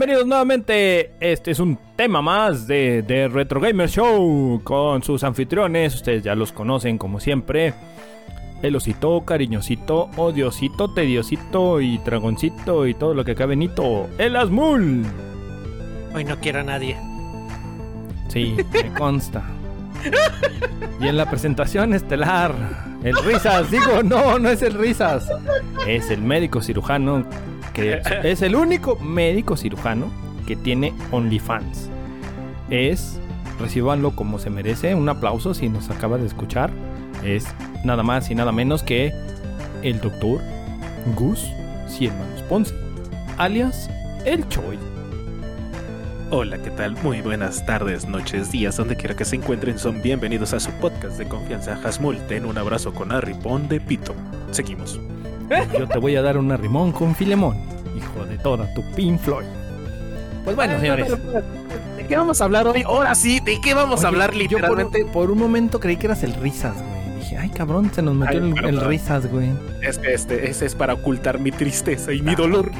Bienvenidos nuevamente. Este es un tema más de, de Retro Gamer Show con sus anfitriones. Ustedes ya los conocen como siempre. El osito, cariñosito, odiosito, tediosito y dragoncito y todo lo que cabe Nito. El Asmul. Hoy no quiero a nadie. Sí, me consta. Y en la presentación estelar, el Risas, digo, no, no es el Risas, es el médico cirujano, que es el único médico cirujano que tiene OnlyFans. Es, recíbanlo como se merece, un aplauso si nos acaba de escuchar. Es nada más y nada menos que el doctor Gus Cienmanos Ponce, alias El Choi. Hola, ¿qué tal? Muy buenas tardes, noches, días, donde quiera que se encuentren, son bienvenidos a su podcast de confianza Hasmul. Ten un abrazo con de Pito. Seguimos. Yo te voy a dar un arrimón con Filemón, hijo de toda tu Pink Floyd. Pues bueno, señores. ¿De qué vamos a hablar hoy? Ahora sí, ¿de qué vamos Oye, a hablar yo literalmente? por, por un momento creí que eras el Risas, güey. Dije, ay cabrón, se nos metió Ay, el, el. Risas, güey. Este, este, ese es para ocultar mi tristeza y mi dolor.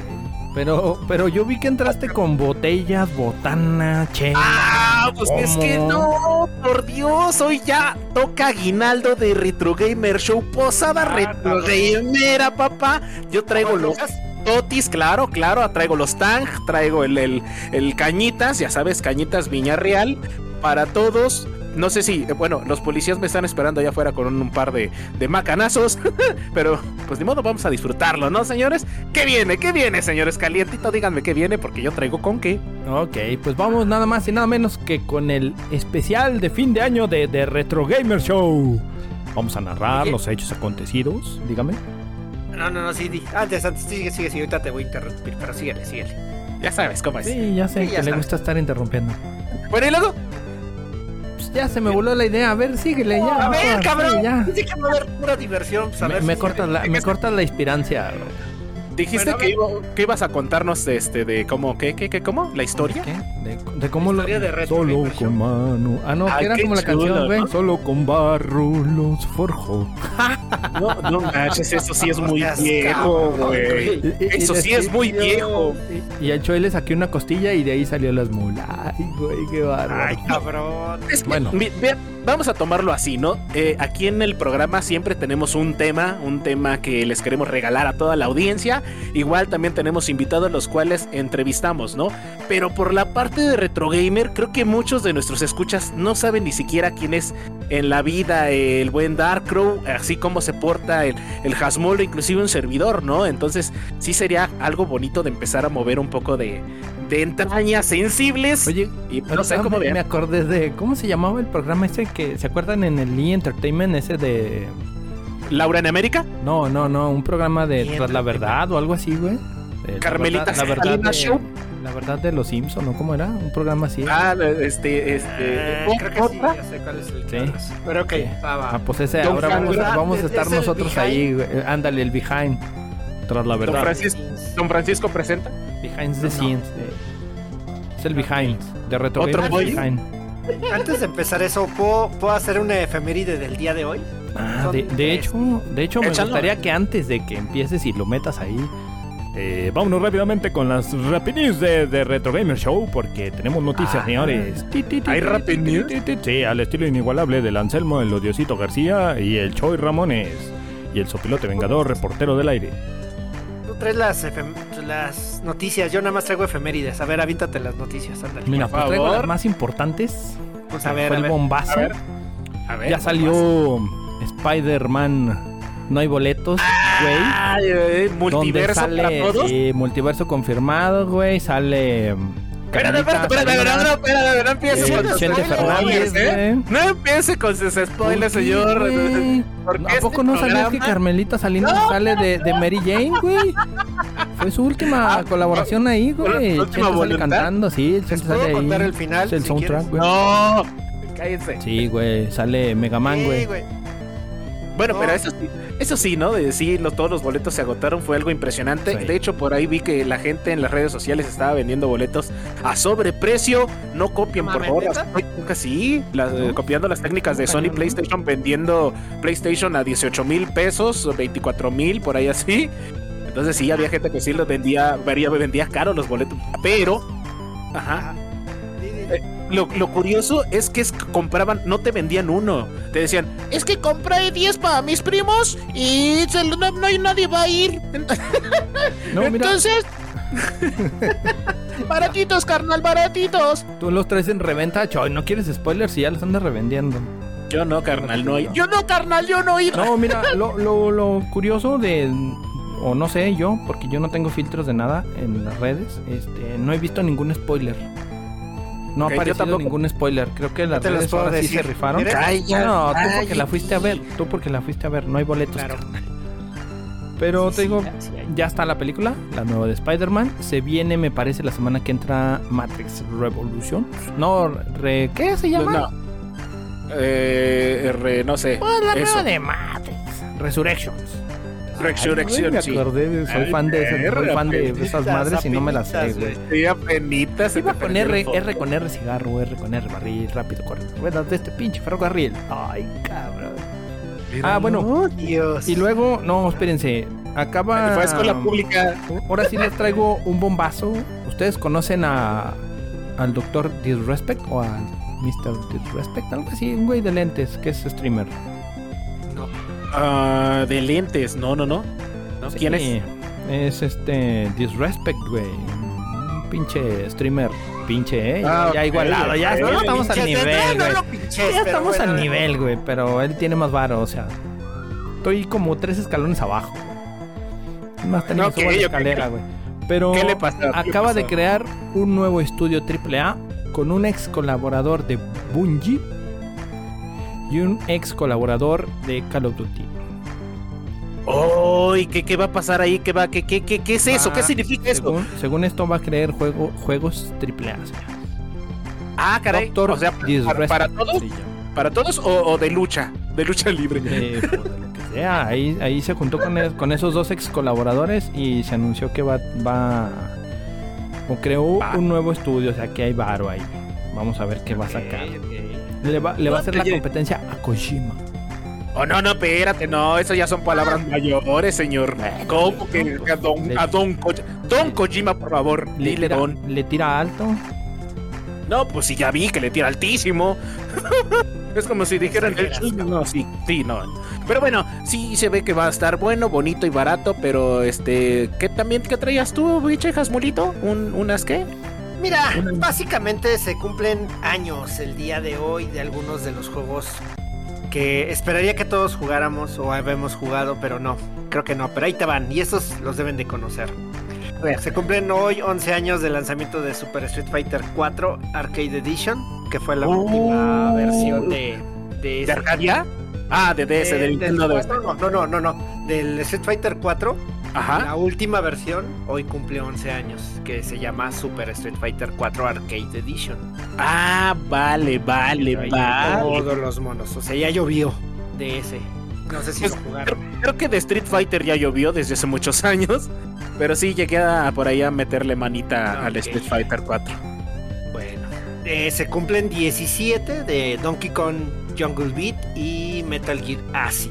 Pero, pero yo vi que entraste con botellas, botana, che. Ah, pues es que no, por Dios, hoy ya toca aguinaldo de Retro Gamer Show, posada Retro Gamera, papá. Yo traigo los totis, claro, claro, traigo los tang, traigo el, el, el cañitas, ya sabes, cañitas Viña Real, para todos. No sé si, eh, bueno, los policías me están esperando allá afuera con un, un par de, de macanazos, pero pues de modo vamos a disfrutarlo, ¿no, señores? ¿Qué viene? ¿Qué viene, señores? Calientito, díganme qué viene, porque yo traigo con qué. Ok, pues vamos nada más y nada menos que con el especial de fin de año de, de Retro Gamer Show. Vamos a narrar los hechos acontecidos, dígame. No, no, no, sí, di. Antes, antes, sigue, sigue, sigue. Ahorita te voy a interrumpir, pero síguele, síguele. Ya sabes cómo es. Sí, ya sé Sí, ya que le gusta estar interrumpiendo. Bueno, y luego, Pues ya se me voló la idea, a ver, síguele ya. a ver, cabrón. Dice que va a haber pura diversión. Pues a Me, ver me si- cortas la, me cortas la inspirancia. Dijiste Bueno, a que, iba- que ibas a contarnos este de cómo, ¿qué, qué, qué, cómo? ¿La historia? ¿Qué? De, de cómo lo. Historia de Solo con mano. Ah, no, que era como la chulo, canción, güey. ¿no? Solo con barro los forjó. No, no manches, eso sí es muy viejo, güey. Eso sí es muy viejo. Y, al Choy le saqué una costilla y de ahí salió las mulas. Ay, güey, qué bárbaro. Ay, cabrón. Es que, Bueno. mi- vean, vamos a tomarlo así, ¿no? Eh, aquí en el programa siempre tenemos un tema, un tema que les queremos regalar a toda la audiencia. Igual también tenemos invitados los cuales entrevistamos, ¿no? Pero por la parte de Retro Gamer, creo que muchos de nuestros escuchas no saben ni siquiera quién es en la vida el buen Darkrow, así como se porta el, el inclusive un servidor, ¿no? Entonces, sí sería algo bonito de empezar a mover un poco de, de entrañas sensibles. Oye, y no sé cómo me, me acordé de. ¿Cómo se llamaba el programa ese que. ¿Se acuerdan en el E! Entertainment ese de. Laura en América. No, no, no, un programa de! Tras la Verdad o algo así, güey. De la Carmelita verdad- la verdad, Salinas de, Show. la verdad de los Simpson, ¿no? ¿Cómo era? Un programa así. Ah, este, Eh, este. creo que sí, ya sé cuál es el Sí. Pero ok, va, va. Ah, pues ese, Don ahora vamos, vamos a ¿es- estar nosotros ahí, güey. Eh, Ándale, el behind. Tras la Don verdad. Francisco, Don Francisco presenta. Behind the No. scenes. eh. Es el behind. De retro ¿Otro behind. Antes de empezar eso, ¿puedo, ¿puedo hacer una efeméride del día de hoy? Ah, de, hecho, de hecho me gustaría que antes de que empieces y lo metas ahí, eh, vámonos rápidamente con las Rapid News de, de Retro Gamer Show, porque tenemos noticias, Ah. señores. ¿Hay Rapid News? Sí, al estilo inigualable del Anselmo, el odiosito García y el Choy Ramones. Y el sopilote vengador, reportero del aire. Tú traes las, las noticias, yo nada más traigo efemérides. A ver, avíntate las noticias, ándale. Mira, pues traigo las más importantes. Pues a ver, Fue a el ver. bombazo. A ver, A ver. ya salió Spider-Man. No hay boletos, güey. Eh, Donde multiverso sale, para todos. multiverso confirmado, güey. Sale. mm, Espérate, espérate, espérate, no, no, espérate, no empieces Eh, con sus spoilers, ¿eh? No empiece con sus spoilers, ¿Por qué, señor. ¿A poco este no sabías que Carmelita Salinas No. sale de, Mary Jane, güey? Fue su última Ah, colaboración ahí, güey. ¿la El última sale cantando, sí. El ¿Les Chente puedo sale contar el final? El soundtrack, güey. No, cállense. Sí, güey. Sale Mega Man, Sí, güey. Bueno, No. pero eso sí, eso sí, ¿no? De decir, lo- todos los boletos se agotaron, fue algo impresionante. Sí. De hecho, por ahí vi que la gente en las redes sociales estaba vendiendo boletos a sobreprecio. No copien, No por favor. las- Casi, las- eh, copiando las técnicas de Sony no, no. PlayStation, vendiendo PlayStation a 18 mil pesos, 24 mil, por ahí así. Entonces sí, había gente que sí los vendía, vendía, vendía caro los boletos. Pero, ajá. Lo, lo curioso es que es- compraban, no te vendían uno. Te decían, es que compré 10 para mis primos y se no, no hay nadie va a ir. No, Entonces, baratitos, carnal, baratitos. tú los traes en reventa, choy, no quieres spoilers y ya los andas revendiendo. Yo no, carnal, no. Yo no, carnal, yo no iba. No, mira, lo, lo, lo curioso de. O no sé, yo, porque yo no tengo filtros de nada en las redes, este, no he visto ningún spoiler. No Ok, ha yo aparecido tampoco. ningún spoiler. Creo que las redes ahora sí decir. se rifaron. No, tú porque la fuiste a ver. Tú porque la fuiste a ver. No hay boletos. Claro. Pero te digo, ya está la película, la nueva de Spider-Man. Se viene, me parece, la semana que entra Matrix Revolution. No, re- ¿qué se llama? No. Eh, re- no sé. Pues la nueva de Matrix. Resurrections. Resurrección, Ay, me acordé de- soy Ay, fan de, esas- soy perra, fan de apenitas, esas madres y no me las sé, güey. Sí, apenitas. Iba con R. R con R cigarro, R con R barril, rápido, corre. Ruedas de este pinche ferrocarril. Ay, cabrón. Ah, bueno. Dios. Y luego, no, espérense. Acaba. Fue escuela pública. Ahora sí les traigo un bombazo. ¿Ustedes conocen a al doctor Disrespect o al Mr. Disrespect? Algo así, un güey de lentes que es streamer. Ah, de lentes. No, no, no. ¿No? ¿Quién es? Sí, Es este Disrespect, güey. Un pinche streamer. Pinche, eh. Ah, ya ok, igualado, ya no estamos al nivel, no pinches, Ya estamos bueno, al nivel, güey, pero él tiene más varo, o sea. Estoy como tres escalones abajo. Más tenemos Ok, subo la escalera, güey. Pero ¿Qué le pasó? ¿Qué acaba de crear un nuevo estudio AAA con un ex colaborador de Bungie y un ex colaborador de Call of Duty. ¡Ay! ¿qué, ¿Qué va a pasar ahí? ¿Qué, va? ¿Qué, qué, qué, qué es eso? ¿Qué Ah, significa eso? Según, según esto va a crear juego, juegos AAA. Ah, caray. Doctor O sea, para, todos, para todos o, o de lucha, de lucha libre. Eh, pues, de lo que sea. Ahí, ahí se juntó con, el- con esos dos ex colaboradores y se anunció que va, va o creó Va. un nuevo estudio, o sea que hay varo ahí. Vamos a ver qué va a sacar. Le va, le va a hacer la competencia a Kojima. Oh, no, no, espérate, no, eso ya son palabras mayores, señor. ¿Cómo que a Don, a Don, Ko- Don Kojima, por favor? Le Dile tira, Don. le tira alto. No, pues sí, ya vi que le tira altísimo. es como si dijeran el No, sí, sí, no. Pero bueno, sí se ve que va a estar bueno, bonito y barato, pero este, ¿qué también qué traías tú, biche Jasmulito? ¿Un, ¿Unas qué? Mira, básicamente se cumplen años el día de hoy de algunos de los juegos que esperaría que todos jugáramos o habemos jugado, pero no, creo que no, pero ahí te van y esos los deben de conocer. Se cumplen hoy 11 años del lanzamiento de Super Street Fighter 4 Arcade Edition, que fue la Oh. última versión de, de ¿De Arcadia? Ah, de DS, Eh, del Nintendo DS. 4, no, no, no, no, no, del Street Fighter 4 Ajá. la última versión hoy cumple 11 años, que se llama Super Street Fighter 4 Arcade Edition. Ah, vale, vale, vale. Todos los monos, o sea, ya llovió de ese. No sé si Pues, lo jugaron. Creo que de Street Fighter ya llovió desde hace muchos años. Pero sí llegué a, por ahí a meterle manita al Ok. Street Fighter 4. Bueno, eh, se cumplen 17 de Donkey Kong Jungle Beat y Metal Gear Acid.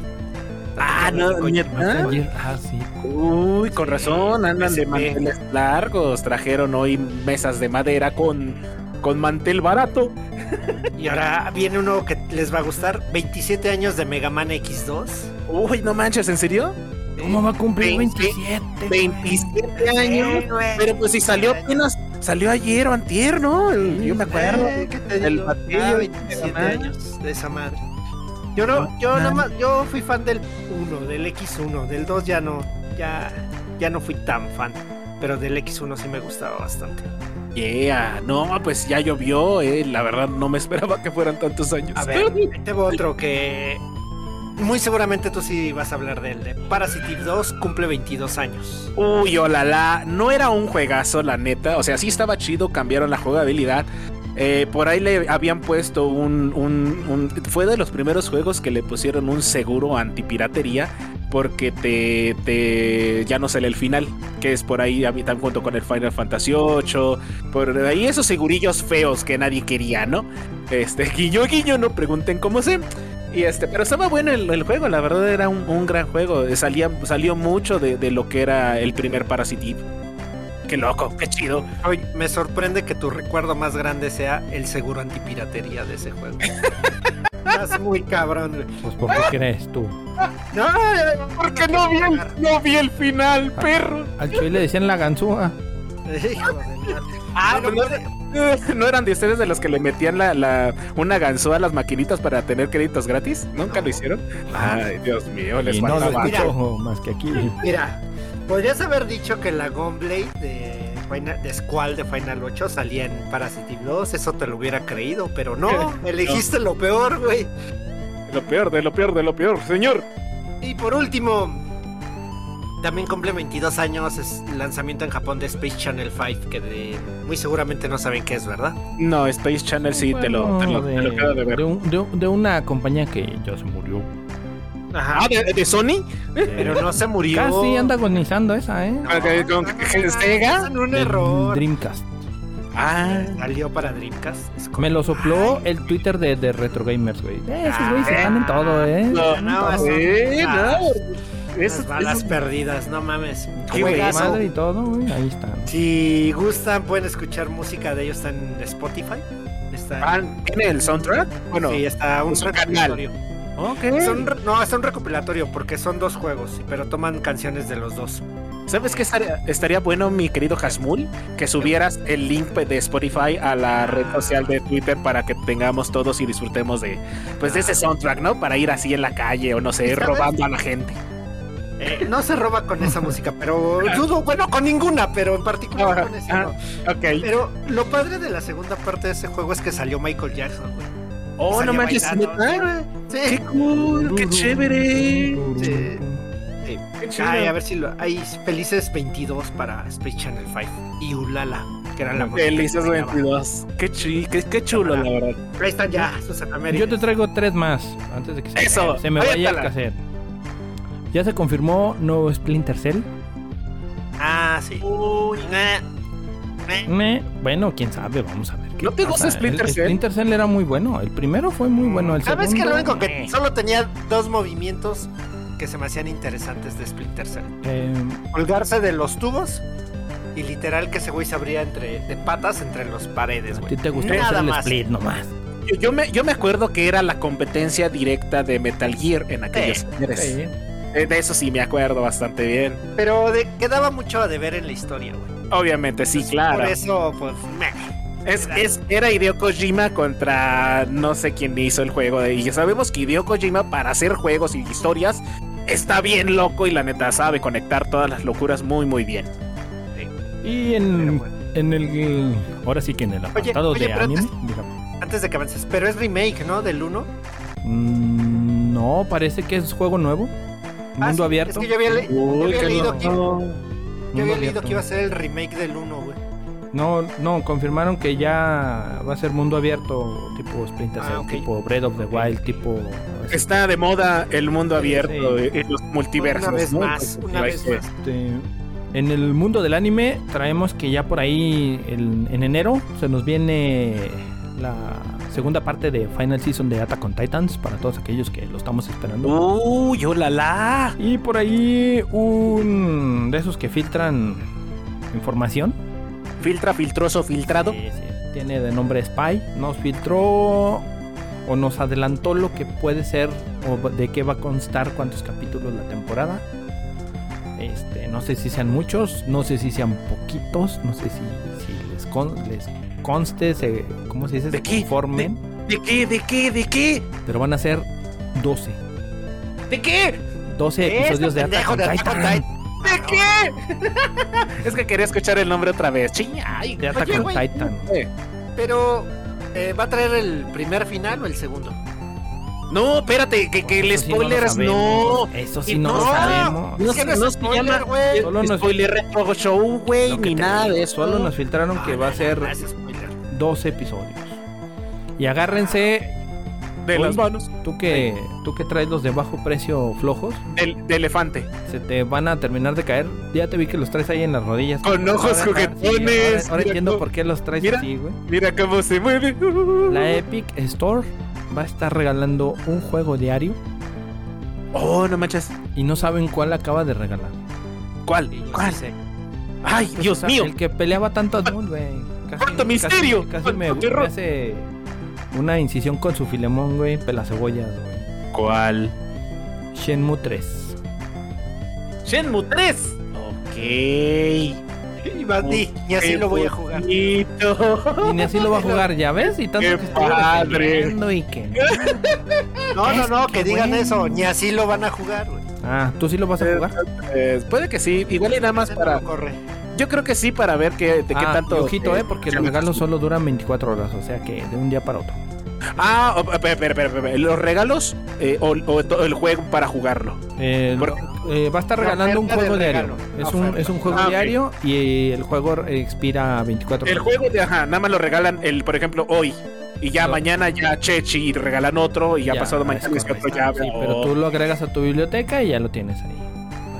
Ah, no, neta. Ah, sí. Uy, con Sí, razón, andan de manteles largos. Trajeron hoy mesas de madera con, con mantel barato. Y ahora viene uno que les va a gustar: 27 años de Mega Man X2. Uy, no manches, ¿en serio? ¿Cómo va a cumplir 20, 27? güey? 27 años. Güey. Pero pues si salió apenas, salió ayer o antier, ¿no? El- yo me acuerdo. Eh, ¿qué te El batillo Ya y 27 Mega Man. años de esa madre. Yo no, yo nada más, yo fui fan del 1, del X1, del 2 ya no, ya, ya no fui tan fan, pero del X1 sí me gustaba bastante. Yeah, no, pues ya llovió, eh. La verdad no me esperaba que fueran tantos años. A ver, tengo otro que muy seguramente tú sí vas a hablar de él, de Parasitive 2 cumple 22 años. Uy, olala, no era un juegazo, la neta. O sea, sí estaba chido, cambiaron la jugabilidad. Eh, por ahí le habían puesto un, Fue de los primeros juegos que le pusieron un seguro antipiratería. Porque te, ya no sale el final. Que es por ahí habitan junto con el Final Fantasy VIII. Por ahí esos segurillos feos que nadie quería, ¿no? Este, guiño, guiño, no pregunten cómo sé. Y este, pero estaba bueno el, juego, la verdad era un, gran juego. Salía, salió mucho de, de lo que era el primer Parasite. Qué loco, qué chido. Oye, me sorprende que tu recuerdo más grande sea el seguro antipiratería de ese juego. Estás muy cabrón, güey. Pues ¿por qué crees tú? No, Porque no vi el, no vi el final, perro. Al Chuy le decían la ganzúa. Ah, Bueno, pues no, ¿no eran de ustedes de los que le metían la, la, una ganzúa a las maquinitas para tener créditos gratis? ¿Nunca lo hicieron? Ay, Dios mío, les Y no lo más que aquí. Mira, podrías haber dicho que la Gunblade de, Final, de Squall de Final 8 salía en Parasite Eve 2, eso te lo hubiera creído, pero no, elegiste lo peor, güey. Lo peor, de lo peor, de lo peor, señor. Y por último, también cumple 22 años, es lanzamiento en Japón de Space Channel 5, que de- muy seguramente no saben qué es, ¿verdad? No, Space Channel sí, te, lo, te, lo, te lo quedo de ver. de un- de un- de una compañía que ya se murió. Ajá. Ah, ¿de, de Sony? Pero no se murió. Casi anda agonizando esa, ¿eh? No, Ok, ¿con no, Sega? hacen un error. Dreamcast. Ah, Salió para Dreamcast. Me lo sopló Ay, el Twitter de, de Retro Gamers, güey. Eh, esos güeyes Ah, están en todo, ¿eh? no, en no, sí, Ah, no. Eso, balas eso- perdidas, no mames. Qué madre y todo, güey. Ahí están. Si gustan, pueden escuchar música de ellos, está en Spotify. Está Ah, ¿Tiene el soundtrack? Bueno, sí, está un un recopilatorio. Ok. Son no, es un recopilatorio porque son dos juegos, pero toman canciones de los dos. ¿Sabes qué estaría, estaría bueno, mi querido Hasmul? Que subieras el link de Spotify a la red social de Twitter para que tengamos todos y disfrutemos de, pues, de ese soundtrack, ¿no? Para ir así en la calle o no sé, robando a la gente. Eh, no se roba con esa música, pero dudo, bueno, con ninguna, pero en particular con esa. Ah, no. Ok. Pero lo padre de la segunda parte de ese juego es que salió Michael Jackson, güey. Oh, no manches, bailando. ¿neta? Sí, ¡Qué cool! ¡Qué chévere! Sí. Qué Ay, a ver si lo. Hay felices 22 para Space Channel 5 y Ulala, que era la Felices pegaba. 22. Qué, chi, qué, qué chulo, la verdad. Ahí están ya, sus. Yo te traigo tres más antes de que se, Eso, se me vaya aviéntala. cassette. Ya se confirmó nuevo Splinter Cell. Ah, sí. Uy, nah, nah. Me- bueno, quién sabe, vamos a ver. ¿No te gusta Splinter El- Cell? Splinter Cell era muy bueno. El primero fue muy bueno. El ¿Sabes que segundo, lo único que solo tenía dos movimientos que se me hacían interesantes de Splinter Cell? eh, Colgarse de los tubos y literal que ese güey se abría entre, de patas entre los paredes, a güey. ti te gustó hacer Nada el más. split nomás. Yo, yo me, yo me acuerdo que era la competencia directa de Metal Gear en aquellos Sí. Sí. Eh, De eso sí me acuerdo bastante bien. Pero de- quedaba mucho a deber en la historia, güey. Obviamente, sí, Por claro. eso, pues, meh. Es, es, era Hideo Kojima contra no sé quién hizo el juego. Y ya sabemos que Hideo Kojima para hacer juegos y historias está bien loco y la neta sabe conectar todas las locuras muy muy bien. Y en, bueno. en el. Ahora sí que en el apartado oye, de pero anime. antes- de que avances, pero es remake, ¿no? Del 1. Mm, no, parece que es juego nuevo. Ah, Mundo sí, abierto. Es que yo había, le- yo había qué leído, que, yo había leído que iba a ser el remake del 1, güey. No, no, confirmaron que ya va a ser mundo abierto, tipo Splinter Ah, Cell, tipo Breath of the Wild, tipo. Está de moda el mundo abierto Sí. y los multiversos. Una vez ¿no? más, una vez. Este, en el mundo del anime traemos que ya por ahí el- en enero se nos viene la segunda parte de Final Season de Attack on Titans para todos aquellos que lo estamos esperando. Uy, hola la. Y por ahí un de esos que filtran información. Filtra, filtroso, filtrado. Sí, sí, Tiene de nombre Spy. Nos filtró o nos adelantó lo que puede ser o de qué va a constar cuántos capítulos la temporada. Este, no sé si sean muchos, no sé si sean poquitos, no sé si, si les, con- les conste, se, ¿cómo se dice? ¿De Se qué? conformen, ¿De qué? ¿De qué? ¿De qué? pero van a ser 12. ¿De qué? 12 episodios de Attack on Titan. ¿De qué? es que quería escuchar el nombre otra vez. Ay, De Attack Oye, on güey. Titan. eh. Pero, eh, ¿va a traer el primer final o el segundo? No, espérate, que, que el Eso sí no lo spoiler es no. sabemos, Eso sí no, lo No, sabemos. No, Es que no no es se spoiler, llama güey. Solo nos- spoiler retro show, güey, Lo ni nada digo, de eso. Solo nos filtraron que Ay, va a ser no, ese spoiler. 12 episodios. Y agárrense, de Uy. las manos tú que, tú que traes los de bajo precio flojos, del, de elefante. se te van a terminar de caer. Ya te vi que los traes ahí en las rodillas. Con ojos Ahora- ahora, entiendo cómo- por qué los traes mira. así, güey. Mira cómo se mueve. La Epic Store va a estar regalando un juego diario Oh, no manches. y no saben cuál acaba de regalar. ¿Cuál? ¿Cuál? sí. Ay, Pues, Dios mío. El que peleaba tanto a Dune, güey. Casi- ¡Cuánto misterio! Casi, casi me, ¡Cuánto me hace una incisión con su filemón, güey. Pelacebollas, güey. ¿Cuál? Shenmue 3. Shenmue 3. Ok. Y di, y así lo voy a jugar. bonito. Y ni así lo va a jugar, ¿ya ves? Y tanto ¡Qué que padre! y que... No, no, no, que digan bueno. eso, ni así lo van a jugar, güey. Ah, ¿tú sí lo vas a jugar? Eh, puede que sí. Igual y nada más para. corre. Yo creo que sí, para ver qué, de qué Ah, tanto. y ojito, eh, eh, porque los regalos solo duran 24 horas, o sea que de un día para otro. Ah, espera, espera, espera, los regalos eh, o, o el juego para jugarlo. Eh, eh, va a estar La regalando un juego diario. Es un, es un juego Ah, diario y el juego expira 24 El horas. juego de ajá, nada más lo regalan el, por ejemplo, hoy. Y ya No. mañana ya Chechi y regalan otro y ya, Ya, pasado mañana es correcto. otro ya. Sí, pero tú lo agregas a tu biblioteca y ya lo tienes ahí.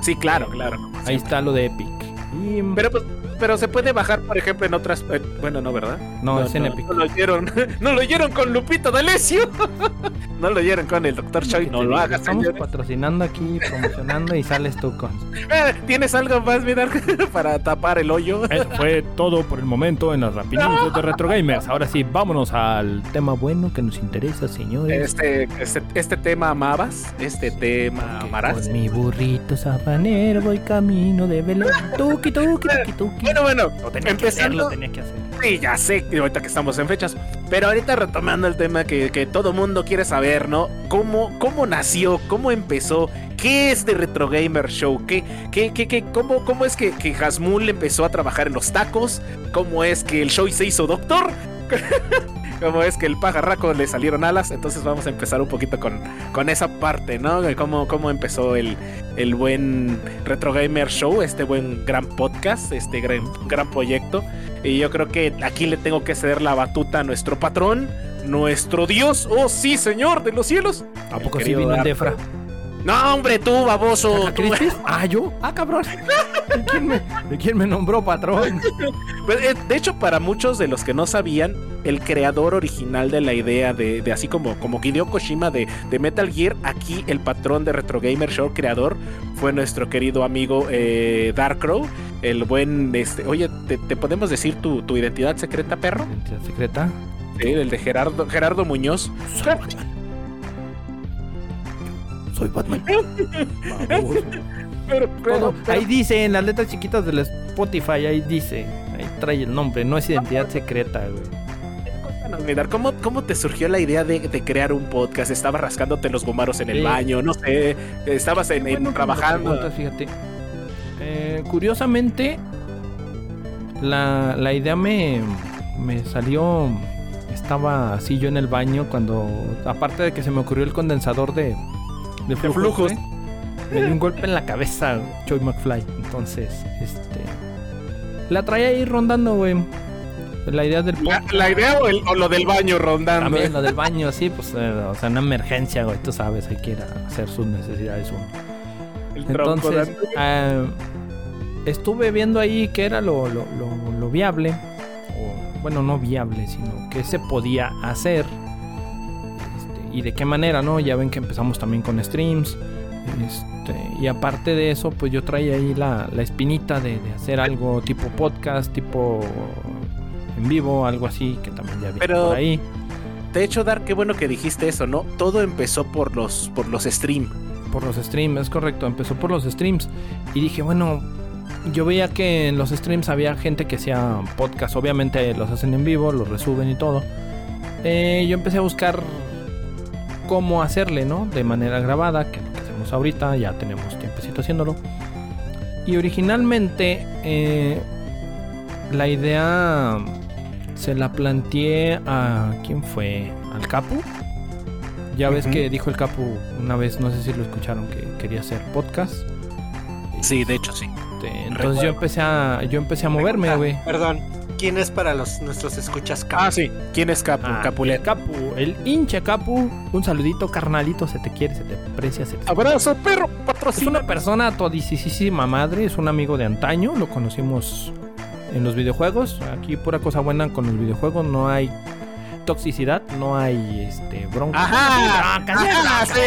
Sí, claro, claro. Ahí está lo de Epic. Y, Pero pues, pero se puede bajar, por ejemplo, en otras. eh, bueno, no, ¿verdad? no, es en Epic. No lo oyeron, no lo oyeron con Lupito D'Alessio. no lo oyeron con el Dr. Choi. No lo hagas, Estamos señores. patrocinando aquí, promocionando y sales tú con. Eh, ¿Tienes algo más, Vidar, para tapar el hoyo? Eso fue todo por el momento en las rapidines de Retro Gamers. Ahora sí, vámonos al tema bueno que nos interesa, señores. Este, este, este tema amabas, este tema amarás. Con mi burrito sabanero voy camino de Belén. Tuki, tuki, tuki, tuki. Bueno, bueno, Lo tenía que hacer, empezando. lo que hacer. Sí, ya sé, ahorita que estamos en fechas. Pero ahorita retomando el tema que, que todo mundo quiere saber, ¿no? ¿Cómo, ¿Cómo nació? ¿Cómo empezó? ¿Qué es de Retro Gamer Show? ¿Qué, qué, qué, qué- cómo, ¿Cómo es que, que Hasmul empezó a trabajar en los tacos? ¿Cómo es que el show se hizo doctor? ¿Cómo es que el pajarraco le salieron alas? Entonces vamos a empezar un poquito con, con esa parte, ¿no? De cómo, cómo empezó el, el buen Retro Gamer Show, este buen gran podcast, este gran, gran proyecto. Y yo creo que aquí le tengo que ceder la batuta a nuestro patrón, nuestro Dios. Oh, sí, señor de los cielos. ¿A poco sí vino. Defra? No, hombre, tú, baboso. ¿Caca tú. Ah, yo. Ah, cabrón. ¿De quién me, de quién me nombró patrón? Pues, eh, de hecho, para muchos de los que no sabían, el creador original de la idea de, de así como, como Hideo Koshima de, de Metal Gear, aquí el patrón de Retro Gamer Show creador fue nuestro querido amigo eh, Darkrow, el buen, este, oye, ¿te, te podemos decir tu, tu identidad secreta, perro? Identidad secreta. Sí, el de Gerardo, Gerardo Muñoz. Soy Batman. Pero, pero- Todo. pero- Ahí dice, en las letras chiquitas del Spotify, ahí dice. Ahí trae el nombre, no es identidad secreta, güey. ¿cómo, ¿cómo te surgió la idea de, de crear un podcast? ¿Estabas rascándote los gomaros en el Sí. baño? No sé, estabas en, en Bueno, trabajando. fíjate. Eh, curiosamente, la, la idea me, me salió. Estaba así yo en el baño cuando. Aparte de que se me ocurrió el condensador de, de flujos. flujos. güey, Me dio un golpe en la cabeza, Joy McFly. Entonces, este. La traía ahí rondando, güey. La idea del La, la idea o, el- o lo del baño rondando. también lo del baño, sí, pues, eh, o sea, una emergencia, güey, tú sabes, hay que ir a hacer sus necesidades uno. El Entonces, ah, estuve viendo ahí que era lo, lo- lo- lo viable, o bueno, no viable, sino que se podía hacer y de qué manera, ¿no? Ya ven que empezamos también con streams. este, y aparte de eso, pues yo traía ahí la, la espinita de, de hacer algo tipo podcast, tipo en vivo, algo así, que también ya vi Pero- por ahí. De hecho, Dar, qué bueno que dijiste eso, ¿no? Todo empezó por los, por los stream. Por los streams, es correcto, empezó por los streams. Y dije, bueno, yo veía que en los streams había gente que hacía podcast, obviamente los hacen en vivo, los resuben y todo. Eh, yo empecé a buscar cómo hacerle, ¿no? De manera grabada, que es lo que hacemos ahorita, ya tenemos tiempecito haciéndolo. Y originalmente eh, la idea se la planteé a... ¿Quién fue? ¿Al Capu? Ya ves que dijo el Capu una vez, no sé si lo escucharon, que quería hacer podcast. Sí, de hecho, sí. Este, entonces yo empecé a yo empecé a moverme, Ah, güey. Perdón, ¿quién es para los nuestros escuchas? Capu? Ah, sí. ¿Quién es Capu? Ah, Capulet. Capu, el hincha Capu, un saludito carnalito, se te quiere, se te aprecia, se te Abrazo, perro, Es patrocina. una persona todisísima madre, es un amigo de antaño, lo conocimos en los videojuegos. Aquí pura cosa buena con los videojuegos, no hay toxicidad, no hay este bronca. Ajá, ajá, sí.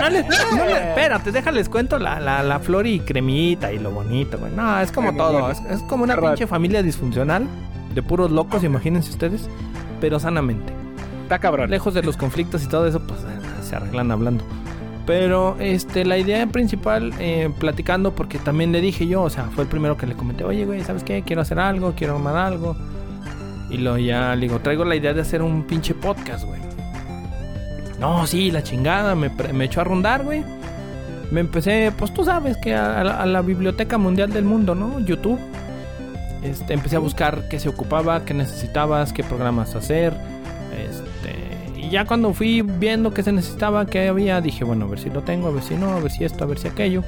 No le- no le- espérate, déjales cuento la, la, la flor y cremita y lo bonito, güey. No, es como todo. Es, es como una pinche familia disfuncional de puros locos, imagínense ustedes, pero sanamente. Está cabrón. Lejos de los conflictos y todo eso, pues eh, se arreglan hablando. Pero este, la idea principal, eh, platicando, porque también le dije yo, o sea, fue el primero que le comenté, oye, güey, ¿sabes qué? Quiero hacer algo, quiero armar algo. Y luego ya le digo, traigo la idea de hacer un pinche podcast, güey. No, sí, la chingada, me, me echó a rondar, güey. Me empecé, pues tú sabes que a, a la, a la Biblioteca Mundial del Mundo, ¿no? YouTube. Este, empecé a buscar qué se ocupaba, qué necesitabas, qué programas hacer. Este, y ya cuando fui viendo qué se necesitaba, qué había, dije, bueno, a ver si lo tengo, a ver si no, a ver si esto, a ver si aquello.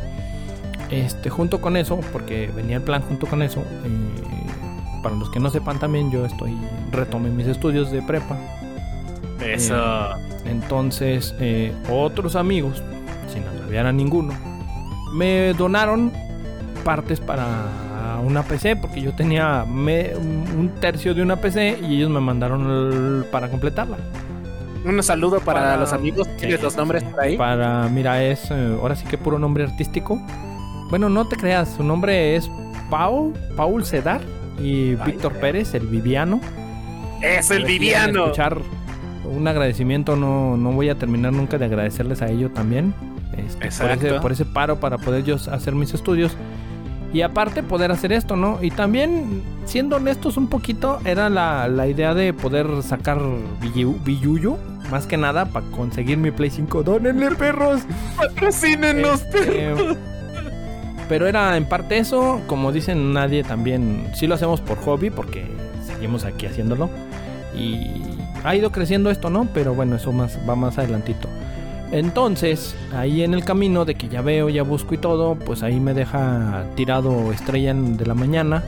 Este, junto con eso, porque venía el plan junto con eso. eh, para los que no sepan también, yo estoy retomé mis estudios de prepa. Eso. Entonces, eh, otros amigos, sin agraviar a ninguno, me donaron partes para una PC, porque yo tenía me- un tercio de una PC y ellos me mandaron el- para completarla. Un saludo para, Para- los amigos. ¿Tienes Sí, los nombres sí. por ahí? Para, mira, es eh, ahora sí que puro nombre artístico. Bueno, no te creas, su nombre es Paul, Paul Sedar y Víctor Pérez, el Viviano. Es el Viviano. Escuchar un agradecimiento, no, no voy a terminar nunca de agradecerles a ellos también. este, por, ese, por ese paro para poder yo hacer mis estudios. Y aparte poder hacer esto, ¿no? Y también, siendo honestos un poquito, era la, la idea de poder sacar billu- billuyo. Más que nada para conseguir mi Play 5. ¡Dónenle, perros! Patrocínenos, Este, pero era en parte eso, como dicen nadie también, sí lo hacemos por hobby porque seguimos aquí haciéndolo y ha ido creciendo esto, ¿no? Pero bueno, eso más va más adelantito. Entonces, ahí en el camino de que ya veo, ya busco y todo, pues ahí me deja tirado estrella de la mañana.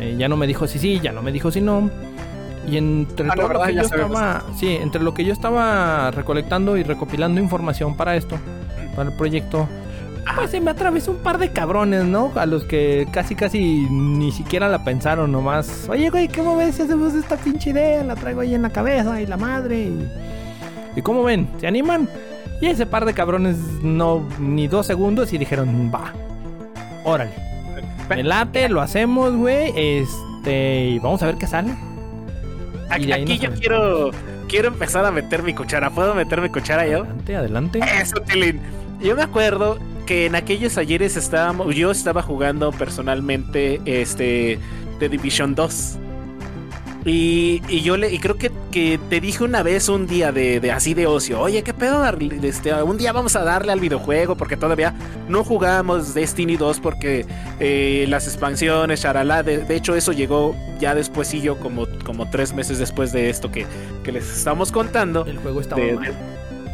Eh, ya no me dijo si sí, ya no me dijo si no. Y entre Ah, lo que yo estaba, sí, entre lo que yo estaba recolectando y recopilando información para esto, para el proyecto, pues se me atravesó un par de cabrones, ¿no? A los que casi casi ni siquiera la pensaron nomás. Oye, güey, ¿cómo ves si hacemos esta pinche idea? La traigo ahí en la cabeza y la madre. Y, ¿Y cómo ven? ¿Se animan? Y ese par de cabrones no ni dos segundos y dijeron, va, órale. Me late, lo hacemos, güey. Este, y vamos a ver qué sale. Aquí, yo quiero, quiero empezar a meter mi cuchara. ¿Puedo meter mi cuchara yo? Adelante, adelante. Eso, Tilín. Yo me acuerdo que en aquellos ayeres estábamos, yo estaba jugando personalmente este The Division 2. Y, y yo le, y creo que, que te dije una vez un día de, de así de ocio, oye, ¿qué pedo? Darle- Este, un día vamos a darle al videojuego porque todavía no jugamos Destiny 2 porque eh, las expansiones, charalá, de, de hecho eso llegó ya después y yo como, como tres meses después de esto que, que les estamos contando. El juego estaba de- mal.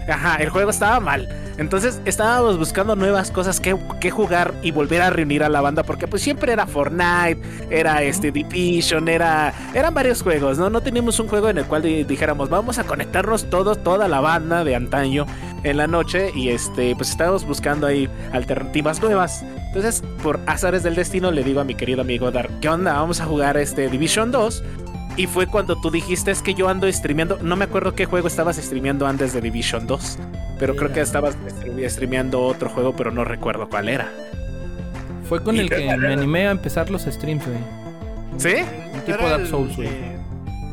Ajá, el juego estaba mal. Entonces estábamos buscando nuevas cosas que, que jugar y volver a reunir a la banda. Porque pues siempre era Fortnite, era este Division, era. Eran varios juegos, ¿no? No teníamos un juego en el cual di- dijéramos, vamos a conectarnos todos, toda la banda de antaño en la noche. Y este, pues estábamos buscando ahí alternativas nuevas. Entonces, por azares del destino, le digo a mi querido amigo Dar, ¿qué onda? Vamos a jugar este Division 2. Y fue cuando tú dijiste es que yo ando streameando. No me acuerdo qué juego estabas streameando antes de Division 2. Pero creo que estabas stre- streameando otro juego, pero no recuerdo cuál era. Fue con Y el que me animé a empezar los streams, güey. ¿Sí? Un tipo ¿No era Dark Souls, güey. de-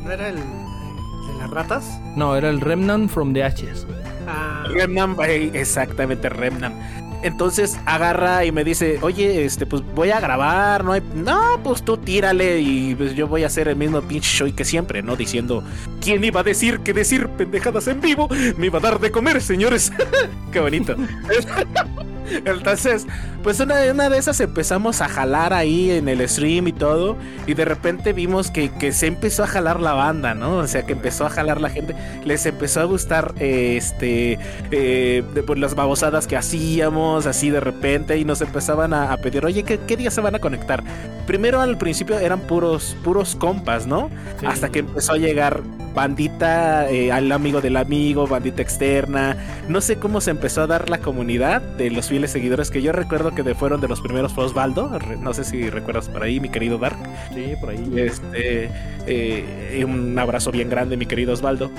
¿No era el de las ratas? No, era el Remnant from the Ashes. güey. Ah, Remnant, exactamente, Remnant. Entonces agarra y me dice, oye, este, pues voy a grabar, no hay. No, pues tú tírale y pues yo voy a hacer el mismo pinche show que siempre, ¿no? Diciendo, ¿quién iba a decir que decir pendejadas en vivo me iba a dar de comer, señores? Qué bonito. Entonces, pues una, una de esas empezamos a jalar ahí en el stream y todo. Y de repente vimos que, que se empezó a jalar la banda, ¿no? O sea, que empezó a jalar la gente. Les empezó a gustar eh, este eh, de- pues, las babosadas que hacíamos, así de repente. Y nos empezaban a, a pedir, oye, ¿qué, ¿qué día se van a conectar? Primero al principio eran puros, puros compas, ¿no? Sí. Hasta que empezó a llegar bandita eh, al amigo del amigo, bandita externa. No sé cómo se empezó a dar la comunidad de los fieles seguidores que yo recuerdo que fueron de los primeros fue Osvaldo. No sé si recuerdas por ahí, mi querido Dark. Sí, por ahí. Este, eh, un abrazo bien grande, mi querido Osvaldo.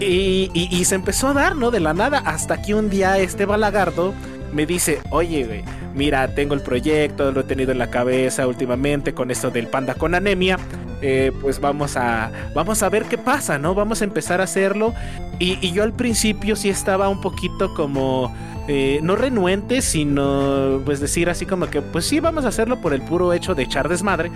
Y, y, se empezó a dar, ¿no? De la nada, hasta que un día este balagardo me dice, oye, mira, tengo el proyecto, lo he tenido en la cabeza últimamente con esto del panda con anemia. Eh, pues vamos a, vamos a ver qué pasa, ¿no? Vamos a empezar a hacerlo. Y, yo al principio sí estaba un poquito como, eh, no renuente, sino pues decir así como que, pues sí, vamos a hacerlo por el puro hecho de echar desmadre.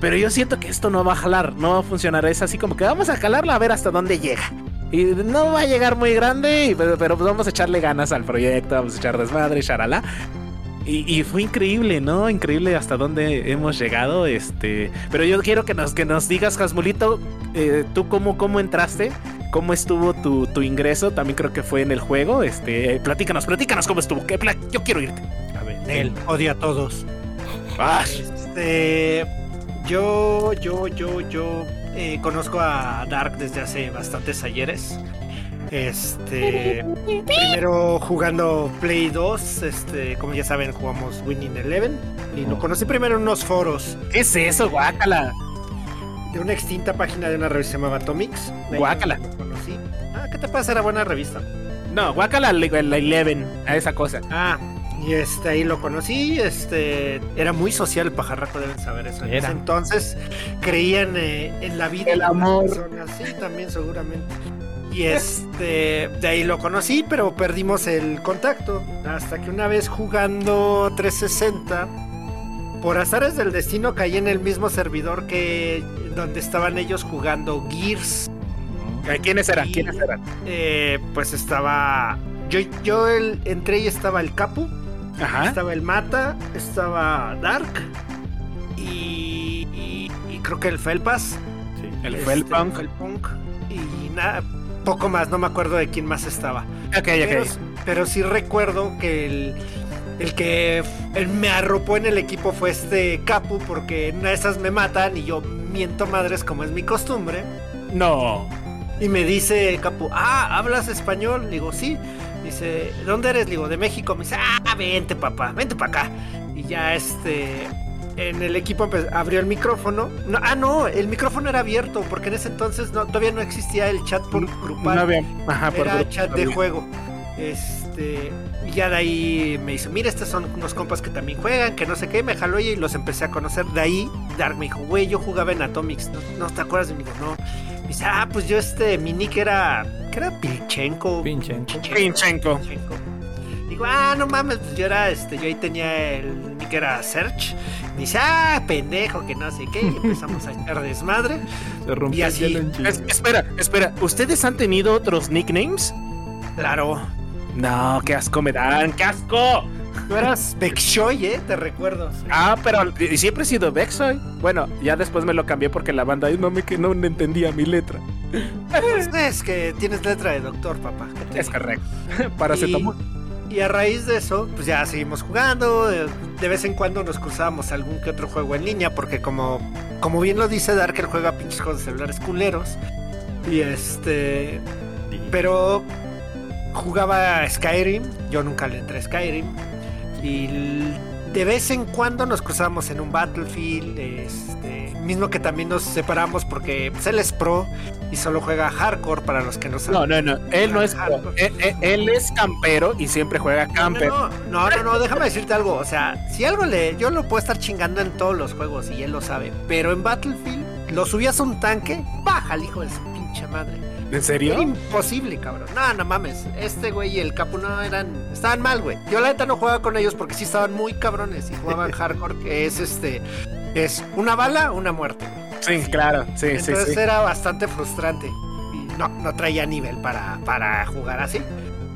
Pero yo siento que esto no va a jalar, no va a funcionar. Es así como que vamos a calarla a ver hasta dónde llega. Y no va a llegar muy grande, pero, pero pues vamos a echarle ganas al proyecto, vamos a echar desmadre, charala. Y, fue increíble, ¿no? Increíble hasta dónde hemos llegado. Este, pero yo quiero que nos, que nos digas, Jasmulito, eh, tú cómo, cómo entraste, cómo estuvo tu, tu, ingreso. También creo que fue en el juego. Este, platícanos, platícanos cómo estuvo. yo quiero irte. A ver, él odia a todos. Ah. Este, yo, yo, yo, yo eh, conozco a Dark desde hace bastantes ayeres. Este, primero jugando Play 2, este, como ya saben, jugamos Winning Eleven y lo oh. conocí primero en unos foros. ¿Qué es eso, guácala? De una extinta página de una revista llamada Atomics. Guácala. conocí. Ah, ¿qué te pasa? Era buena revista. No, guácala la Eleven, a esa cosa. Ah, y este ahí lo conocí, este era muy social el pajarraco, deben saber eso. entonces creían eh, en la vida el amor. Sí, también seguramente. Y este, de ahí lo conocí, pero perdimos el contacto. Hasta que una vez jugando 360, por azares del destino caí en el mismo servidor que donde estaban ellos jugando Gears. ¿Quiénes eran? ¿Quiénes eran? Eh, pues estaba. Yo, yo el, entré y estaba el Capu. Estaba el Mata. Estaba Dark. Y, y, creo que el Felpas. Sí, el este, El Felpunk. Y nada poco más, no me acuerdo de quién más estaba. Ok, pero, pero sí recuerdo que el, el que me arropó en el equipo fue este Capu, porque en esas me matan y yo miento madres como es mi costumbre. No. Y me dice Capu, ah, ¿hablas español? Digo, sí. Dice, ¿dónde eres? Digo, de México. Me dice, ah, vente papá, vente para acá. Y ya este, en el equipo abrió el micrófono. ah, no, el micrófono era abierto, porque en ese entonces no, todavía no existía el chat por grupal. No había, ajá, por era chat de juego. Este, y ya de ahí me dice, mira, estos son unos compas que también juegan, que no sé qué, me jaló y los empecé a conocer. De ahí, Dark me dijo, güey, yo jugaba en Atomics, ¿no, te acuerdas de mí? Digo, no. Me dice, ah, pues yo este, mi nick era, ¿qué era? Pilchenko. Pinchenko. Pinchenko. Digo, ah, no mames, pues yo era, este, yo ahí tenía el nick era Search. dice, ah, pendejo, que no sé qué. Y empezamos a echar desmadre. Se rompió y así. espera, espera, ¿ustedes han tenido otros nicknames? Claro. No, qué asco me dan, qué asco. Tú eras Bexoy, ¿eh? Te recuerdo. Ah, pero siempre he sido Bexoy. Bueno, ya después me lo cambié porque la banda no me no entendía mi letra. Pues es que tienes letra de doctor, papá. Es correcto. Paracetamol. Y a raíz de eso, pues ya seguimos jugando. De vez en cuando nos cruzábamos algún que otro juego en línea, porque como, como bien lo dice Dark, él juega pinches juegos de celulares culeros. Y este. Pero jugaba Skyrim. Yo nunca le entré a Skyrim. Y de vez en cuando nos cruzábamos en un Battlefield. Este, mismo que también nos separamos porque pues, él es pro y solo juega hardcore para los que no saben. No, no, no. Él no es pro. Él, es campero y siempre juega camper. No no, no, no, déjame decirte algo. O sea, si algo le. Yo lo puedo estar chingando en todos los juegos y él lo sabe. Pero en Battlefield, lo subías a un tanque, baja el hijo de su pinche madre. ¿En serio? imposible, cabrón. No, no mames. Este güey y el Capu no eran. Estaban mal, güey. Yo la neta no jugaba con ellos porque sí estaban muy cabrones y jugaban hardcore, que es este. Es una bala, una muerte. Sí, claro. Sí, Entonces sí, era bastante frustrante. Y no, no traía nivel para, para jugar así.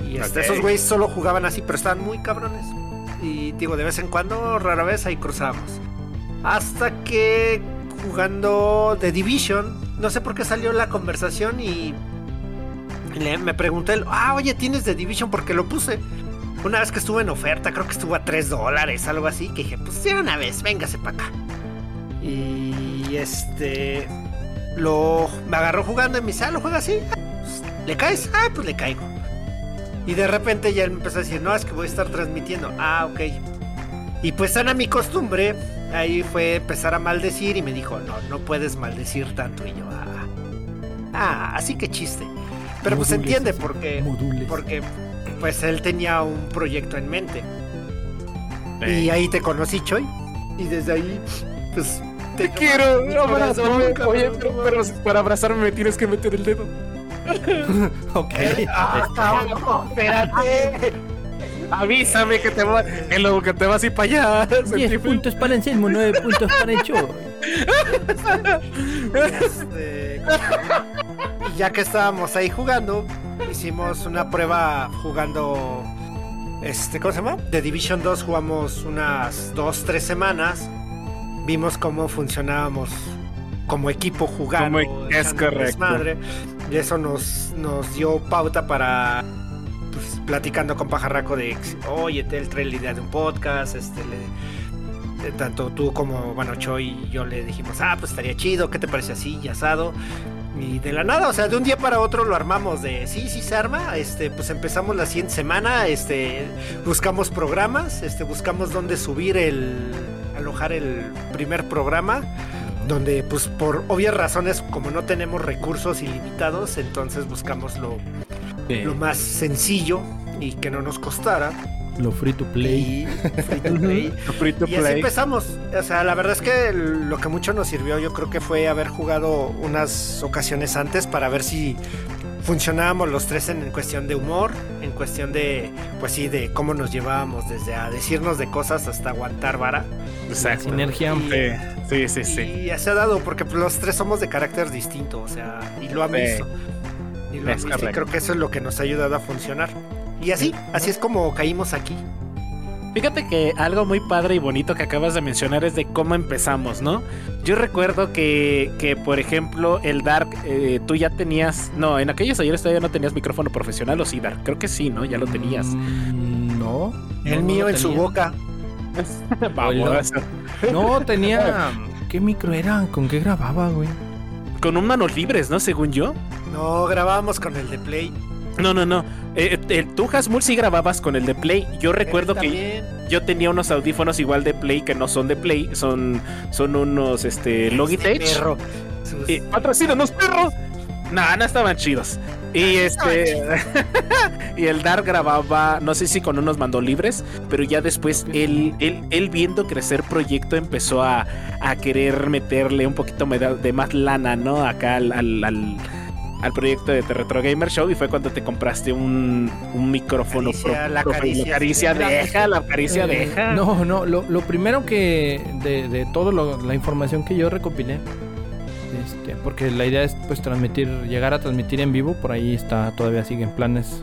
Y este, esos güeyes solo jugaban así, pero estaban muy cabrones. Y digo, de vez en cuando, rara vez ahí cruzamos. Hasta que jugando The Division, no sé por qué salió la conversación y me pregunté, ah, oye, ¿tienes The Division? Porque lo puse. Una vez que estuve en oferta, creo que estuvo a 3 dólares, algo así, que dije, pues sí, una vez, véngase para acá. Y este, lo, me agarró jugando en mi sala, lo juega así, pues, ¿le caes? Ah, pues le caigo. Y de repente ya él me empezó a decir, no, es que voy a estar transmitiendo. Ah, ok. Y pues sana mi costumbre, ahí fue empezar a maldecir y me dijo, no, no puedes maldecir tanto. Y yo, ah, ah así que chiste. Pero pues Modules, entiende así, porque, modules. porque pues él tenía un proyecto en mente. Y ahí te conocí, Choy. Y desde ahí, pues... Te quiero, mi abrazarme. Oye, pero, para abrazarme me tienes que meter el dedo. Ok. Ah, espérate. Avísame que te va, que luego que te vas y para allá. 10 Sentí- puntos para Anselmo, 9 puntos para el Choy. Este, y ya que estábamos ahí jugando, hicimos una prueba jugando. Este, ¿cómo se llama? De Division 2 jugamos unas 2, 3 semanas. Vimos cómo funcionábamos como equipo jugando. Como- es echando correcto. desmadre, y eso nos, nos dio pauta para. Platicando con Pajarraco de. Oye, él trae la idea de un podcast. Este, eh, tanto tú como, bueno, y yo le dijimos, ah, pues estaría chido, ¿qué te parece así? Y asado. Y de la nada, o sea, de un día para otro lo armamos de, sí, sí se arma, este, pues empezamos la siguiente semana, este, buscamos programas, este, buscamos dónde subir el, alojar el primer programa, donde pues por obvias razones, como no tenemos recursos ilimitados, entonces buscamos lo, lo más sencillo y que no nos costara. Lo free to play. Y free to play. Free to Y así empezamos. O sea, la verdad es que lo que mucho nos sirvió, yo creo que fue haber jugado unas ocasiones antes para ver si funcionábamos los tres en, en cuestión de humor, en cuestión de, pues sí, de cómo nos llevábamos, desde a decirnos de cosas hasta aguantar vara. Exacto. Sinergia. Sí, sí, sí. sí. Y ya se ha dado, porque pues, los tres somos de carácter distinto, o sea, y lo han Sí. visto. Y lo creo que eso es lo que nos ha ayudado a funcionar. Y así, así es como caímos aquí. Fíjate que algo muy padre y bonito que acabas de mencionar es de cómo empezamos, ¿no? Yo recuerdo que, que por ejemplo, el Dark, eh, tú ya tenías. No, en aquellos ayeres todavía no tenías micrófono profesional, o sí, Dark. Creo que sí, ¿no? Ya lo tenías. Mm, No. El no, mío no en su boca. Vamos. No, tenía. ¿Qué micro era? ¿Con qué grababa, güey? Con un manos libres, ¿no? Según yo. No, grabábamos con el de Play. No, no, no. Eh, eh, tú, Hasmul, sí grababas con el de Play. Yo recuerdo que yo tenía unos audífonos igual de Play que no son de Play. Son, son unos este, Logitech. Este perro. Sus- Y patrocínanos, perro. No, no estaban chidos. Y este. y el Dark grababa, no sé si con unos mando libres, pero ya después él, él, él viendo crecer proyecto empezó a, a querer meterle un poquito de más lana, ¿no? Acá al, al, al- al proyecto de The Retro Gamer Show y fue cuando te compraste un, un micrófono Caricia, la caricia. caricia deja, la caricia Eh, deja. No, no, lo, lo primero que de, de toda la información que yo recopilé, este, porque la idea es pues transmitir, llegar a transmitir en vivo, por ahí está, todavía siguen planes.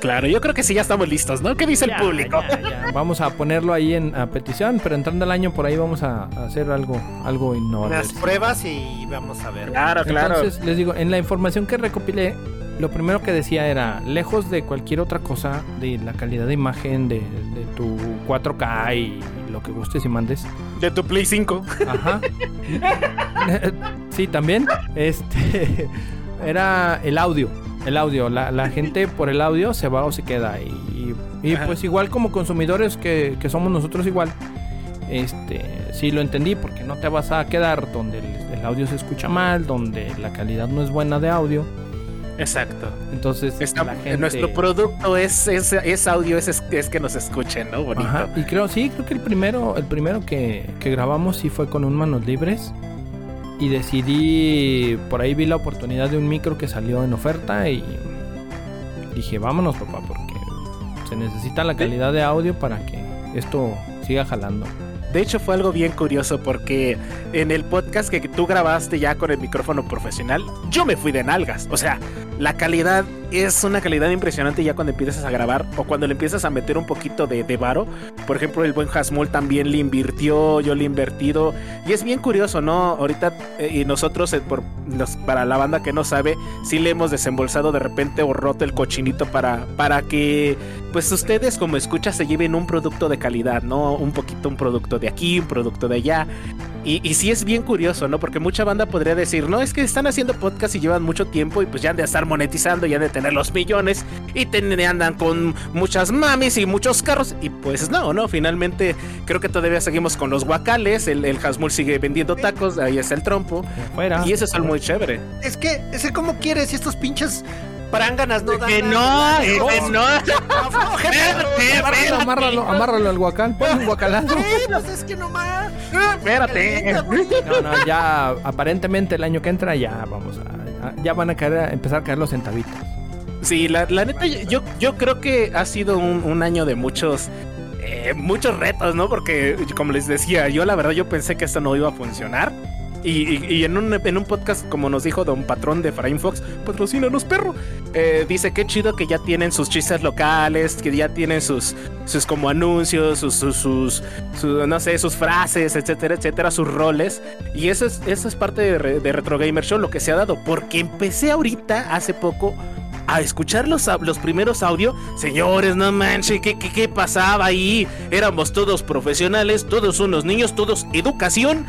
Claro, yo creo que sí ya estamos listos, ¿no? ¿Qué dice el público? ya, ya. Vamos a ponerlo ahí en a petición, pero entrando el año por ahí vamos a, a hacer algo, algo innovador. Unas pruebas y vamos a ver. Claro, claro. Entonces, les digo, en la información que recopilé, lo primero que decía era, lejos de cualquier otra cosa, de la calidad de imagen, de, de tu 4K y lo que gustes y mandes. De tu Play 5. Ajá. sí, también. Este era el audio. El audio. La, la gente por el audio se va o se queda. Y, y, pues igual como consumidores que, que somos nosotros igual. Este, sí lo entendí porque no te vas a quedar donde el, el audio se escucha mal, donde la calidad no es buena de audio. Exacto. Entonces, Está- la gente... Nuestro producto es, es, es audio, es, es que nos escuchen, ¿no? Bonito. Ajá, y creo, sí, creo que el primero, el primero que, que grabamos sí fue con un manos libres. Y decidí, por ahí vi la oportunidad de un micro que salió en oferta y dije, vámonos papá, porque se necesita la calidad de audio para que esto siga jalando. De hecho, fue algo bien curioso porque en el podcast que tú grabaste ya con el micrófono profesional, yo me fui de nalgas. O sea, la calidad es una calidad impresionante ya cuando empiezas a grabar o cuando le empiezas a meter un poquito de, de varo. Por ejemplo, el buen Hasmul también le invirtió, yo le he invertido. Y es bien curioso, ¿no? Ahorita, eh, y nosotros, eh, para la banda que no sabe, sí le hemos desembolsado de repente o roto el cochinito para, para que, pues ustedes como escuchas se lleven un producto de calidad, ¿no? Un poquito un producto de aquí, un producto de allá. Y, y sí es bien curioso, ¿no? Porque mucha banda podría decir, no, es que están haciendo podcast y llevan mucho tiempo y pues ya han de estar monetizando, ya han de tener los millones y ten- andan con muchas mamis y muchos carros. Y pues no, ¿no? Finalmente creo que todavía seguimos con los guacales, el, el Hasmul sigue vendiendo tacos, ahí está el trompo. Fuera. Y eso es algo muy chévere. Es que, ese cómo quieres, y estos pinches pránganas no dan Que no, eh, que no. Amárralo, amárralo, amárralo al guacal. Ponle un guacalazo. Pues es que nomás. Espérate. No, no, ya aparentemente el año que entra ya vamos a. a- Ya van a caer, a empezar a caer los centavitos. Sí, la, la neta, yo, yo creo que ha sido un, un año de muchos. eh, muchos retos, ¿no? Porque, como les decía, yo la verdad yo pensé que esto no iba a funcionar. Y, en, un, en un podcast, como nos dijo Don Patrón de Frame Fox, patrocínanos, perro. eh, dice que chido que ya tienen sus chistes locales, que ya tienen sus, sus como anuncios, sus, sus, sus- su- no sé, sus frases, etcétera, etcétera, sus roles. Y eso es, eso es parte de, Re- de Retro Gamer Show, lo que se ha dado. Porque empecé ahorita, hace poco, a escuchar los, los primeros audios, señores, no manches, ¿qué, qué, qué pasaba ahí? Éramos todos profesionales, todos unos niños, todos educación.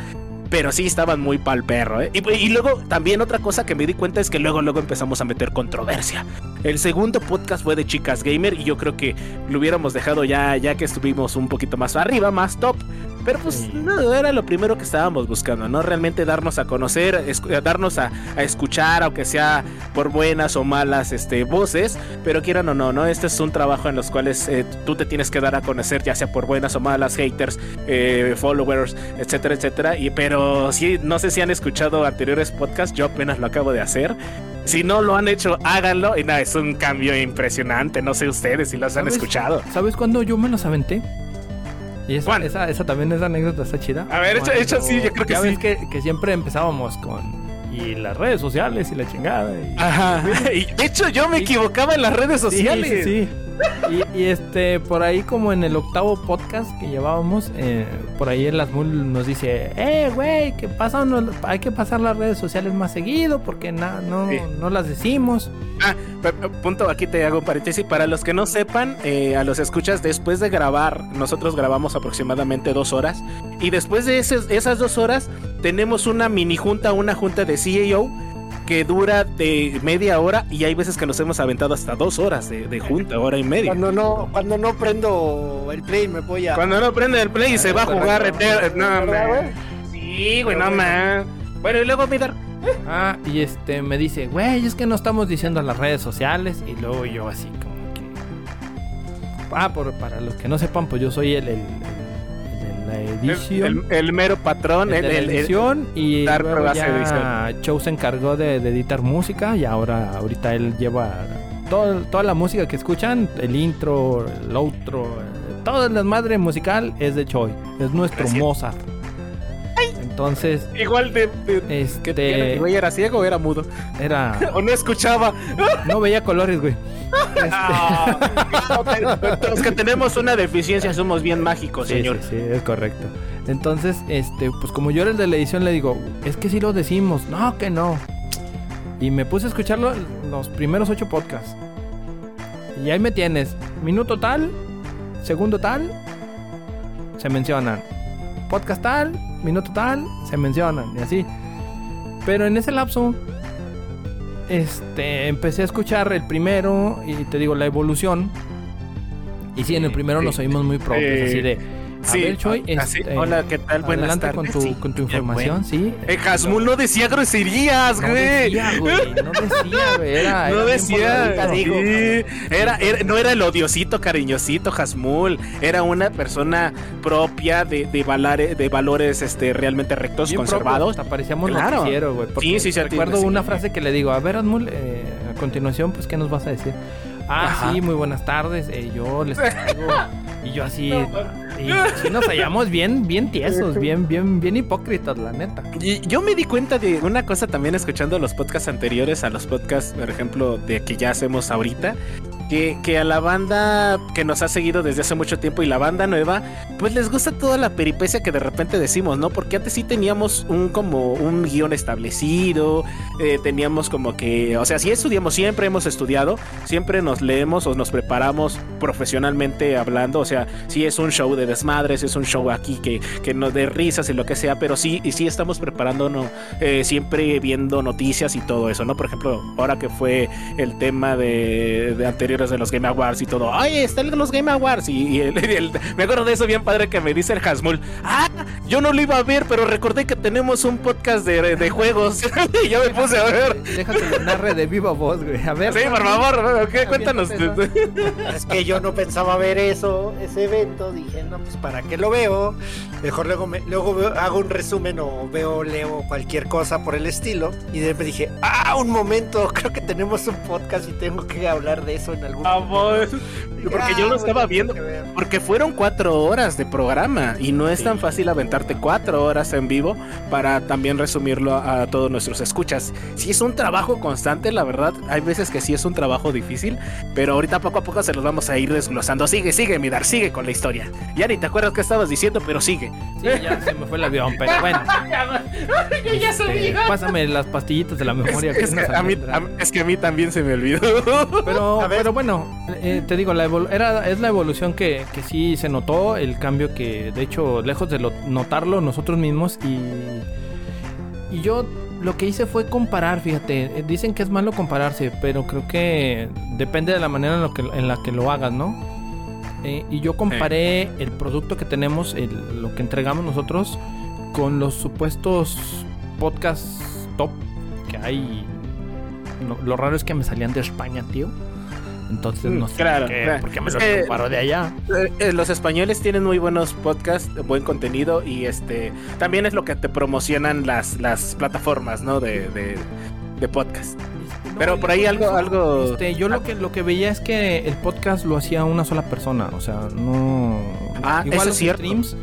Pero sí estaban muy pal perro, ¿eh? Y, y luego también otra cosa que me di cuenta es que luego, luego empezamos a meter controversia. El segundo podcast fue de Chicas Gamer y yo creo que lo hubiéramos dejado ya, ya que estuvimos un poquito más arriba, más top. Pero pues no, era lo primero que estábamos buscando, ¿no? Realmente darnos a conocer, darnos a, a escuchar, aunque sea por buenas o malas este, voces, pero quieran o no, ¿no? Este es un trabajo en los cuales eh, tú te tienes que dar a conocer, ya sea por buenas o malas, haters, eh, followers, etcétera, etcétera. Y, pero sí, no sé si han escuchado anteriores podcasts, yo apenas lo acabo de hacer. Si no lo han hecho, háganlo. Y nada, es un cambio impresionante. No sé ustedes si los han escuchado. ¿Sabes cuándo yo me los aventé? Y esa, esa, esa también, esa anécdota está chida. A ver, echa- echa sí, yo creo que ya sí. ves que, que siempre empezábamos con. Y las redes sociales y la chingada. y- Ajá. Y de hecho, yo me Sí. equivocaba en las redes Sí, sociales. sí, sí. Y, y, este, por ahí como en el octavo podcast que llevábamos, eh, por ahí el Asmul nos dice, eh, güey, que pasa, no- hay que pasar las redes sociales más seguido porque na- no, Sí. no las decimos. Ah, punto, aquí te hago paréntesis. Para los que no sepan, eh, a los escuchas, después de grabar, nosotros grabamos aproximadamente dos horas. Y después de esas, esas dos horas, tenemos una mini junta, una junta de CEO que dura de media hora. Y hay veces que nos hemos aventado hasta dos horas de, de junta, hora y media. Cuando no, cuando no prendo el play me voy a. Cuando no prende el play y se va a jugar No, ¿Verdad, man. güey? Sí, güey, no, man. Bueno, y luego, Midar. Ah, y este me dice, güey, es que no estamos diciendo en las redes sociales. Y luego yo así como que. Ah, por, para los que no sepan, pues yo soy el, la El, edición. el- el mero patrón, el de la edición y Dark luego ya se encargó de, de editar música y ahora ahorita él lleva todo- toda la música que escuchan, el intro, el outro, eh, todo el desmadre musical es de Choi, es nuestro. Mozart. Entonces, igual de, de- que este tiene- güey era ciego o era mudo era o no escuchaba. no veía colores, güey. Este, Ah, los que tenemos una deficiencia somos bien mágicos, Sí, señor. sí, sí, es correcto. Entonces, este, pues como yo era el de la edición, le digo, es que sí lo decimos. No, que no. Y me puse a escucharlo los primeros ocho podcasts. Y ahí me tienes. Minuto tal, segundo tal, se mencionan. Podcast tal, minuto tal, se mencionan. Y así. Pero en ese lapso, este, empecé a escuchar el primero y te digo, la evolución. Y sí, en el primero Sí. nos oímos muy propios, Sí. así de... A Sí, ver, Choy, así- este, hola, ¿qué tal? Buenas adelante tardes. con tu, Sí, con tu información, sí. Eh, Hasmul no decía groserías, No güey. decía, güey, no decía, güey, era... No era bien decía, polvadita, digo. sí. era, era- no era el odiosito cariñosito Hasmul, era una persona propia de, de, valare- de valores este, realmente rectos, Bien conservados. propios, hasta parecíamos Claro. noticiero, güey. Sí, sí, sí, Recuerdo sí. una frase que le digo, a ver, Admul, eh, a continuación, pues, ¿qué nos vas a decir? Ah, Ajá. sí, muy buenas tardes, eh, yo les traigo... y yo así... y sí nos hallamos bien, bien tiesos, bien, bien, bien hipócritas, la neta. Y yo me di cuenta de una cosa también escuchando los podcasts anteriores a los podcasts, por ejemplo, de que ya hacemos ahorita, que, que, a la banda que nos ha seguido desde hace mucho tiempo y la banda nueva, pues les gusta toda la peripecia que de repente decimos, ¿no? Porque antes sí teníamos un como un guion establecido, eh, teníamos como que, o sea, sí estudiamos, siempre hemos estudiado, siempre nos leemos o nos preparamos profesionalmente hablando, o sea, sí es un show de desmadres, es un show aquí que, que nos dé risas y lo que sea, pero sí, y sí estamos preparándonos, eh, siempre viendo noticias y todo eso, ¿no? Por ejemplo, ahora que fue el tema de, de de los Game Awards y todo. ¡Ay, están los Game Awards! Y, el, me acuerdo de eso bien padre que me dice el Hasmul. ¡Ah! Yo no lo iba a ver, pero recordé que tenemos un podcast de, de juegos. y yo me puse a ver. Déjate lo narre de viva voz, güey. A ver. Sí, por favor, ¿qué? cuéntanos. Es que yo no pensaba ver eso, ese evento. Dije, no, pues ¿para qué lo veo? Mejor luego, me, luego veo, hago un resumen o veo, leo cualquier cosa por el estilo. Y de repente dije, ¡ah! Un momento, creo que tenemos un podcast y tengo que hablar de eso en algún Amor. Porque yo lo estaba viendo. Porque fueron cuatro horas de programa y no es tan fácil aventarte cuatro horas en vivo para también resumirlo a, todos nuestros escuchas. Si es un trabajo constante, la verdad. Hay veces que sí es un trabajo difícil, pero ahorita poco a poco se los vamos a ir desglosando. Sigue, sigue, Midar, sigue con la historia. Ya ni te acuerdas qué estabas diciendo, pero sigue. Sí, ya se me fue el avión, pero bueno. yo ya este, Pásame las pastillitas de la memoria. Es, que, a mí, es que a mí también se me olvidó. Pero, pero bueno, eh, te digo, la era, es la evolución que, que, sí se notó, el cambio que, de hecho, lejos de notarlo nosotros mismos y, y yo lo que hice fue comparar, fíjate, eh, dicen que es malo compararse, pero creo que depende de la manera en, lo que, en la que lo hagas, ¿no? Eh, y yo comparé el producto que tenemos, lo que entregamos nosotros, con los supuestos podcasts top que hay. lo raro es que me salían de España, tío. Entonces no sé claro, por, qué, me lo comparo de allá. Eh, eh, los españoles tienen muy buenos podcasts, buen contenido y este también es lo que te promocionan las, las plataformas, ¿no? De, de, podcast. Pero por ahí algo, algo. Este, yo lo que lo que veía es que el podcast lo hacía una sola persona, o sea, no. Ah, igual los streams,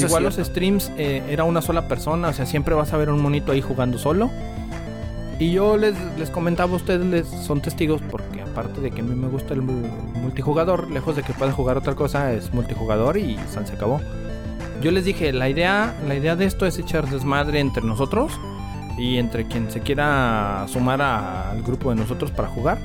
igual los streams eh, era una sola persona, o sea, siempre vas a ver un monito ahí jugando solo. Y yo les, les comentaba a ustedes, les, son testigos porque aparte de que a mí me gusta el multijugador, lejos de que pueda jugar otra cosa, es multijugador y se acabó. Yo les dije, la idea, la idea de esto es echar desmadre entre nosotros y entre quien se quiera sumar al grupo de nosotros para jugar.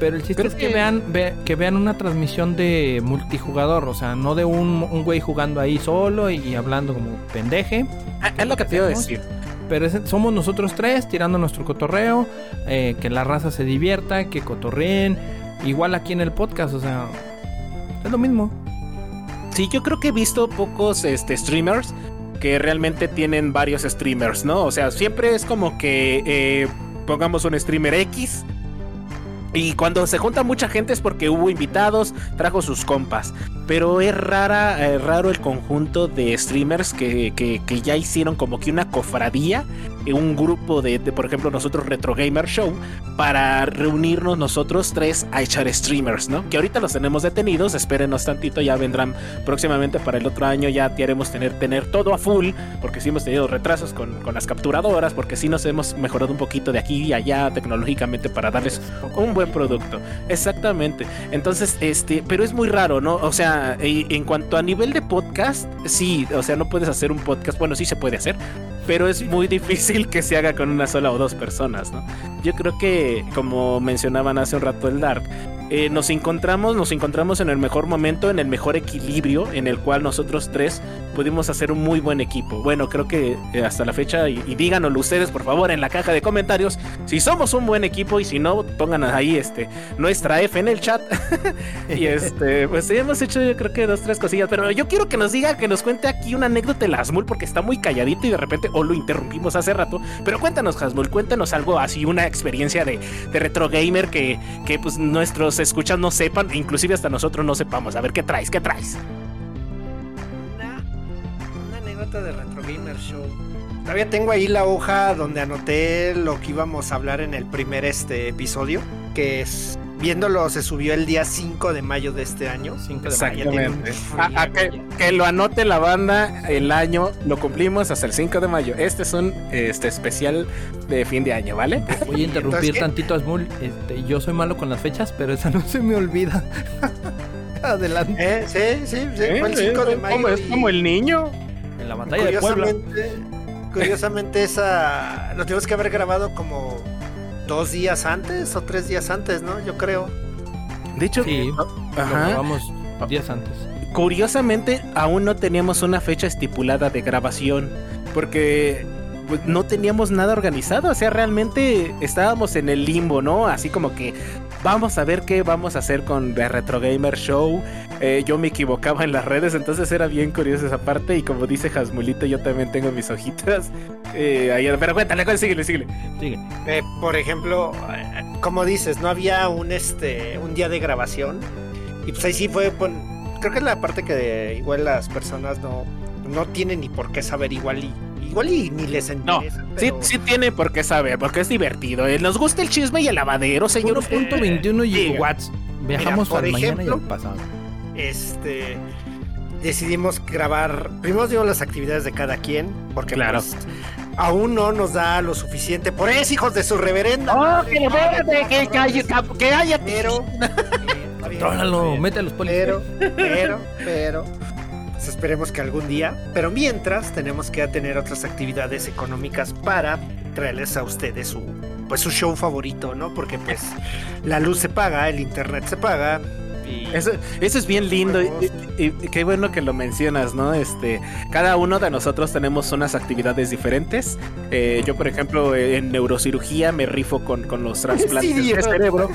Pero el chiste es que, vean que vean una transmisión de multijugador, o sea, no de un, un güey jugando ahí solo y, hablando como pendeje. Ah, es lo que te iba a decir. Pero somos nosotros tres tirando nuestro cotorreo, eh, que la raza se divierta, que cotorreen. Igual aquí en el podcast, o sea, es lo mismo. Sí, yo creo que he visto pocos este, streamers que realmente tienen varios streamers, ¿no? O sea, siempre es como que eh, pongamos un streamer X y cuando se junta mucha gente es porque hubo invitados, trajo sus compas. Pero es rara, eh, raro el conjunto de streamers que, que, que, ya hicieron como que una cofradía un grupo de, por ejemplo, nosotros Retro Gamer Show, para reunirnos nosotros tres a echar streamers, ¿no? Que ahorita los tenemos detenidos, espérenos tantito, ya vendrán próximamente para el otro año, ya queremos tener, tener todo a full, porque sí hemos tenido retrasos con, con las capturadoras, porque sí nos hemos mejorado un poquito de aquí y allá tecnológicamente para darles un buen producto. Exactamente. Entonces, este, pero es muy raro, ¿no? O sea, en cuanto a nivel de podcast, sí, o sea, no puedes hacer un podcast, bueno, sí se puede hacer, pero es muy difícil que se haga con una sola o dos personas, ¿no? Yo creo que, como mencionaban hace un rato el Dark, eh, nos encontramos, nos encontramos en el mejor momento, en el mejor equilibrio, en el cual nosotros tres pudimos hacer un muy buen equipo. Bueno, creo que eh, hasta la fecha, y, díganoslo ustedes por favor en la caja de comentarios, si somos un buen equipo y si no, pongan ahí este nuestra F en el chat. y este, pues hemos hecho yo creo que dos, tres cosillas, pero yo quiero que nos diga, que nos cuente aquí una anécdota de Hasmul, porque está muy calladito y de repente, o lo interrumpimos hace rato, pero cuéntanos Hasmul, cuéntanos algo así, una experiencia de, de retro gamer que, que pues nuestros escuchas no sepan, inclusive hasta nosotros no sepamos. A ver, ¿qué traes? ¿Qué traes? Una, una anécdota de Retro Gamer Show. Todavía tengo ahí la hoja donde anoté lo que íbamos a hablar en el primer este episodio, que es viéndolo se subió el día 5 de mayo de este año. 5 de Exactamente. A, a que, que lo anote la banda el año, lo cumplimos hasta el 5 de mayo. Este es un este, especial de fin de año, ¿vale? Voy a interrumpir Entonces, tantito a Smul. Este, yo soy malo con las fechas, pero esa no se me olvida. Adelante. Eh, sí, sí, sí, ¿Eh? fue el 5 de mayo. Como, es como el niño. En la batalla de Puebla. curiosamente, curiosamente esa lo tenemos que haber grabado como dos días antes o tres días antes, ¿no? Yo creo. De hecho, Sí. Lo ajá. grabamos días antes. Curiosamente, aún no teníamos una fecha estipulada de grabación, porque pues, no teníamos nada organizado, o sea, realmente estábamos en el limbo, ¿no? Así como que vamos a ver qué vamos a hacer con The Retro Gamer Show. Eh, yo me equivocaba en las redes, entonces era bien curioso esa parte, y como dice Jasmulito, yo también tengo mis hojitas. Eh, ahí, pero cuéntale, cuéntale, síguele, síguele. Sigue. Eh, por ejemplo, como dices, no había un este un día de grabación. Y pues ahí sí fue, pon- creo que es la parte que igual las personas no, no tienen ni por qué saber igual y igual y ni les No, interesa. Sí, pero- sí tiene por qué saber, porque es divertido. eh. Nos gusta el chisme y el lavadero, señor. 1.21 diga. gigawatts. Viajamos por al mañana y ejemplo, al pasado. este decidimos grabar primero digo las actividades de cada quien porque Claro. pues, aún no nos da lo suficiente por eso hijos de su reverenda ¡Oh, que espérate, que cállate, que cállate! pero bien. mete a los polis. pero pero pero pues esperemos que algún día pero mientras tenemos que tener otras actividades económicas para traerles a ustedes su pues su show favorito no porque pues la luz se paga el internet se paga Eso, eso es bien lindo y, y- y qué bueno que lo mencionas, ¿no? Este, cada uno de nosotros tenemos unas actividades diferentes. Eh, yo, por ejemplo, en neurocirugía me rifo con, con los trasplantes Sí, de cerebro.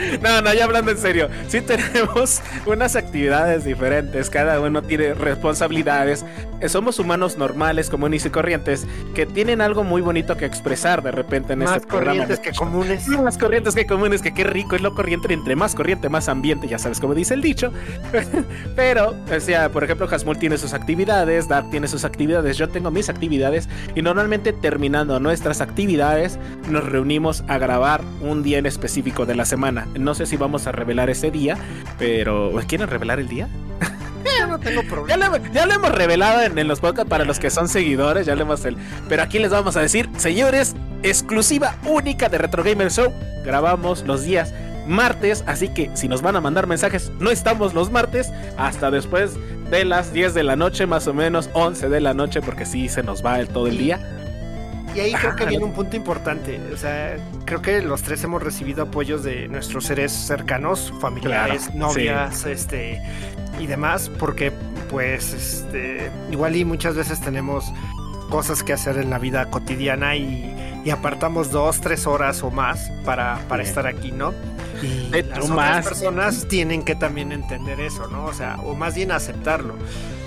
No, no, ya hablando en serio. Sí tenemos unas actividades diferentes. Cada uno tiene responsabilidades. Eh, Somos humanos normales, comunes y corrientes que tienen algo muy bonito que expresar de repente en más este programa. corrientes que comunes Más corrientes que comunes, que qué rico es lo corriente, entre más corriente, más ambiente, ya sabes cómo dice el dicho. Pero, o sea, por ejemplo, Hasmul tiene sus actividades, Dark tiene sus actividades, yo tengo mis actividades, y normalmente terminando nuestras actividades, nos reunimos a grabar un día en específico de la semana. No sé si vamos a revelar ese día, pero ¿quieren revelar el día? yo no tengo Ya problema lo, ya lo hemos revelado en, en los podcasts para los que son seguidores, ya lo hemos el, pero aquí les vamos a decir, señores, exclusiva única de Retro Gamer Show. Grabamos los días martes, así que si nos van a mandar mensajes, no estamos los martes hasta después de las 10 de la noche, más o menos 11 de la noche, porque sí se nos va el, todo el día. Y ahí creo que viene un punto importante. O sea, creo que los tres hemos recibido apoyos de nuestros seres cercanos, familiares, Claro, novias, este y demás, porque pues este igual y muchas veces tenemos cosas que hacer en la vida cotidiana y, y apartamos dos, tres horas o más para, para estar aquí, ¿no? Y las otras más. personas tienen que también entender eso, ¿no? O sea, o más bien aceptarlo.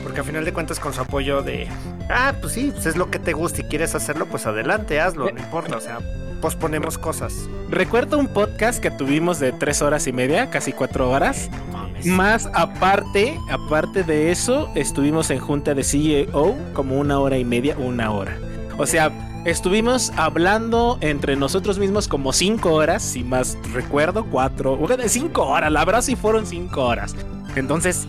Porque a final de cuentas con su apoyo de, ah, pues sí, pues es lo que te gusta y quieres hacerlo, pues adelante, hazlo, no importa, o sea, posponemos cosas. Recuerdo un podcast que tuvimos de 3 horas y media, casi 4 horas. Más aparte, aparte de eso, estuvimos en junta de CEO como una hora y media, una hora. O sea, estuvimos hablando entre nosotros mismos como cinco horas, si más recuerdo, cuatro, cinco horas, la verdad sí fueron cinco horas. Entonces,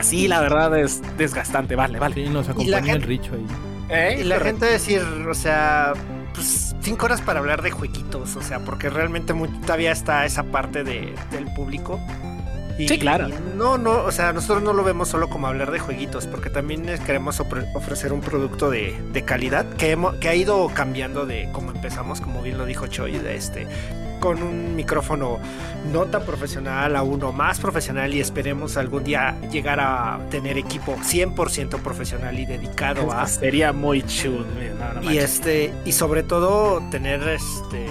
sí, la verdad es desgastante, vale, vale. Sí, nos la acompañó el Richo ahí. ¿Eh? Y la gente decir, o sea, pues cinco horas para hablar de jueguitos, o sea, porque realmente muy- todavía está esa parte de, del público. Y, Sí, claro. y no, no, o sea, nosotros no lo vemos solo como hablar de jueguitos, porque también queremos ofre- ofrecer un producto de, de calidad que, hemos, que ha ido cambiando de cómo empezamos, como bien lo dijo Choi, de este con un micrófono no tan profesional a uno más profesional y esperemos algún día llegar a tener equipo 100% profesional y dedicado a Sería muy chulo. no, no y este y sobre todo tener este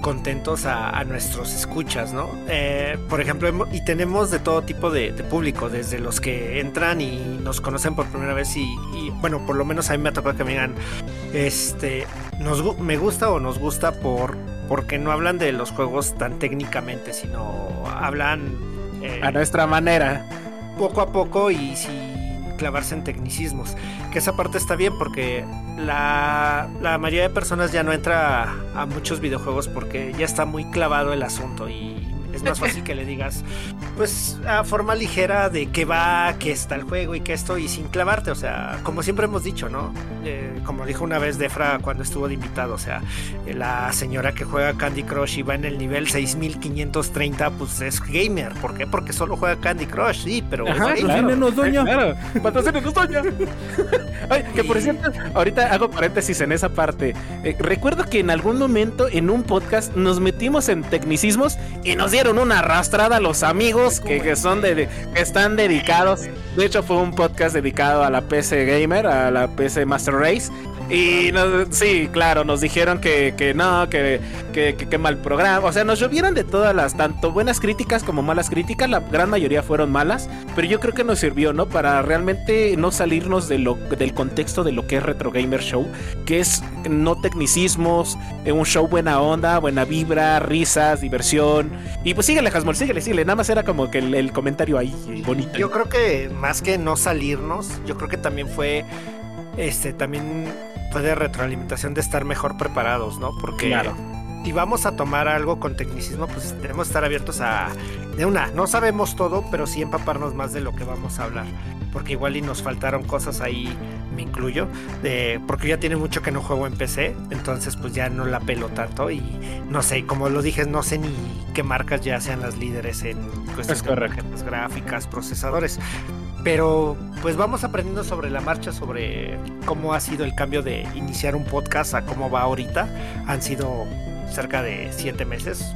contentos a, a nuestros escuchas, ¿no? Eh, por ejemplo, y tenemos de todo tipo de, de público, desde los que entran y nos conocen por primera vez y, y, bueno, por lo menos a mí me ha tocado que me digan, este, nos, me gusta o nos gusta por porque no hablan de los juegos tan técnicamente, sino hablan eh, A nuestra manera. poco a poco y si clavarse en tecnicismos. Que esa parte está bien porque la, la mayoría de personas ya no entra a, a muchos videojuegos porque ya está muy clavado el asunto y más fácil que le digas, pues, a forma ligera de qué va, qué está el juego y qué esto, y sin clavarte. O sea, como siempre hemos dicho, ¿no? Eh, como dijo una vez Defra cuando estuvo de invitado, o sea, la señora que juega Candy Crush y va en el nivel 6530, pues es gamer. ¿Por qué? Porque solo juega Candy Crush, sí, pero. Ajá, es claro. Doña. Claro, patrocínenos, doña. Ay, que por cierto, ahorita hago paréntesis en esa parte. Eh, recuerdo que en algún momento en un podcast nos metimos en tecnicismos y nos dieron una arrastrada a los amigos que, que son de, de- que están dedicados. De hecho, fue un podcast dedicado a la PC Gamer, a la PC Master Race. Y nos- sí, claro, nos dijeron que, que no, que, que, que- mal programa. O sea, nos llovieron de todas las, tanto buenas críticas como malas críticas. La gran mayoría fueron malas. Pero yo creo que nos sirvió, ¿no? Para realmente no salirnos de lo, del contexto de lo que es Retro Gamer Show. Que es no tecnicismos, eh, un show buena onda, buena vibra, risas, diversión. Y pues síguele, Hasmol, síguele, síguele. Nada más era como que el, comentario ahí bonito. Yo creo que más que no salirnos, yo creo que también fue, este, también fue de retroalimentación de estar mejor preparados, ¿no? Porque Claro. si vamos a tomar algo con tecnicismo, pues tenemos que estar abiertos a, de una, no sabemos todo, pero sí empaparnos más de lo que vamos a hablar. Porque igual y nos faltaron cosas ahí, me incluyo, de, porque ya tiene mucho que no juego en PC, entonces pues ya no la pelo tanto y no sé, como lo dije, no sé ni qué marcas ya sean las líderes en cuestiones Es de gráficas, procesadores. Pero pues vamos aprendiendo sobre la marcha, sobre cómo ha sido el cambio de iniciar un podcast a cómo va ahorita. Han sido cerca de siete meses.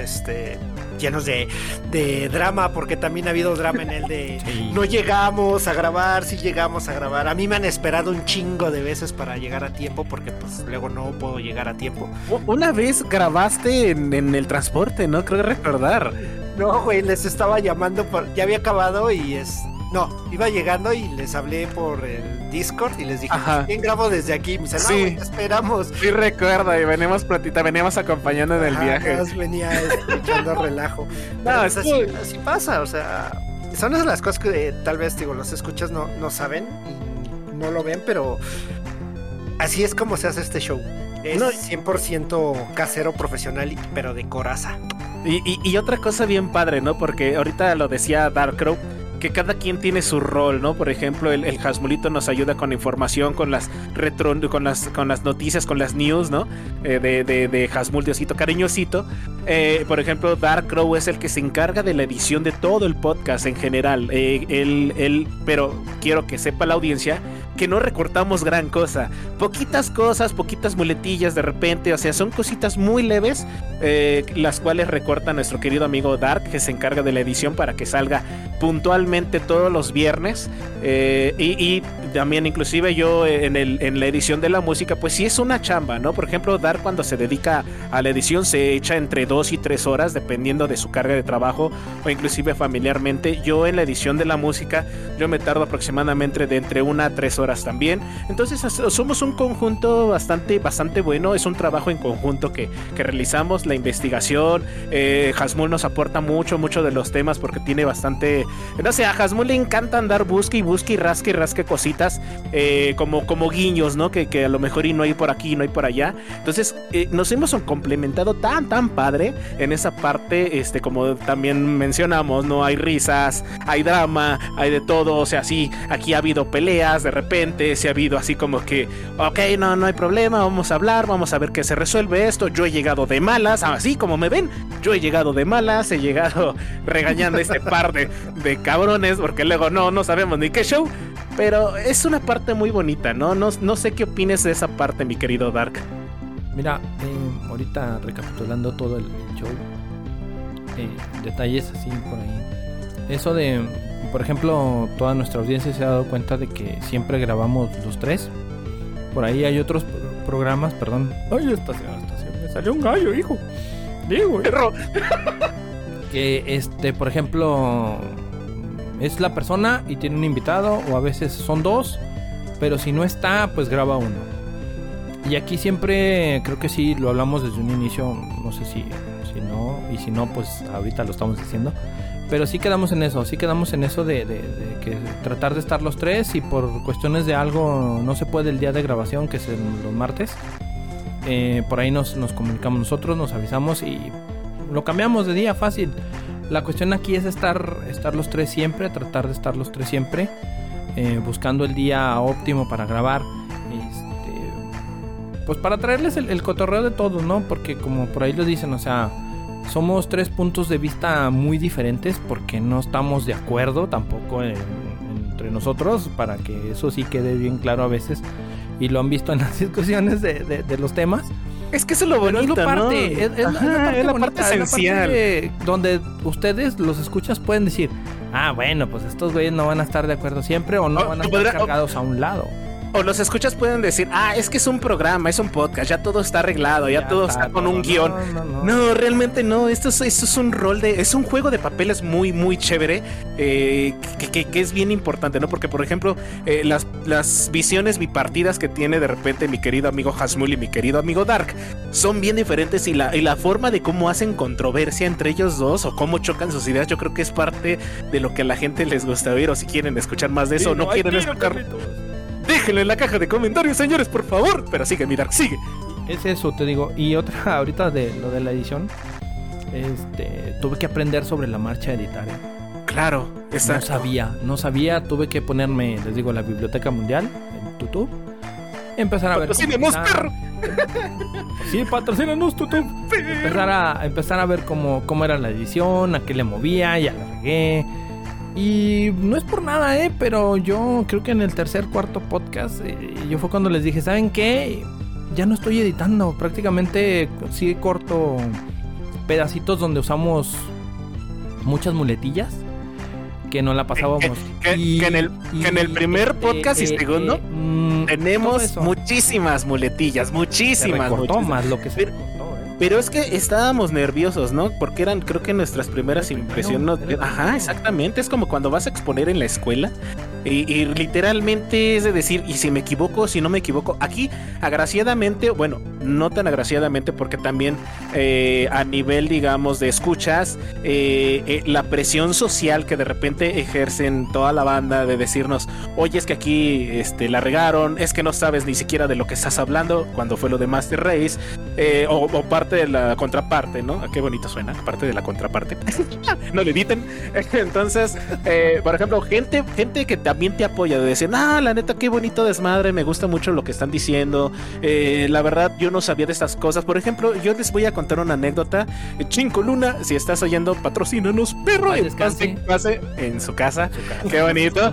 Este, llenos de, de drama, porque también ha habido drama en el de Sí. no llegamos a grabar, sí llegamos a grabar. A mí me han esperado un chingo de veces para llegar a tiempo, porque pues luego no puedo llegar a tiempo. Una vez grabaste en, en el transporte, ¿no? Creo recordar. No, güey, les estaba llamando por. Ya había acabado y es. No, iba llegando y les hablé por el Discord y les dije, Ajá. ¿quién grabo desde aquí? Me dicen, no, Sí. güey, te esperamos. Sí recuerdo, y venimos platita, veníamos acompañando en el Ajá, viaje. venía echando relajo. Pero, No, pues, así, así pasa, o sea, son esas las cosas que eh, tal vez digo, los escuchas no, no saben y no lo ven, pero así es como se hace este show. Es No, 100% casero, profesional, pero de coraza. Y, y- y otra cosa bien padre, ¿no? Porque ahorita lo decía Dark Crow, que cada quien tiene su rol, ¿no? Por ejemplo, el, el nos ayuda con la información, con las retro, con las, con las noticias, con las news, ¿no? Eh, de, de, Diosito cariñosito. Eh, por ejemplo, Dark Crow es el que se encarga de la edición de todo el podcast en general. Eh, él, él- pero quiero que sepa la audiencia que no recortamos gran cosa. Poquitas cosas, poquitas muletillas de repente, o sea, son cositas muy leves, eh, las cuales recorta nuestro querido amigo Dark, que se encarga de la edición para que salga puntualmente todos los viernes. Eh, y, también inclusive yo eh, en, la edición de la música, pues sí es una chamba, ¿no? Por ejemplo, Dark cuando se dedica a la edición se echa entre dos y tres horas, dependiendo de su carga de trabajo o inclusive familiarmente. Yo en la edición de la música, yo me tardo aproximadamente de entre una a tres horas también. Entonces somos un conjunto bastante, bastante bueno. Es un trabajo en conjunto que, que realizamos, la investigación. Eh, nos aporta mucho, mucho de los temas porque tiene bastante... No sé, a Hasmul le encanta andar busque y busque y rasque y rasque cositas eh, como, como guiños, ¿no? Que, que a lo mejor y no hay por aquí, no hay por allá. Entonces eh, nos hemos complementado tan, tan padre en esa parte, este, como también mencionamos, ¿no? Hay risas, hay drama, hay de todo, o sea, sí, aquí ha habido peleas de repente, se ha habido así como que, ok, no, no hay problema, vamos a hablar, vamos a ver qué se resuelve esto, yo he llegado de malas, así como me ven, yo he llegado de malas, he llegado regañando a este par de, cabrones, porque luego no, no sabemos ni qué show, pero es una parte muy bonita, ¿no? No, no sé qué opines de esa parte, mi querido Dark. Mira, eh, ahorita recapitulando todo el show, eh, detalles así por ahí. Eso de, por ejemplo, toda nuestra audiencia se ha dado cuenta de que siempre grabamos los tres. Por ahí hay otros pro- programas, perdón. Ay, estación, estación, me salió un gallo, hijo. Digo, Perro. que este, por ejemplo, es la persona y tiene un invitado, o a veces son dos, pero si no está, pues graba uno. Y aquí siempre, creo que sí, lo hablamos desde un inicio, no sé si, si no, y si no, pues ahorita lo estamos diciendo. Pero sí quedamos en eso, sí quedamos en eso de, de- de que tratar de estar los tres y por cuestiones de algo no se puede el día de grabación, que es el- los martes. Eh, por ahí nos, nos comunicamos nosotros, nos avisamos y lo cambiamos de día fácil. La cuestión aquí es estar, estar los tres siempre, tratar de estar los tres siempre, eh, buscando el día óptimo para grabar. Este, pues para traerles el, el cotorreo de todos, ¿no? Porque como por ahí lo dicen, o sea, somos tres puntos de vista muy diferentes porque no estamos de acuerdo tampoco en- entre nosotros, para que eso sí quede bien claro a veces. Y lo han visto en las discusiones de, de- de los temas. Es que eso es lo bonito, es lo ¿no? parte, es, es la- es Ajá, la parte es la bonita, parte es la parte esencial. de- donde ustedes, los escuchas, pueden decir, ah, bueno, pues estos güeyes no van a estar de acuerdo siempre o no O- van a estar podrá- cargados a un lado. O los escuchas pueden decir, ah, es que es un programa, es un podcast, ya todo está arreglado, ya, todo está con un guion. No, no, no. No, realmente no. Esto es, esto es un rol de. Es un juego de papeles muy, muy chévere. eh, que, que- que es bien importante, ¿no? Porque, por ejemplo, eh, las, las visiones bipartidas que tiene de repente mi querido amigo Hasmul y mi querido amigo Dark son bien diferentes. Y la, y la forma de cómo hacen controversia entre ellos dos o cómo chocan sus ideas, yo creo que es parte de lo que a la gente les gusta oír. O si quieren escuchar más de eso, o no quieren escuchar. Déjenlo en la caja de comentarios, señores, por favor. Pero sigue, mi Dark, sigue. Es eso, te digo. Y otra, ahorita de lo de la edición, este, tuve que aprender sobre la marcha a editar. ¿eh? Claro, No sabía, no sabía, tuve que ponerme, les digo, la Biblioteca Mundial en YouTube. Empezar a ver. está- perro. Sí, patrocínanos YouTube. Empezar a, empezar a ver cómo, cómo era la edición, a qué le movía, ya la regué. Y no es por nada, ¿eh? Pero yo creo que en el tercer, cuarto podcast, eh, yo fue cuando les dije, ¿saben qué? Ya no estoy editando, prácticamente sí corto pedacitos donde usamos muchas muletillas que no la pasábamos. que- que en el- que en el primer podcast y segundo mm, Tenemos muchísimas muletillas, se muchísimas. recortó muchísimas. más lo que se Pero- es que estábamos nerviosos, ¿no? Porque eran, creo que nuestras primeras impresiones. Ajá, exactamente. Es como cuando vas a exponer en la escuela. Y, y literalmente es de decir, y si me equivoco, si no me equivoco. Aquí, agraciadamente, bueno, no tan agraciadamente, porque también eh, a nivel, digamos, de escuchas, eh, eh, la presión social que de repente ejercen toda la banda de decirnos, oye, es que aquí este, la regaron, es que no sabes ni siquiera de lo que estás hablando, cuando fue lo de Master Race, o, o parte de la contraparte, ¿no? Qué bonito suena, parte de la contraparte. no le editen. Entonces, eh, por ejemplo, gente, gente que también te apoya de decir, ah, la neta, qué bonito desmadre, me gusta mucho lo que están diciendo. Eh, la verdad, yo no sabía de estas cosas. Por ejemplo, yo les voy a contar una anécdota. Eh, Chinco Luna, si estás oyendo, patrocínanos, perro, Ay, en paz en su casa. Su. Qué bonito.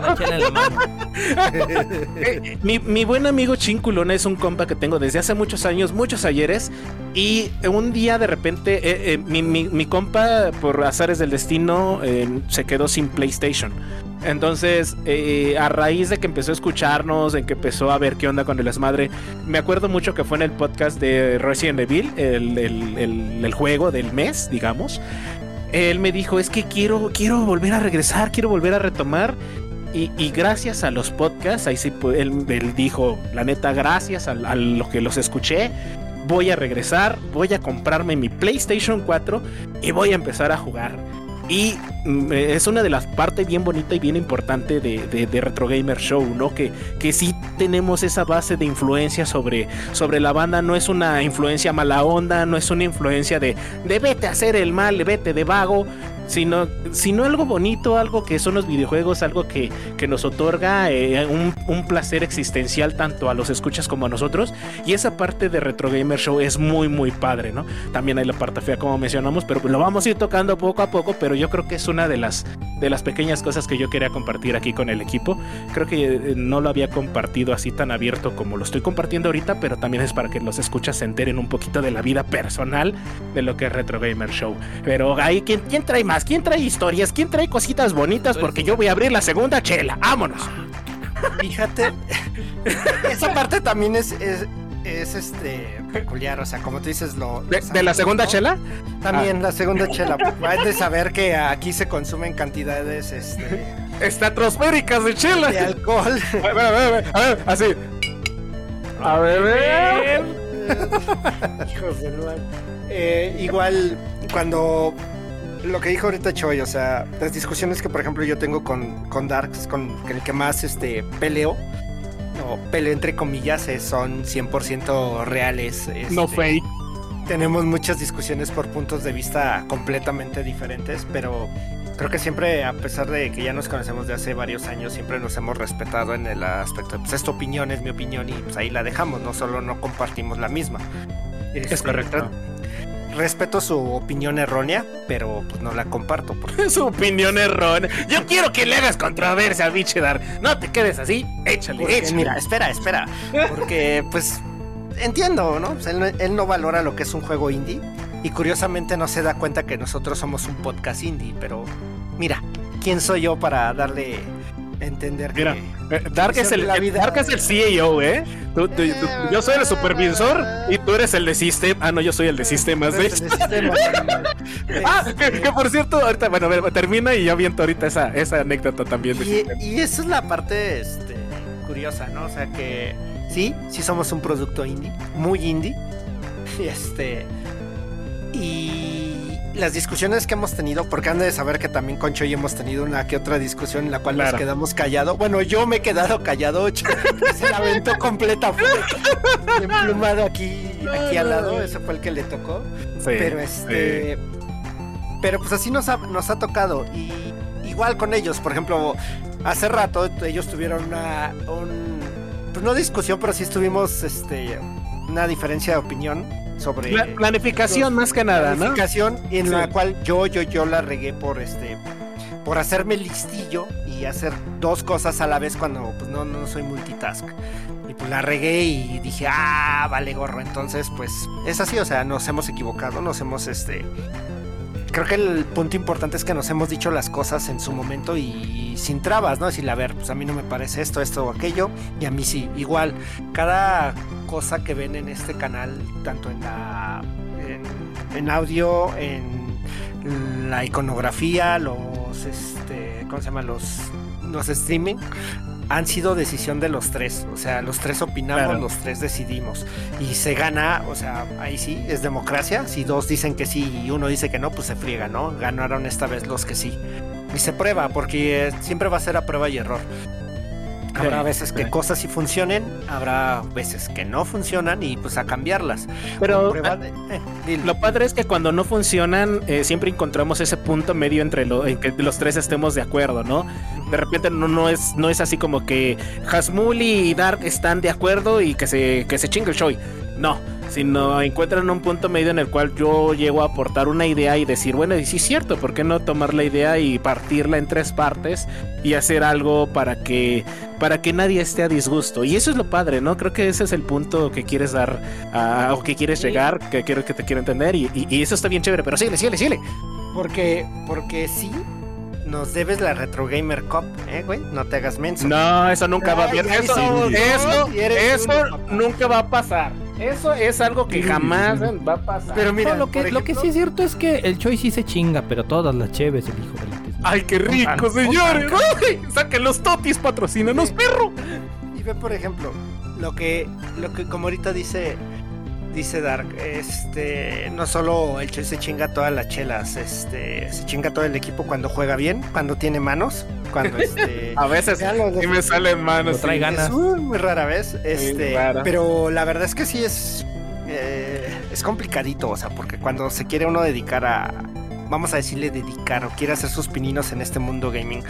Mi, mi buen amigo Chinculona es un compa que tengo desde hace muchos años, muchos ayeres. Y un día de repente, eh, eh, mi, compa, por azares del destino, eh, se quedó sin PlayStation. Entonces, a raíz de que empezó a escucharnos, de que empezó a ver qué onda con el desmadre, me acuerdo mucho que fue en el podcast de Resident Evil, el, el- juego del mes, digamos. Él me dijo, es que quiero, quiero volver a regresar, quiero volver a retomar. Y, gracias a los podcasts, ahí sí, él, él dijo, la neta, gracias a, a lo que los escuché, voy a regresar, voy a comprarme mi PlayStation 4 y voy a empezar a jugar. Y mm, eh, es una de las partes bien bonita y bien importante de, de, Retro Gamer Show, ¿no? Que, que sí tenemos esa base de influencia sobre, sobre la banda, no es una influencia mala onda, no es una influencia de, de vete a hacer el mal, vete de vago, sino, sino algo bonito, algo que son los videojuegos, algo que, que nos otorga eh, un, un placer existencial tanto a los escuchas como a nosotros. Y esa parte de Retro Gamer Show es muy, muy padre, ¿no? También hay la parte fea, como mencionamos, pero lo vamos a ir tocando poco a poco. Pero yo creo que es una de las, de las pequeñas cosas que yo quería compartir aquí con el equipo. Creo que eh, no lo había compartido así tan abierto como lo estoy compartiendo ahorita, pero también es para que los escuchas se enteren un poquito de la vida personal de lo que es Retro Gamer Show. Pero ahí, ¿quién, quién trae más? ¿Quién trae historias? ¿Quién trae cositas bonitas? Porque yo voy a abrir la segunda chela. ¡Vámonos! Fíjate, esa parte también es, es, es, este peculiar, o sea, como tú dices, lo... ¿De, de la segunda ¿no? chela? También la segunda chela. Hay de saber que aquí se consumen cantidades este, Estratosféricas de chela. de alcohol. A ver, a ver, a ver, a ver, así. A ver, Hijos mal. Eh, igual cuando lo que dijo ahorita Choy, o sea, las discusiones que por ejemplo yo tengo con, con Darks, con el que más este, peleo, o peleo entre comillas, eh, son 100% reales. no este, fake. Tenemos muchas discusiones por puntos de vista completamente diferentes, pero creo que siempre, a pesar de que ya nos conocemos de hace varios años, siempre nos hemos respetado en el aspecto, pues es tu opinión, es mi opinión y pues ahí la dejamos, no solo no compartimos la misma. Es Este, correcto. Respeto su opinión errónea, pero pues no la comparto. Porque Su opinión errónea. Yo quiero que le hagas controversia al biche Dar. No te quedes así. Échale, Porque, échale. mira, espera, espera. Porque, pues, entiendo, ¿no? Pues, él, no- él no valora lo que es un juego indie. Y curiosamente no se da cuenta que nosotros somos un podcast indie. Pero, mira, ¿quién soy yo para darle entender Mira, que. Eh, Dark es el, La vida- Dark es el CEO, ¿eh? Tú- tú- tú- yo soy el supervisor y tú eres el de sistema. Ah, no, yo soy el de sistemas. ¿eh? Ah, que, que por cierto, ahorita, bueno, termina y yo aviento ahorita esa, esa anécdota también de Y, y esa es la parte este, curiosa, ¿no? O sea que sí, sí somos un producto indie, muy indie. Este. Y las discusiones que hemos tenido, porque han de saber que también con Choy hemos tenido una que otra discusión en la cual Claro. nos quedamos callados. Bueno, yo me he quedado callado, Choy se la aventó completa, fue emplumado aquí, aquí al lado, ese fue el que le tocó. Sí, Pero este. Pero pues así nos ha, nos ha tocado. Y igual con ellos, por ejemplo, hace rato ellos tuvieron una. Un, pues no discusión, pero sí estuvimos este, una diferencia de opinión sobre. Planificación más que nada, ¿no? planificación en Sí. la cual yo, yo, yo la regué por este. Por hacerme listillo y hacer dos cosas a la vez cuando pues no, no soy multitask. Y pues la regué y dije, ah, vale gorro. Entonces, pues es así, o sea, nos hemos equivocado, nos hemos este. Creo que el punto importante es que nos hemos dicho las cosas en su momento y sin trabas, ¿no? Decirle, a ver, pues a mí no me parece esto, esto o aquello, y a mí sí. Igual, cada cosa que ven en este canal, tanto en la. en, en audio, en la iconografía, los este. ¿cómo se llama? los. los streaming han sido decisión de los tres. O sea, los tres opinamos, Claro. los tres decidimos. Y se gana, o sea, ahí sí, es democracia. Si dos dicen que sí y uno dice que no, pues se friega, ¿no? Ganaron esta vez los que sí. Y se prueba, porque eh, siempre va a ser a prueba y error. Habrá veces que cosas sí funcionen, habrá veces que no funcionan y pues a cambiarlas. Pero de- eh. Lo padre es que cuando no funcionan, eh, siempre encontramos ese punto medio entre lo, en que los tres estemos de acuerdo, ¿no? De repente no, no, es, no es así como que Hasmuli y Dark están de acuerdo y que se, que se chingue el show. No, sino encuentran un punto medio en el cual yo llego a aportar una idea y decir, bueno, y sí es cierto, ¿por qué no tomar la idea y partirla en tres partes y hacer algo para que, para que nadie esté a disgusto? Y eso es lo padre, ¿no? Creo que ese es el punto que quieres dar a- o que quieres llegar, que quiero que te quiero entender y, y- y eso está bien chévere, pero síguele, síguele, síguele. Porque, porque sí, nos debes la Retro Gamer Cup, ¿eh, güey? No te hagas menso. No, eso nunca va bien. Eso, eso, eso papá. nunca va a pasar. Eso es algo que jamás va a pasar. Pero mira, No, lo, que, lo que sí es cierto es que el Choi sí se chinga, pero todas las cheves, el hijo de la tisma. Ay, qué rico, señores. Saquen los totis, patrocínanos, perro. Y ve, por ejemplo, lo que, lo que como ahorita dice, dice Dark, este, no solo el Che se chinga todas las chelas, este, se chinga todo el equipo cuando juega bien, cuando tiene manos, cuando este. A veces sí me salen manos. Trae ganas. Es muy, muy rara vez, este, rara. pero la verdad es que sí es, eh, es complicadito, o sea, porque cuando se quiere uno dedicar a, vamos a decirle dedicar o quiere hacer sus pininos en este mundo gaming,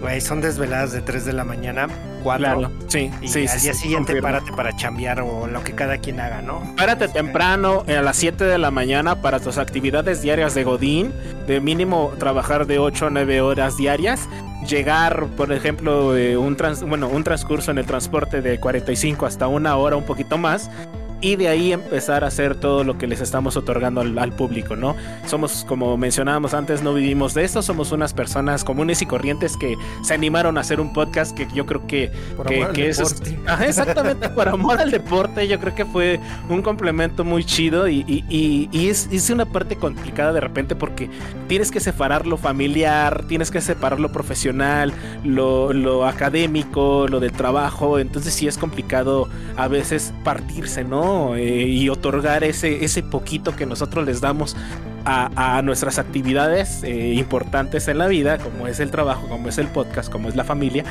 güey, son desveladas de 3 de la mañana, 4. Claro, sí, Y sí, al sí, día sí, siguiente confirmo. párate para chambear o lo que cada quien haga, ¿no? Párate temprano eh, a las 7 de la mañana para tus actividades diarias de Godín, de mínimo trabajar de 8 a 9 horas diarias, llegar, por ejemplo, eh, un, trans- bueno, un transcurso en el transporte de 45 hasta una hora, un poquito más, y de ahí empezar a hacer todo lo que les estamos otorgando al, al público, ¿no? Somos, como mencionábamos antes, no vivimos de esto, somos unas personas comunes y corrientes que se animaron a hacer un podcast que yo creo que Por que, amor al es- exactamente, por amor al deporte, yo creo que fue un complemento muy chido y, y- y- y es, es una parte complicada de repente porque tienes que separar lo familiar, tienes que separar lo profesional, lo, lo académico, lo del trabajo, entonces sí es complicado a veces partirse, ¿no? Eh, y otorgar ese, ese poquito que nosotros les damos a, nuestras actividades eh, importantes en la vida, como es el trabajo, como es el podcast, como es la familia,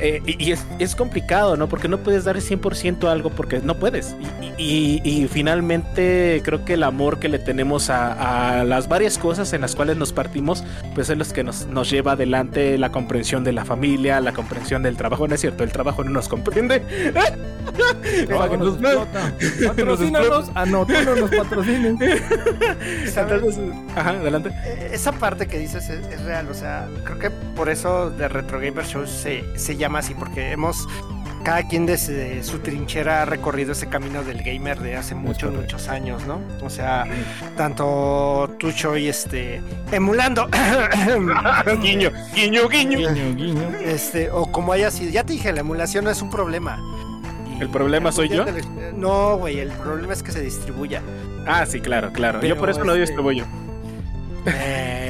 eh, y, es, complicado, ¿no? Porque no puedes dar el 100% a algo porque no puedes. Y, finalmente creo que el amor que le tenemos a, las varias cosas en las cuales nos partimos, pues es lo que nos, nos lleva adelante la comprensión de la familia, la comprensión del trabajo. No es cierto, el trabajo no nos comprende. no, nos Patrocínanos. Ah, no, tú no nos patrocines. ajá, adelante. Eh, esa parte que dices es, real, o sea, creo que por eso de Retro Gamer Show se, se llama así, porque hemos, cada quien desde su trinchera ha recorrido ese camino del gamer de hace muchos, muchos años, ¿no? O sea, tanto Tucho y este, emulando, guiño, guiño, guiño, guiño, este, o como haya sido, ya te dije, la emulación no es un problema. ¿El problema soy yo? No, güey, el problema es que se distribuya. Ah, sí, claro, claro. yo por eso no este... distribuyo. Eh,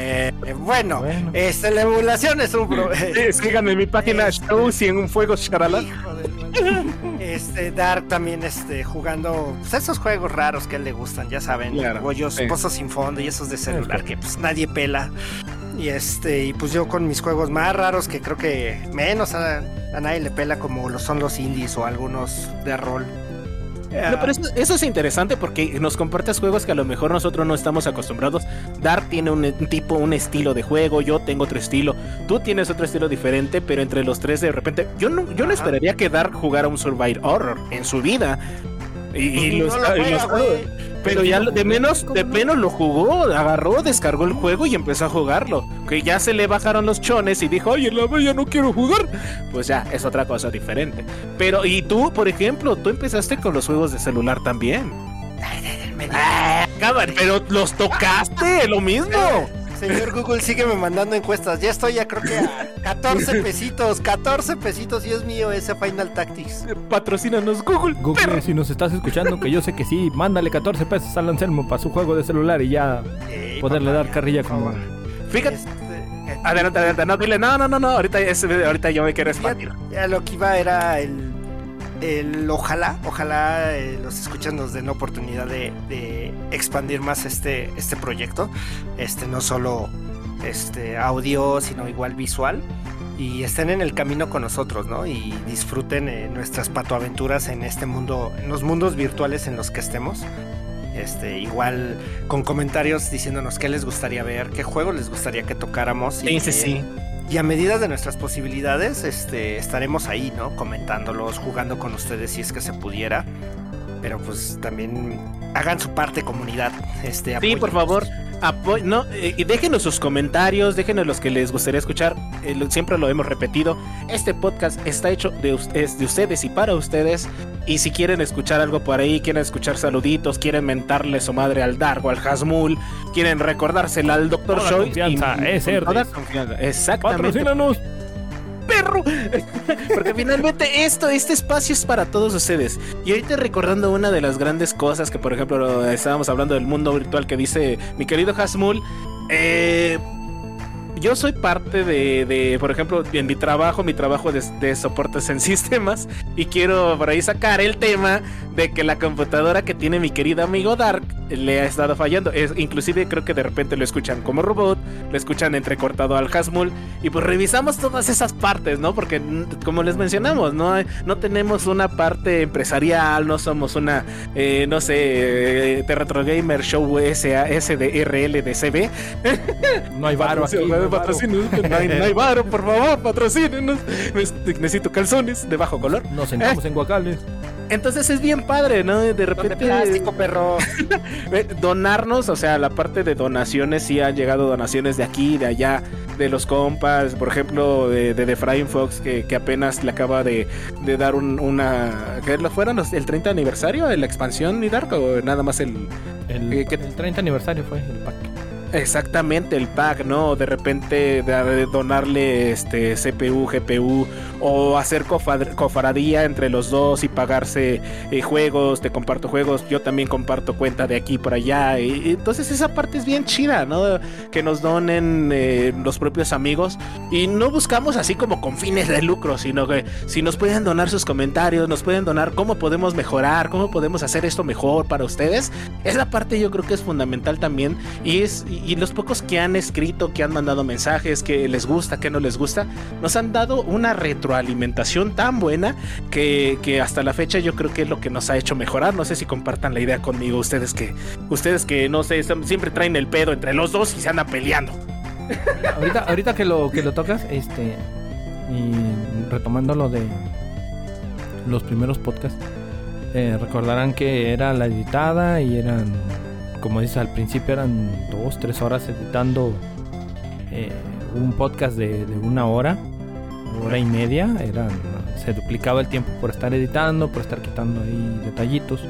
bueno, Este, la emulación es un problema. Sí, síganme en mi página este, Show si en un fuego charala. Este, Dark también este, jugando pues, esos juegos raros que a él le gustan, ya saben, claro, Pozos sin fondo y esos de celular que pues nadie pela. Y este, y pues yo con mis juegos más raros que creo que menos a, a nadie le pela como lo son los indies o algunos de rol. No, pero eso, es interesante porque nos compartes juegos que a lo mejor nosotros no estamos acostumbrados. Dark tiene un, tipo, un estilo de juego, yo tengo otro estilo, tú tienes otro estilo diferente, pero entre los tres de repente, yo no, yo no esperaría que Dark jugara un Survival Horror en su vida. Y, los, pero ya de menos, de menos lo jugó, agarró, descargó el juego y empezó a jugarlo. Que ya se le bajaron los chones y dijo, oye, la ya no quiero jugar. Pues ya, es otra cosa diferente. Pero, y tú, por ejemplo, tú empezaste con los juegos de celular también. Ah, pero los tocaste, lo mismo. Señor Google, sígueme mandando encuestas. Ya estoy, ya creo que a 14 pesitos, 14 pesitos y es mío ese Final Tactics. Patrocínanos, Google. Google, si nos estás escuchando, que yo sé que sí, mándale 14 pesos al Anselmo para su juego de celular y ya poderle dar carrilla como. Fíjate. Este, adelante, adelante. No, dile, no, no, no, no. Ahorita, ahorita yo me quiero expandir. Ya, lo que iba era el el, ojalá, ojalá eh, los escuchas nos den la oportunidad de, expandir más este, este proyecto. Este, no solo este, audio, sino igual visual. Y estén en el camino con nosotros, ¿no? Y disfruten eh, nuestras patoaventuras en este mundo, en los mundos virtuales en los que estemos. Este, igual con comentarios diciéndonos qué les gustaría ver, qué juego les gustaría que tocáramos. Sí, sí, sí y a medida de nuestras posibilidades, este, estaremos ahí, ¿no? Comentándolos, jugando con ustedes si es que se pudiera. Pero pues también hagan su parte comunidad. Este, sí, por favor. No, eh, déjenos sus comentarios, déjenos los que les gustaría escuchar. Eh, siempre lo hemos repetido. Este podcast está hecho de, de ustedes y para ustedes. Y si quieren escuchar algo por ahí, quieren escuchar saluditos, quieren mentarle su madre al Dark o al Hasmul, quieren recordársela al Doctor Show. Confianza, es confianza. Exactamente. Perro. Porque finalmente esto, este espacio es para todos ustedes. Y ahorita recordando una de las grandes cosas que, por ejemplo, estábamos hablando del mundo virtual que dice mi querido Hasmul. Eh, yo soy parte de, por ejemplo, en mi trabajo, mi trabajo de, de, soportes en sistemas, y quiero por ahí sacar el tema de que la computadora que tiene mi querido amigo Dark le ha estado fallando. Es, inclusive creo que de repente lo escuchan como robot, lo escuchan entrecortado al Hasmul, y pues revisamos todas esas partes, ¿no? Porque como les mencionamos, no, no tenemos una parte empresarial, no somos una, eh, no sé, eh, Retro Gamer Show SASDRL de CB. No hay varo aquí. No hay, no hay varo, por favor, patrocínenos. Necesito calzones de bajo color. Nos sentamos en guacales. Entonces es bien padre, ¿no? De repente. plástico, perro. donarnos, o sea, la parte de donaciones, sí han llegado donaciones de aquí, de allá, de los compas, por ejemplo, de, de, Fox, que, apenas le acaba de, dar una. ¿Qué lo fueron? ¿El 30 aniversario de la expansión y Dark? ¿O nada más el. El, 30 aniversario fue el pack. Exactamente, el pack, ¿no? De repente de donarle este CPU, GPU o hacer cofaradía entre los dos y pagarse eh, juegos, te comparto juegos, yo también comparto cuenta de aquí por allá. Y, entonces esa parte es bien chida, ¿no? Que nos donen eh, los propios amigos y no buscamos así como con fines de lucro, sino que si nos pueden donar sus comentarios, nos pueden donar cómo podemos mejorar, cómo podemos hacer esto mejor para ustedes. Esa parte yo creo que es fundamental también y y los pocos que han escrito, que han mandado mensajes, que les gusta, que no les gusta, nos han dado una retroalimentación tan buena que, hasta la fecha yo creo que es lo que nos ha hecho mejorar. No sé si compartan la idea conmigo, ustedes que, ustedes que no sé, siempre traen el pedo entre los dos y se andan peleando. Ahorita, ahorita que lo que lo tocas, este y retomando lo de los primeros podcasts, eh, recordarán que era la editada y eran como dices, al principio eran dos, tres horas editando eh, un podcast de, una hora, hora y media. Eran, se duplicaba el tiempo por estar editando, por estar quitando ahí detallitos.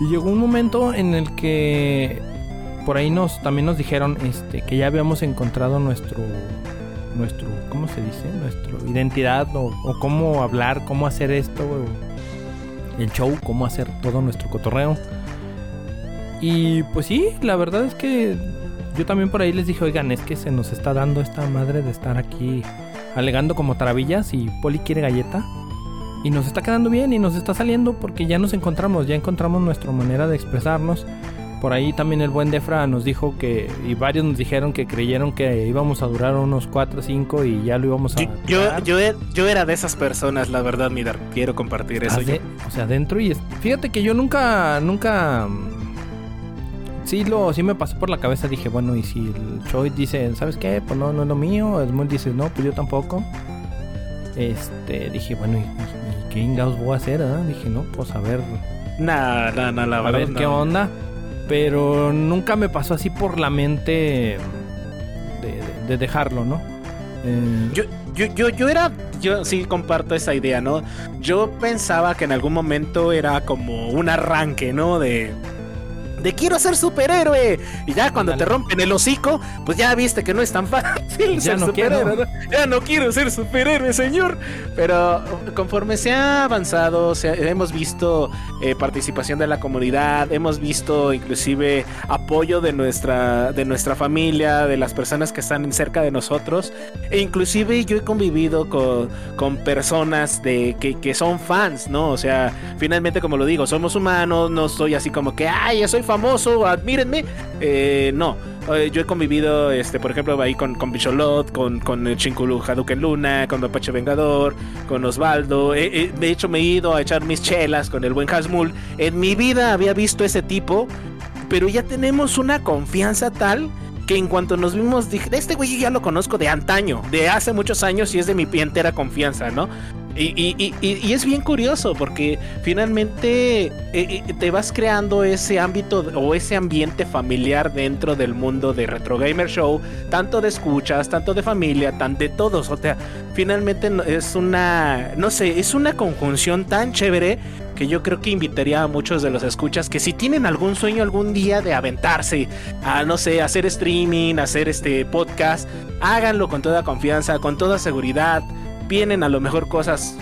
Y llegó un momento en el que por ahí nos también nos dijeron este, que ya habíamos encontrado nuestro nuestro ¿cómo se dice? nuestra identidad o, o, cómo hablar, cómo hacer esto, el show, cómo hacer todo nuestro cotorreo. Y pues sí, la verdad es que yo también por ahí les dije, oigan, es que se nos está dando esta madre de estar aquí alegando como travillas y Poli quiere galleta. Y nos está quedando bien y nos está saliendo porque ya nos encontramos, ya encontramos nuestra manera de expresarnos. Por ahí también el buen Defra nos dijo que, y varios nos dijeron que creyeron que íbamos a durar unos 4 o 5 y ya lo íbamos a. Yo, yo, yo, era de esas personas, la verdad, Midar. Quiero compartir eso. o sea, dentro y. Fíjate que yo nunca, nunca sí lo sí me pasó por la cabeza dije bueno y si el Choi dice sabes qué pues no no es lo mío Edmund dice no pues yo tampoco este dije bueno y, qué ingados voy a hacer ¿eh? dije no pues a ver nada nada nada la a ver qué onda. Pero nunca me pasó así por la mente de, dejarlo no eh, yo, yo, yo, yo era yo sí comparto esa idea, ¿no? Yo pensaba que en algún momento era como un arranque, ¿no? De, de quiero ser superhéroe. Y ya cuando te rompen el hocico, pues ya viste que no es tan fácil ser superhéroe. Ya no quiero ser superhéroe, señor. Pero conforme se ha avanzado, hemos visto eh, participación de la comunidad, hemos visto inclusive apoyo de nuestra, de nuestra familia, de las personas que están cerca de nosotros. E inclusive yo he convivido con, con personas de, que, que son fans, ¿no? O sea, finalmente como lo digo, somos humanos, no soy así como que, ay, yo soy famoso, admírenme. Eh, no, eh, yo he convivido, este, por ejemplo, ahí con, con Bicholot, con, con Chinkulu Hadouken Luna, con Apache Vengador, con Osvaldo. de hecho, me he ido a echar mis chelas con el buen Hasmul. En mi vida había visto ese tipo, pero ya tenemos una confianza tal que en cuanto nos vimos dije, este güey ya lo conozco de antaño, de hace muchos años y es de mi entera confianza, ¿no? Y, es bien curioso porque finalmente eh, eh, te vas creando ese ámbito o ese ambiente familiar dentro del mundo de Retro Gamer Show, tanto de escuchas, tanto de familia, tan de todos. O sea, finalmente es una, no sé, es una conjunción tan chévere que yo creo que invitaría a muchos de los escuchas que si tienen algún sueño algún día de aventarse a, no sé, hacer streaming, hacer este podcast, háganlo con toda confianza, con toda seguridad vienen a lo mejor cosas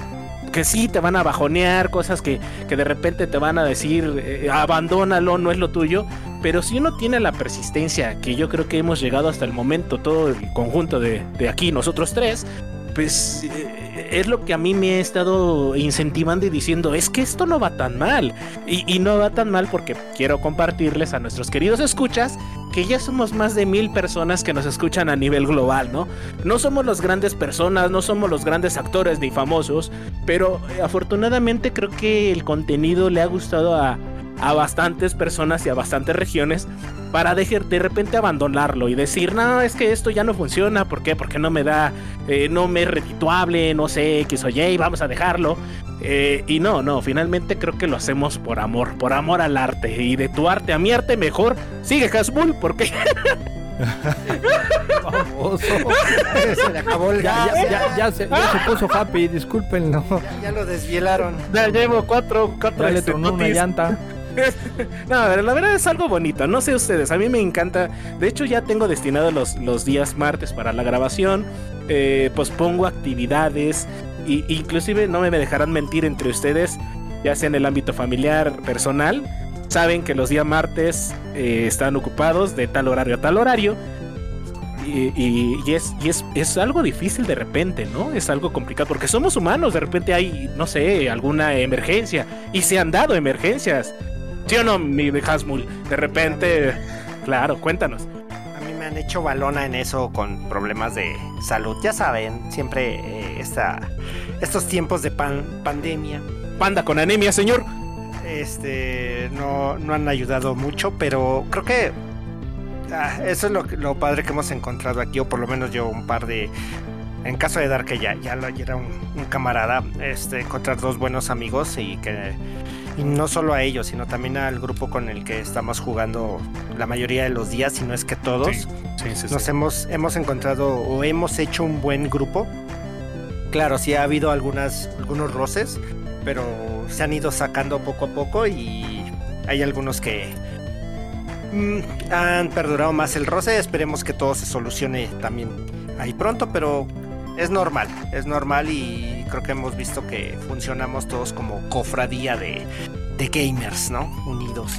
que sí te van a bajonear, cosas que, de repente te van a decir, eh, abandónalo, no es lo tuyo. Pero si uno tiene la persistencia, que yo creo que hemos llegado hasta el momento, todo el conjunto de, de aquí, nosotros tres, pues eh, es lo que a mí me ha estado incentivando y diciendo, es que esto no va tan mal. Y, no va tan mal porque quiero compartirles a nuestros queridos escuchas que ya somos más de mil personas que nos escuchan a nivel global, ¿no? No somos las grandes personas, no somos los grandes actores ni famosos, pero afortunadamente creo que el contenido le ha gustado a, a bastantes personas y a bastantes regiones para de, de repente abandonarlo y decir, no, es que esto ya no funciona, ¿por qué? Porque no me da, eh, no me es redituable, no sé, X o Y, vamos a dejarlo. Eh, y no, no, finalmente creo que lo hacemos por amor, por amor al arte. Y de tu arte a mi arte mejor, sigue Hasbull, porque... Famoso. se le acabó el ya, ya, ya, se, ya, se, puso happy, discúlpenlo. Ya, ya lo desvielaron. Ya llevo cuatro, cuatro ya le tronó una llanta. no, la verdad es algo bonito. No sé ustedes, a mí me encanta. De hecho, ya tengo destinado los, los días martes para la grabación. Eh, pues pongo actividades. Y, inclusive no me dejarán mentir entre ustedes, ya sea en el ámbito familiar, personal. Saben que los días martes eh, están ocupados de tal horario a tal horario. Y, es, y es, es, algo difícil de repente, ¿no? Es algo complicado porque somos humanos, de repente hay, no sé, alguna emergencia y se han dado emergencias. ¿Sí o no, mi Hasmul? De repente, claro, cuéntanos. A mí me han hecho balona en eso con problemas de salud. Ya saben, siempre eh, estos tiempos de pandemia. Panda con anemia, señor. Este, no, no han ayudado mucho, pero creo que ah, eso es lo, lo, padre que hemos encontrado aquí, o por lo menos yo un par de... En caso de dar que ya, ya, era un, un camarada, este, encontrar dos buenos amigos y que y no solo a ellos, sino también al grupo con el que estamos jugando la mayoría de los días, si no es que todos. Nos Hemos, hemos encontrado o hemos hecho un buen grupo. Claro, sí ha habido algunas, algunos roces, pero se han ido sacando poco a poco y hay algunos que mm, han perdurado más el roce. Esperemos que todo se solucione también ahí pronto, pero es normal, es normal y creo que hemos visto que funcionamos todos como cofradía de, de gamers, ¿no? Unidos.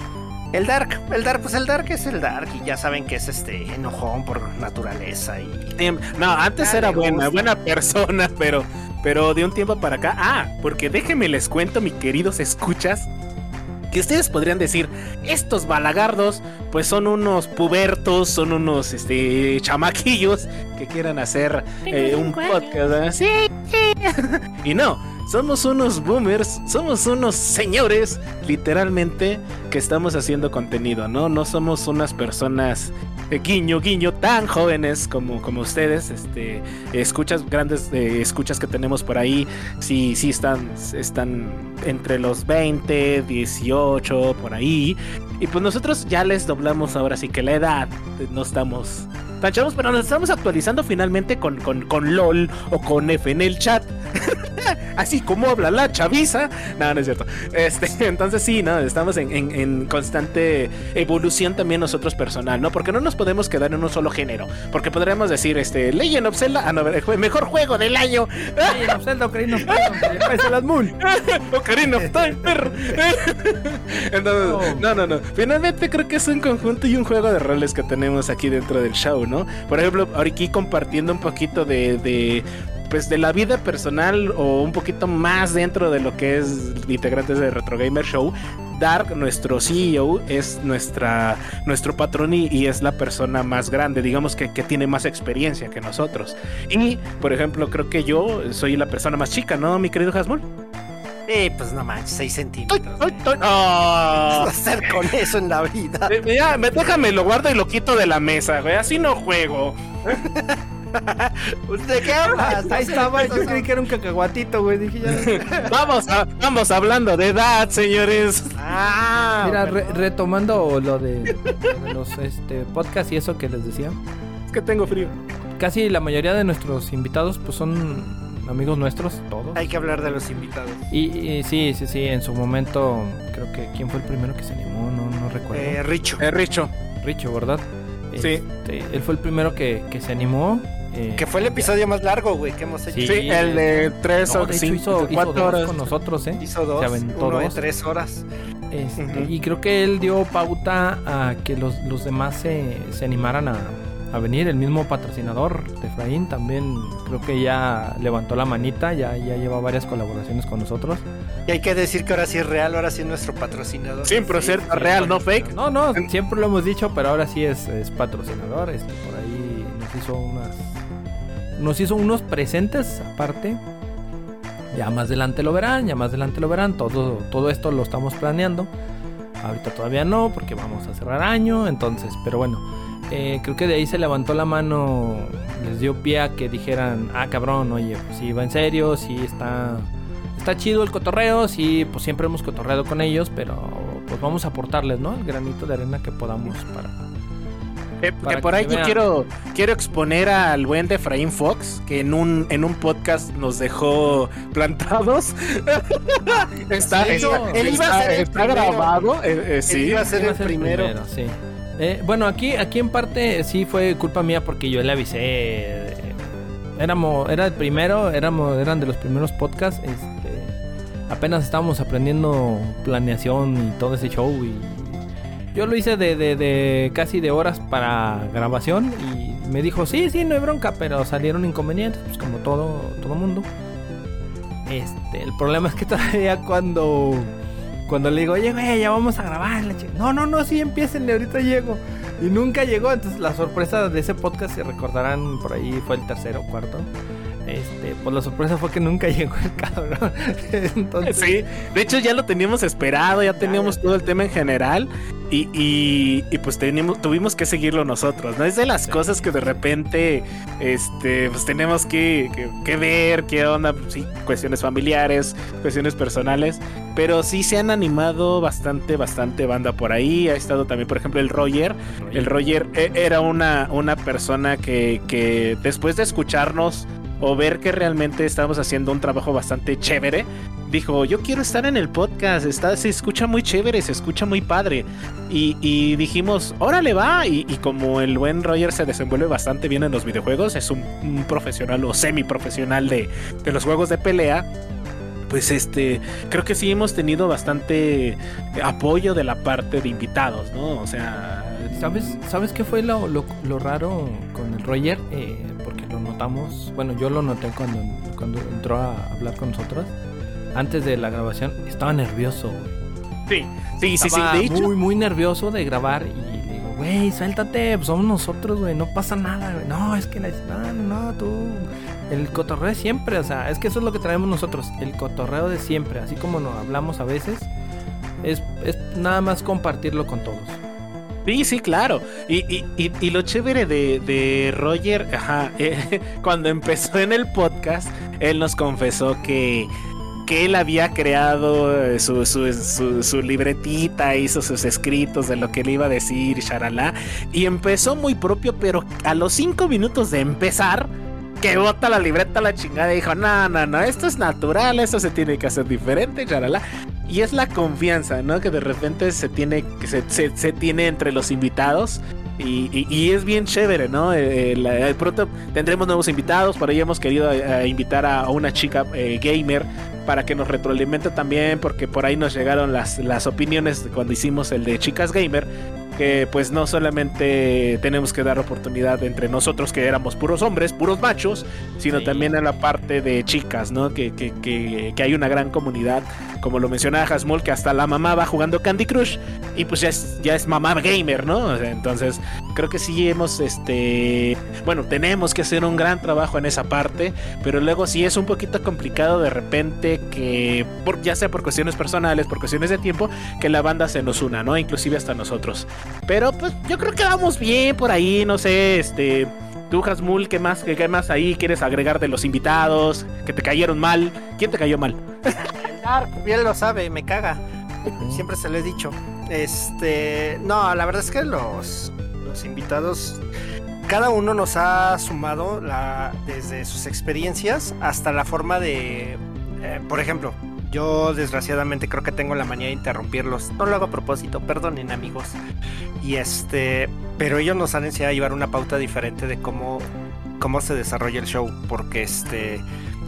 El Dark, el Dark, pues el Dark es el Dark y ya saben que es este enojón por naturaleza y... No, antes era buena, buena persona, pero, pero de un tiempo para acá... Ah, porque déjenme les cuento, mis queridos escuchas, que ustedes podrían decir, estos balagardos, pues son unos pubertos, son unos este, chamaquillos que quieran hacer eh, un podcast. Sí, y no, somos unos boomers, somos unos señores, literalmente, que estamos haciendo contenido, ¿no? No somos unas personas guiño, guiño, tan jóvenes como, como ustedes, este, escuchas, grandes eh, escuchas que tenemos por ahí, sí, sí están, están entre los 20, 18, por ahí. Y pues nosotros ya les doblamos ahora sí que la edad, no estamos tan chavos, pero nos estamos actualizando finalmente con, con, con LOL o con F en el chat. Así como habla la chaviza. No, no es cierto. Este, entonces sí, ¿no? Estamos en, constante evolución también nosotros personal, ¿no? Porque no nos podemos quedar en un solo género. Porque podríamos decir, este, Legend of Zelda, ah, no, mejor juego del año. Legend of Zelda, Ocarina of Time. Ocarina of Time, perro. Entonces, no, no, no. Finalmente creo que es un conjunto y un juego de roles que tenemos aquí dentro del show, ¿no? Por ejemplo, aquí compartiendo un poquito de, pues de la vida personal o un poquito más dentro de lo que es integrantes de Retro Gamer Show, Dark, nuestro CEO, es nuestra, nuestro patrón y, es la persona más grande, digamos que, que, tiene más experiencia que nosotros. Y, por ejemplo, creo que yo soy la persona más chica, ¿no, mi querido Hasmul? Eh, pues no manches, 6 centímetros. ¡Ay, ay, ay! hacer con eso en la vida? Eh, me, déjame, lo guardo y lo quito de la mesa, güey. Así no juego. ¿Usted qué hablas? Ahí estaba, yo creí que era un cacahuatito, güey. Dije ya. vamos, vamos hablando de edad, señores. Ah, Mira, retomando lo de, los este, podcasts y eso que les decía. Es que tengo frío. Casi la mayoría de nuestros invitados, pues son amigos nuestros, todos. Hay que hablar de los invitados. Y, sí, sí, sí, en su momento, creo que ¿quién fue el primero que se animó? No, no recuerdo. Eh, Richo. Eh, Richo. Richo, ¿verdad? Sí. Este, él fue el primero que, que se animó. Eh, que fue el episodio más largo, güey, que hemos hecho. Sí, el de tres o cinco, cuatro horas con nosotros, ¿eh? Hizo dos, se aventó uno de tres horas. Este, Y creo que él dio pauta a que los, los demás se, se animaran a, a venir. El mismo patrocinador de Efraín también creo que ya levantó la manita, ya, ya lleva varias colaboraciones con nosotros. Y hay que decir que ahora sí es real, ahora sí es nuestro patrocinador. Siempre es real, no fake. No, no, siempre lo hemos dicho, pero ahora sí es, es patrocinador. Este, por ahí nos hizo unas nos hizo unos presentes aparte. Ya más adelante lo verán, ya más adelante lo verán. Todo, todo esto lo estamos planeando. Ahorita todavía no, porque vamos a cerrar año. Entonces, pero bueno, eh, creo que de ahí se levantó la mano, les dio pie a que dijeran, ah, cabrón, oye, pues sí va en serio, sí está, está chido el cotorreo, sí, pues siempre hemos cotorreado con ellos, pero pues vamos a aportarles, ¿no? El granito de arena que podamos para, Que, por ahí yo quiero, quiero exponer al buen de Efraín Fox, que en un, en un podcast nos dejó plantados. está, él iba a ser está grabado. Eh, eh, sí, iba a ser el primero. sí. Eh, bueno, aquí, aquí en parte sí fue culpa mía porque yo le avisé. Éramos, era el primero, éramos, eran de los primeros podcasts. Este, apenas estábamos aprendiendo planeación y todo ese show y yo lo hice de, de, casi de horas para grabación y me dijo, sí, sí, no hay bronca, pero salieron inconvenientes, pues como todo, todo mundo. Este, el problema es que todavía cuando, cuando le digo, oye, güey, ya vamos a grabar, no, no, no, sí, empiecen, ahorita llego. Y nunca llegó, entonces la sorpresa de ese podcast, se recordarán, por ahí fue el tercero cuarto. Este, pues la sorpresa fue que nunca llegó el cabrón. Entonces... Sí, de hecho ya lo teníamos esperado, ya teníamos todo el tema en general. Y, pues teníamos, tuvimos que seguirlo nosotros, ¿no? Es de las cosas que de repente este, pues tenemos que, ver, qué onda, pues sí, cuestiones familiares, cuestiones personales, pero sí se han animado bastante, bastante banda por ahí. Ha estado también, por ejemplo, el Roger. El Roger eh, era una, una persona que, que después de escucharnos o ver que realmente estamos haciendo un trabajo bastante chévere, dijo, yo quiero estar en el podcast, está, se escucha muy chévere, se escucha muy padre. Y, dijimos, órale va, y, como el buen Roger se desenvuelve bastante bien en los videojuegos, es un, profesional o semi profesional de, de los juegos de pelea, pues este, creo que sí hemos tenido bastante apoyo de la parte de invitados, ¿no? O sea... ¿Sabes, ¿sabes qué fue lo, lo, raro con el Roger? Eh, lo notamos, bueno, yo lo noté cuando, cuando entró a hablar con nosotros antes de la grabación, estaba nervioso, Sí, sí, sí, sí. De hecho, muy, muy nervioso de grabar y le digo, güey, suéltate, pues somos nosotros, güey, no pasa nada, güey. No, es que no, no, tú. El cotorreo de siempre, o sea, es que eso es lo que traemos nosotros, el cotorreo de siempre, así como nos hablamos a veces, es, es nada más compartirlo con todos. Sí, sí, claro. Y, y, y, lo chévere de, de Roger, ajá, eh, cuando empezó en el podcast, él nos confesó que que él había creado eh, su, su, su, libretita, hizo sus escritos de lo que le iba a decir, charalá, y empezó muy propio, pero a los cinco minutos de empezar, que bota la libreta a la chingada y dijo, no, no, no, esto es natural, esto se tiene que hacer diferente, charalá. Y es la confianza, ¿no? Que de repente se tiene, se, se, tiene entre los invitados. Y, y, es bien chévere, ¿no? Eh, eh, pronto tendremos nuevos invitados. Por ahí hemos querido invitar a, una chica gamer para que nos retroalimente también, porque por ahí nos llegaron las, las opiniones cuando hicimos el de Chicas Gamer, que pues no solamente tenemos que dar oportunidad entre nosotros que éramos puros hombres, puros machos, sino también en la parte de chicas, ¿no? Que, que, que, que hay una gran comunidad como lo mencionaba Hasmul, que hasta la mamá va jugando Candy Crush y pues ya es, ya es mamá gamer, ¿no? Entonces, creo que sí hemos, este, bueno, tenemos que hacer un gran trabajo en esa parte, pero luego sí es un poquito complicado de repente que, por, ya sea por cuestiones personales, por cuestiones de tiempo, que la banda se nos una, ¿no? Inclusive hasta nosotros. Pero pues yo creo que vamos bien por ahí, no sé, este... Tú, Hasmul, ¿qué más, qué, más ahí quieres agregar de los invitados? ¿Que te cayeron mal? ¿Quién te cayó mal? bien lo sabe, me caga. Siempre se lo he dicho. Este, no, la verdad es que los, los invitados, cada uno nos ha sumado desde sus experiencias hasta la forma de, eh, por ejemplo, yo desgraciadamente creo que tengo la manía de interrumpirlos. No lo hago a propósito, perdonen amigos. Y este, pero ellos nos han enseñado a llevar una pauta diferente de cómo, cómo se desarrolla el show, porque este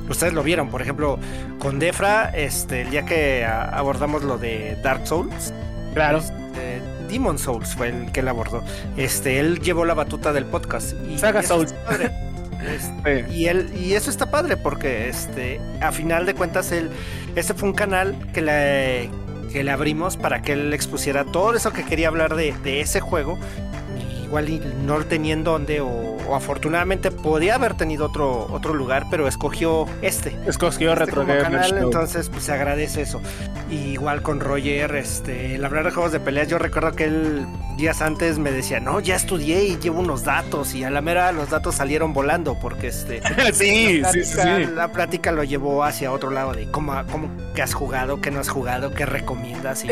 ustedes lo vieron, por ejemplo, con Defra, este, el día que abordamos lo de Dark Souls. Claro. Este, Demon Souls fue el que él abordó. Este, él llevó la batuta del podcast. Y Saga Souls. Este, y él, y eso está padre porque este, a final de cuentas él, este fue un canal que le, que le abrimos para que él expusiera todo eso que quería hablar de, de ese juego igual no teniendo donde o, afortunadamente podía haber tenido otro otro lugar, pero escogió este. Escogió este Retro canal, entonces pues se agradece eso. igual con Roger, este, el hablar de juegos de peleas, yo recuerdo que él días antes me decía, "No, ya estudié y llevo unos datos" y a la mera los datos salieron volando porque este sí, la plática, sí, sí, la plática lo llevó hacia otro lado de cómo cómo que has jugado, qué no has jugado, qué recomiendas y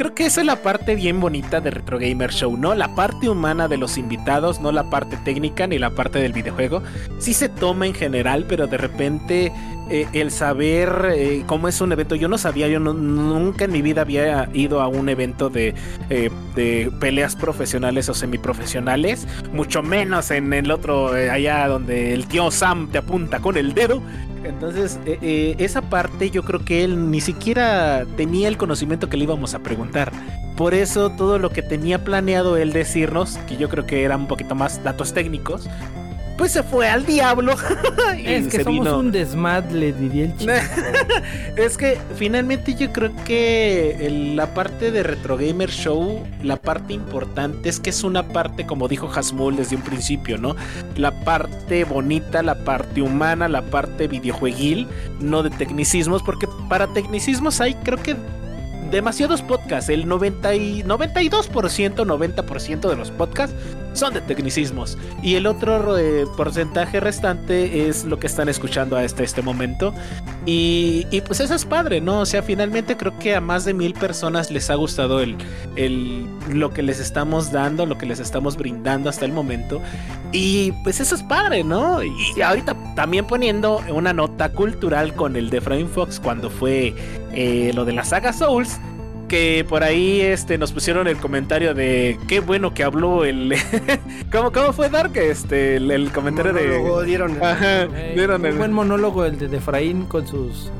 creo que esa es la parte bien bonita de Retro Gamer Show, ¿no? La parte humana de los invitados, no la parte técnica ni la parte del videojuego. Sí se toma en general, pero de repente eh, el saber eh, cómo es un evento, yo no sabía, yo nunca en mi vida había ido a un evento de, eh, de peleas profesionales o semiprofesionales, mucho menos en el otro, allá donde el tío Sam te apunta con el dedo. Entonces, esa parte yo creo que él ni siquiera tenía el conocimiento que le íbamos a preguntar. Por eso todo lo que tenía planeado él decirnos, que yo creo que eran un poquito más datos técnicos, pues se fue al diablo. es que somos un desmad, le diría el chico. es que finalmente yo creo que la parte de Retro Gamer Show, la parte importante es que es una parte, como dijo Hasmul desde un principio, ¿no? La parte bonita, la parte humana, la parte videojueguil, no de tecnicismos, porque para tecnicismos hay creo que demasiados podcasts. El 90 y 92%, 90% de los podcasts son de tecnicismos. Y el otro eh, porcentaje restante es lo que están escuchando hasta este momento. Y, pues eso es padre, ¿no? O sea, finalmente creo que a más de mil personas les ha gustado el, el, lo que les estamos dando, lo que les estamos brindando hasta el momento. Y pues eso es padre, ¿no? Y ahorita también poniendo una nota cultural con el de Frame Fox cuando fue eh, lo de la saga Souls que por ahí este nos pusieron el comentario de qué bueno que habló el ¿Cómo, ¿Cómo, fue Dark? Este el, comentario de dieron, dieron un buen monólogo el de Efraín con sus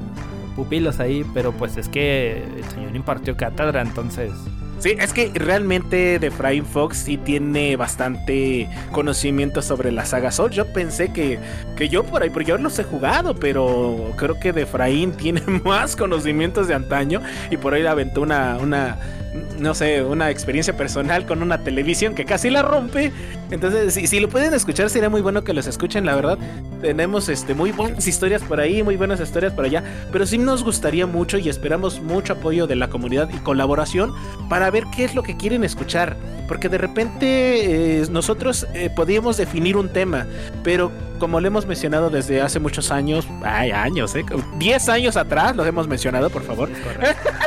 pupilos ahí, pero pues es que el señor impartió cátedra, entonces Sí, es que realmente de Fox sí tiene bastante conocimiento sobre la saga Soul. Yo pensé que, que yo por ahí, porque yo los he jugado, pero creo que de Efraín tiene más conocimientos de antaño y por ahí le aventó una, una no sé, una experiencia personal con una televisión que casi la rompe. Entonces, si, si, lo pueden escuchar, sería muy bueno que los escuchen, la verdad. Tenemos este, muy buenas historias por ahí, muy buenas historias por allá. Pero sí nos gustaría mucho y esperamos mucho apoyo de la comunidad y colaboración para ver qué es lo que quieren escuchar. Porque de repente eh, nosotros eh, podíamos definir un tema, pero como lo hemos mencionado desde hace muchos años, hay años, ¿eh? 10 años atrás, lo hemos mencionado, por favor,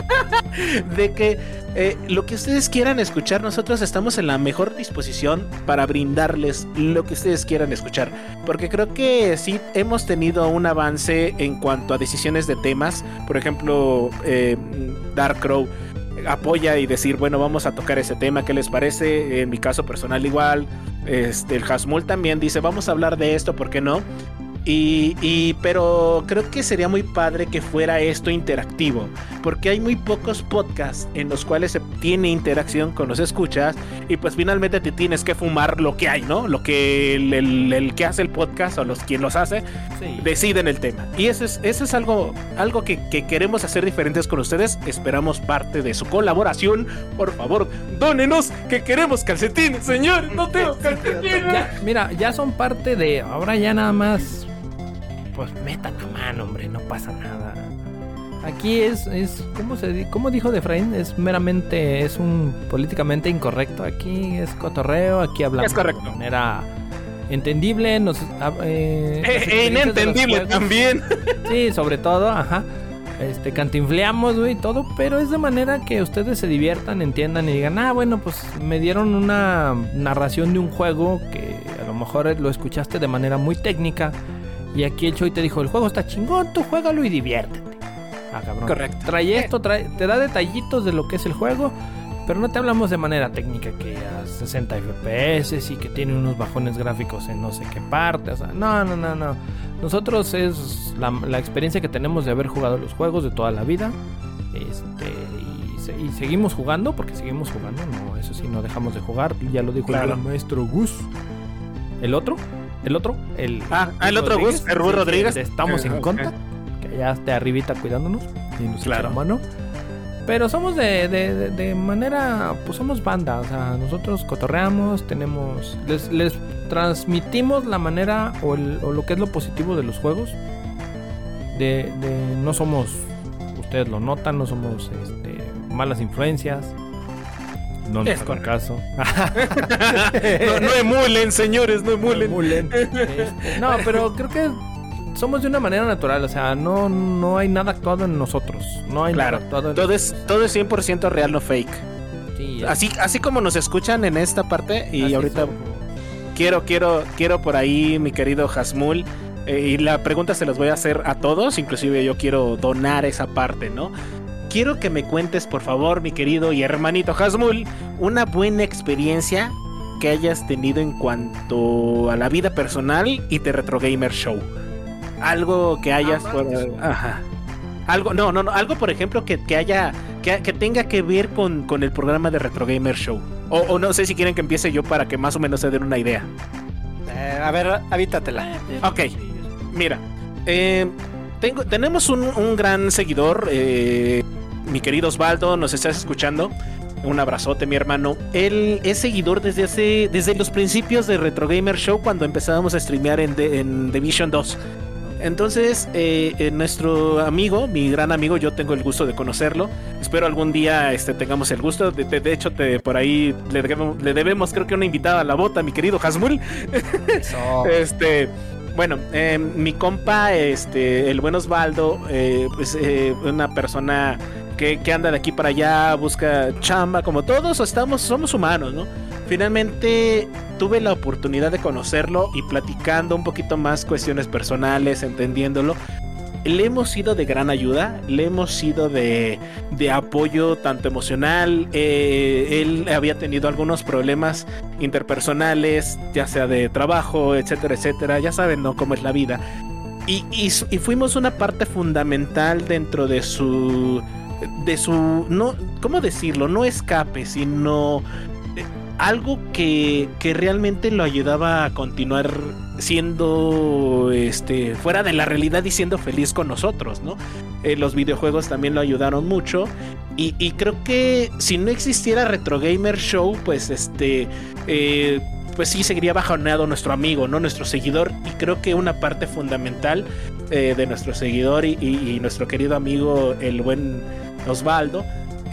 de que eh, lo que ustedes quieran escuchar, nosotros estamos en la mejor disposición para brindarles lo que ustedes quieran escuchar. Porque creo que sí hemos tenido un avance en cuanto a decisiones de temas. Por ejemplo, eh, Dark Crow apoya y decir, bueno, vamos a tocar ese tema, ¿qué les parece? En mi caso personal igual. Este, el Hasmul también dice, vamos a hablar de esto, ¿por qué no? Y, pero creo que sería muy padre que fuera esto interactivo, porque hay muy pocos podcasts en los cuales se tiene interacción con los escuchas y pues finalmente te tienes que fumar lo que hay, ¿no? Lo que el, que hace el podcast o los quien los hace deciden el tema. Y eso es, eso es algo, algo que, queremos hacer diferentes con ustedes. Esperamos parte de su colaboración. Por favor, dónenos que queremos calcetines, señor. No tengo calcetines. mira, ya son parte de. Ahora ya nada más pues metan la mano, hombre, no pasa nada. Aquí es, es ¿cómo, se, ¿cómo dijo de Efraín? Es meramente, es un políticamente incorrecto. Aquí es cotorreo, aquí hablamos de manera entendible, nos, ah, eh, eh inentendible también. Sí, sobre todo, ajá. Este, cantinfleamos, güey, todo, pero es de manera que ustedes se diviertan, entiendan y digan, ah, bueno, pues me dieron una narración de un juego que a lo mejor lo escuchaste de manera muy técnica y aquí el Choi te dijo, el juego está chingón, tú juégalo y diviértete. Ah, cabrón. Correcto. Trae esto, trae, te da detallitos de lo que es el juego, pero no te hablamos de manera técnica que a 60 FPS y que tiene unos bajones gráficos en no sé qué parte. O sea, no, no, no, no. Nosotros es la, la experiencia que tenemos de haber jugado los juegos de toda la vida. Este, y, seguimos jugando, porque seguimos jugando, no, eso sí, no dejamos de jugar. Ya lo dijo el maestro Gus. ¿El otro? El otro, el. Ah, ah el otro Gus, el Rodríguez. Estamos en contra, que ya esté arribita cuidándonos y nos claro. mano. Pero somos de, de, manera, pues somos banda, o sea, nosotros cotorreamos, tenemos, les, les transmitimos la manera o, o, lo que es lo positivo de los juegos. De, de no somos, ustedes lo notan, no somos este, malas influencias, no es por caso. no, emulen, señores, no emulen. No, este, no, pero creo que somos de una manera natural, o sea, no, no hay nada actuado en nosotros. No hay Claro, nada actuado en todo es, todo es 100% real, no fake. Sí, Así, así como nos escuchan en esta parte, y así ahorita quiero, quiero, quiero por ahí, mi querido Hasmul. eh, y la pregunta se las voy a hacer a todos, inclusive yo quiero donar esa parte, ¿no? Quiero que me cuentes, por favor, mi querido y hermanito Hasmul, una buena experiencia que hayas tenido en cuanto a la vida personal y de Retro Gamer Show. Algo que hayas por, ajá. Algo, no, no, no, algo por ejemplo que, que haya, que, que tenga que ver con, con el programa de Retro Gamer Show. O, o no sé si quieren que empiece yo para que más o menos se den una idea. Eh, a ver, habítatela. Ok, mira, eh, tengo, tenemos un, un gran seguidor, eh, mi querido Osvaldo, nos estás escuchando. Un abrazote, mi hermano. Él es seguidor desde hace, desde los principios de Retro Gamer Show cuando empezábamos a streamear en, The- en Division 2. Entonces, eh, eh, nuestro amigo, mi gran amigo, yo tengo el gusto de conocerlo. Espero algún día este, tengamos el gusto. De, de- de hecho, te, por ahí le debemos, le debemos, creo que una invitada a la bota, mi querido Hasmul. Eso. Este, bueno, eh, mi compa, este, el buen Osvaldo, eh, pues eh, una persona que, que anda de aquí para allá, busca chamba, como todos, estamos, somos humanos, ¿no? Finalmente tuve la oportunidad de conocerlo y platicando un poquito más cuestiones personales, entendiéndolo. Le hemos sido de gran ayuda, le hemos sido de, de apoyo tanto emocional. eh, él había tenido algunos problemas interpersonales, ya sea de trabajo, etcétera, etcétera. Ya saben, ¿no? Cómo es la vida. Y, y y fuimos una parte fundamental dentro de su. De su. no. ¿Cómo decirlo? No escape, sino. eh, algo que, que realmente lo ayudaba a continuar siendo este fuera de la realidad y siendo feliz con nosotros, ¿no? Eh, los videojuegos también lo ayudaron mucho y, y creo que si no existiera Retro Gamer Show, pues este eh, pues sí seguiría bajoneado nuestro amigo, ¿no? Nuestro seguidor. Y creo que una parte fundamental eh, de nuestro seguidor y, nuestro querido amigo, el buen Osvaldo,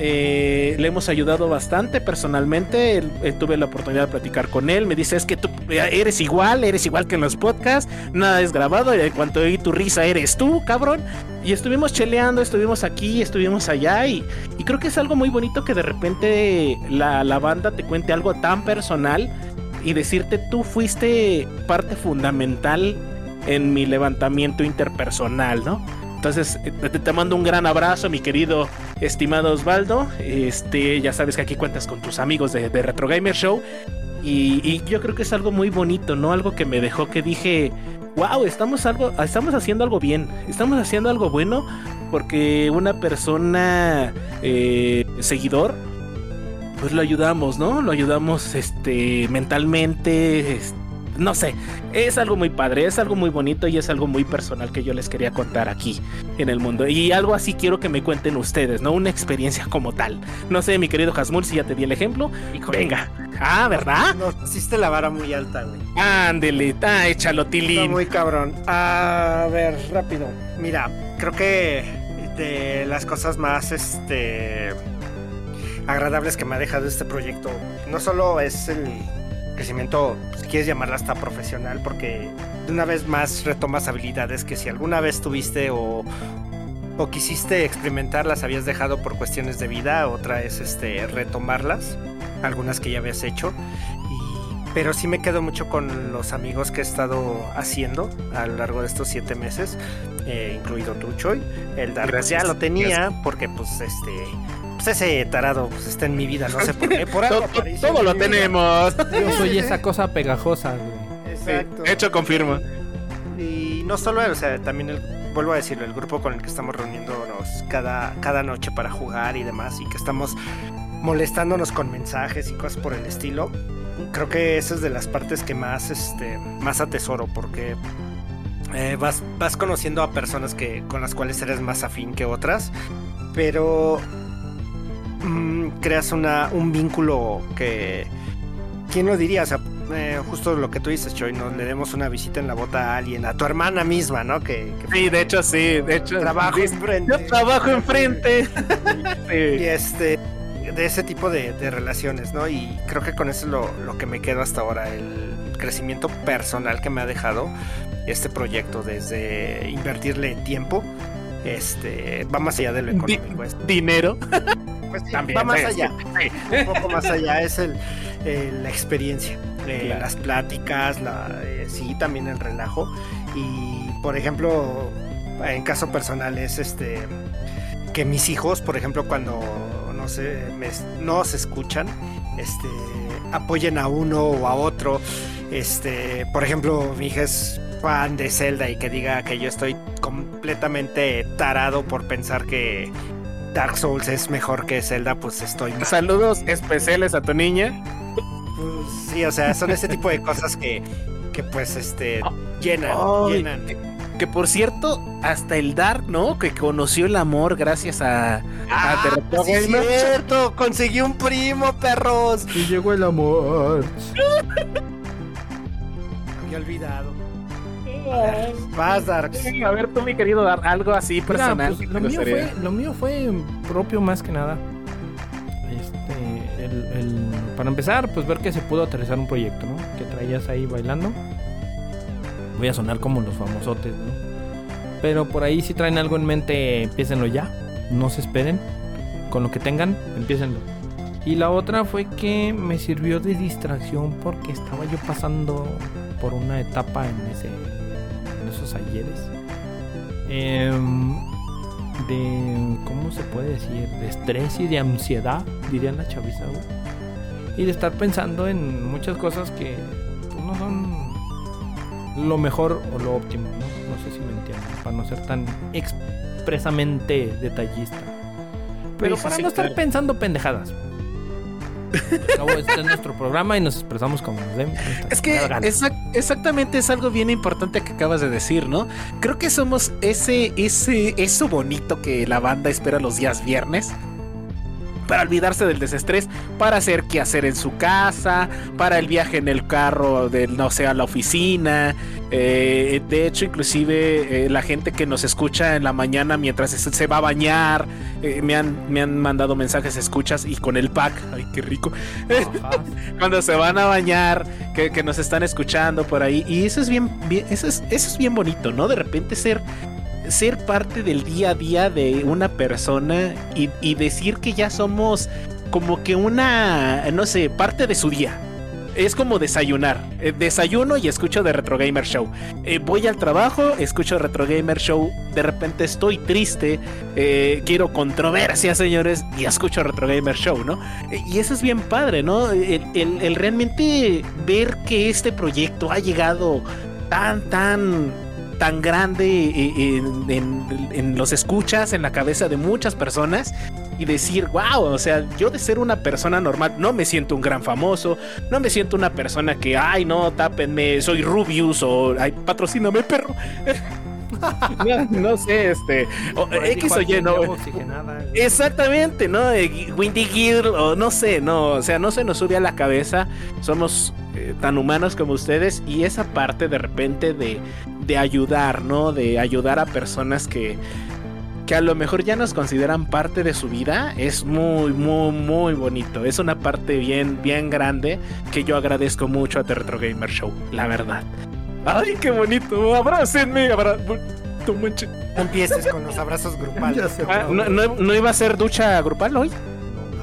eh, le hemos ayudado bastante personalmente. Eh, tuve la oportunidad de platicar con él. Me dice: Es que tú eres igual, eres igual que en los podcasts. Nada es grabado. Y en cuanto oí tu risa, eres tú, cabrón. Y estuvimos cheleando, estuvimos aquí, estuvimos allá. Y, y creo que es algo muy bonito que de repente la, la banda te cuente algo tan personal y decirte tú fuiste parte fundamental en mi levantamiento interpersonal, ¿no? Entonces, eh, te, mando un gran abrazo, mi querido estimado Osvaldo. Este, ya sabes que aquí cuentas con tus amigos de, de Retro Gamer Show. Y, y yo creo que es algo muy bonito, ¿no? Algo que me dejó que dije, wow, estamos, algo, estamos haciendo algo bien, estamos haciendo algo bueno, porque una persona eh, seguidor pues lo ayudamos, ¿no? Lo ayudamos este mentalmente, es- no sé, es algo muy padre, es algo muy bonito y es algo muy personal que yo les quería contar aquí en el mundo. Y algo así quiero que me cuenten ustedes, ¿no? Una experiencia como tal. No sé, mi querido Hasmul, si ya te di el ejemplo. Híjole. Venga. Ah, ¿verdad? No, hiciste la vara muy alta, güey. Ándele, ah, échalo, Está Tilín. muy cabrón. A ver, rápido. Mira, creo que de las cosas más este agradables que me ha dejado este proyecto, no solo es el crecimiento, si quieres llamarla hasta profesional, porque de una vez más retomas habilidades que si alguna vez tuviste o, o quisiste experimentar, las habías dejado por cuestiones de vida, otra es este retomarlas, algunas que ya habías hecho. Y, pero sí me quedo mucho con los amigos que he estado haciendo a lo largo de estos siete meses, eh, incluido tú, Choy. El Dark pues, ya lo tenía porque pues este... Pues ese tarado pues, está en mi vida, no sé por qué. Por algo Todo, apareció todo en lo mi vida. tenemos. Yo soy esa cosa pegajosa, güey. Exacto. Sí, hecho, confirmo. Y no solo él, o sea, también el, vuelvo a decirlo, el grupo con el que estamos reuniéndonos cada, cada noche para jugar y demás, y que estamos molestándonos con mensajes y cosas por el estilo. Creo que esa es de las partes que más, este, más atesoro, porque eh, vas, vas conociendo a personas que, con las cuales eres más afín que otras, pero mm, creas una, un vínculo que... ¿Quién lo diría? O sea, eh, justo lo que tú dices, Choy, ¿no? Le demos una visita en la bota a alguien, a tu hermana misma, ¿no? Que, que Sí, de hecho, sí. De hecho, trabajo sí, enfrente. Yo trabajo enfrente. Y Sí. este, de ese tipo de, de relaciones, ¿no? Y creo que con eso es lo, lo que me quedo hasta ahora, el crecimiento personal que me ha dejado este proyecto, desde invertirle tiempo, este, va más allá de lo económico. Dinero. Pues También, va más allá. Un poco más allá es el, la experiencia, eh, las pláticas, la, eh, sí, también el relajo. Y por ejemplo, en caso personal es este que mis hijos, por ejemplo, cuando no sé, no se escuchan, este, apoyen a uno o a otro. Este, por ejemplo, mi hija es fan de Zelda y que diga que yo estoy completamente tarado por pensar que Dark Souls es mejor que Zelda, pues estoy mal. Saludos especiales a tu niña. Pues, sí, o sea, son ese tipo de cosas que, que pues este llenan, llenan. Que, por cierto, hasta el Dark, ¿no? Que conoció el amor gracias a, ah, es cierto, conseguí un primo, perros. Y llegó el amor. Había olvidado. Vas, Dark. A ver, tú, mi querido Dark, algo así personal. Pues, lo, mío fue, lo, mío fue, propio más que nada. Este, el, para empezar, pues ver que se pudo aterrizar un proyecto, ¿no? Que traías ahí bailando. Voy a sonar como los famosotes, ¿no? Pero por ahí si traen algo en mente, empiecenlo ya. No se esperen. Con lo que tengan, empiecenlo. Y la otra fue que me sirvió de distracción porque estaba yo pasando por una etapa en ese ayeres. Em, de, ¿cómo se puede decir? De estrés y de ansiedad, dirían la chaviza. Y de estar pensando en muchas cosas que pues, no son lo mejor o lo óptimo, ¿no? No sé si me entienden, para no ser tan expresamente detallista. Pero para no estar pensando pendejadas este es nuestro programa y nos expresamos como nos den. Es que exactamente es algo bien importante que acabas de decir, ¿no? Creo que somos ese, ese, eso bonito que la banda espera los días viernes para olvidarse del desestrés, para hacer qué hacer en su casa, para el viaje en el carro, de, no sé, a la oficina. Eh, de hecho, inclusive eh, la gente que nos escucha en la mañana mientras se, va a bañar, eh, me, han, me han mandado mensajes, escuchas y con el pack, ay, qué rico. Cuando se van a bañar, que, nos están escuchando por ahí. Y eso es bien, eso, es, eso es bien bonito, ¿no? De repente ser ser parte del día a día de una persona y, decir que ya somos como que una, no sé, parte de su día es como desayunar. Eh, desayuno y escucho de Retro Gamer Show. Eh, voy al trabajo, escucho Retro Gamer Show. De repente estoy triste, eh, quiero controversia, señores, y escucho Retro Gamer Show, ¿no? y eso es bien padre, ¿no? el, realmente ver que este proyecto ha llegado tan, tan tan grande en, los escuchas, en la cabeza de muchas personas y decir, wow, o sea, yo de ser una persona normal no me siento un gran famoso, no me siento una persona que, ay, no, tápenme, soy Rubius o, ay, patrocíname, perro. no, sé, este, X o Y, no. Exactamente, ¿no? Windy Gear, o no sé, no, o sea, no se nos sube a la cabeza, somos eh, tan humanos como ustedes y esa parte de repente de, de ayudar, ¿no? De ayudar a personas que, que a lo mejor ya nos consideran parte de su vida, es muy, muy, muy bonito. Es una parte bien, bien grande que yo agradezco mucho a The Retro Gamer Show, la verdad. ¡Ay, qué bonito! ¡Abrácenme! Abra... No empieces con los abrazos grupales. Ah, ¿no, no, iba a ser ducha grupal hoy?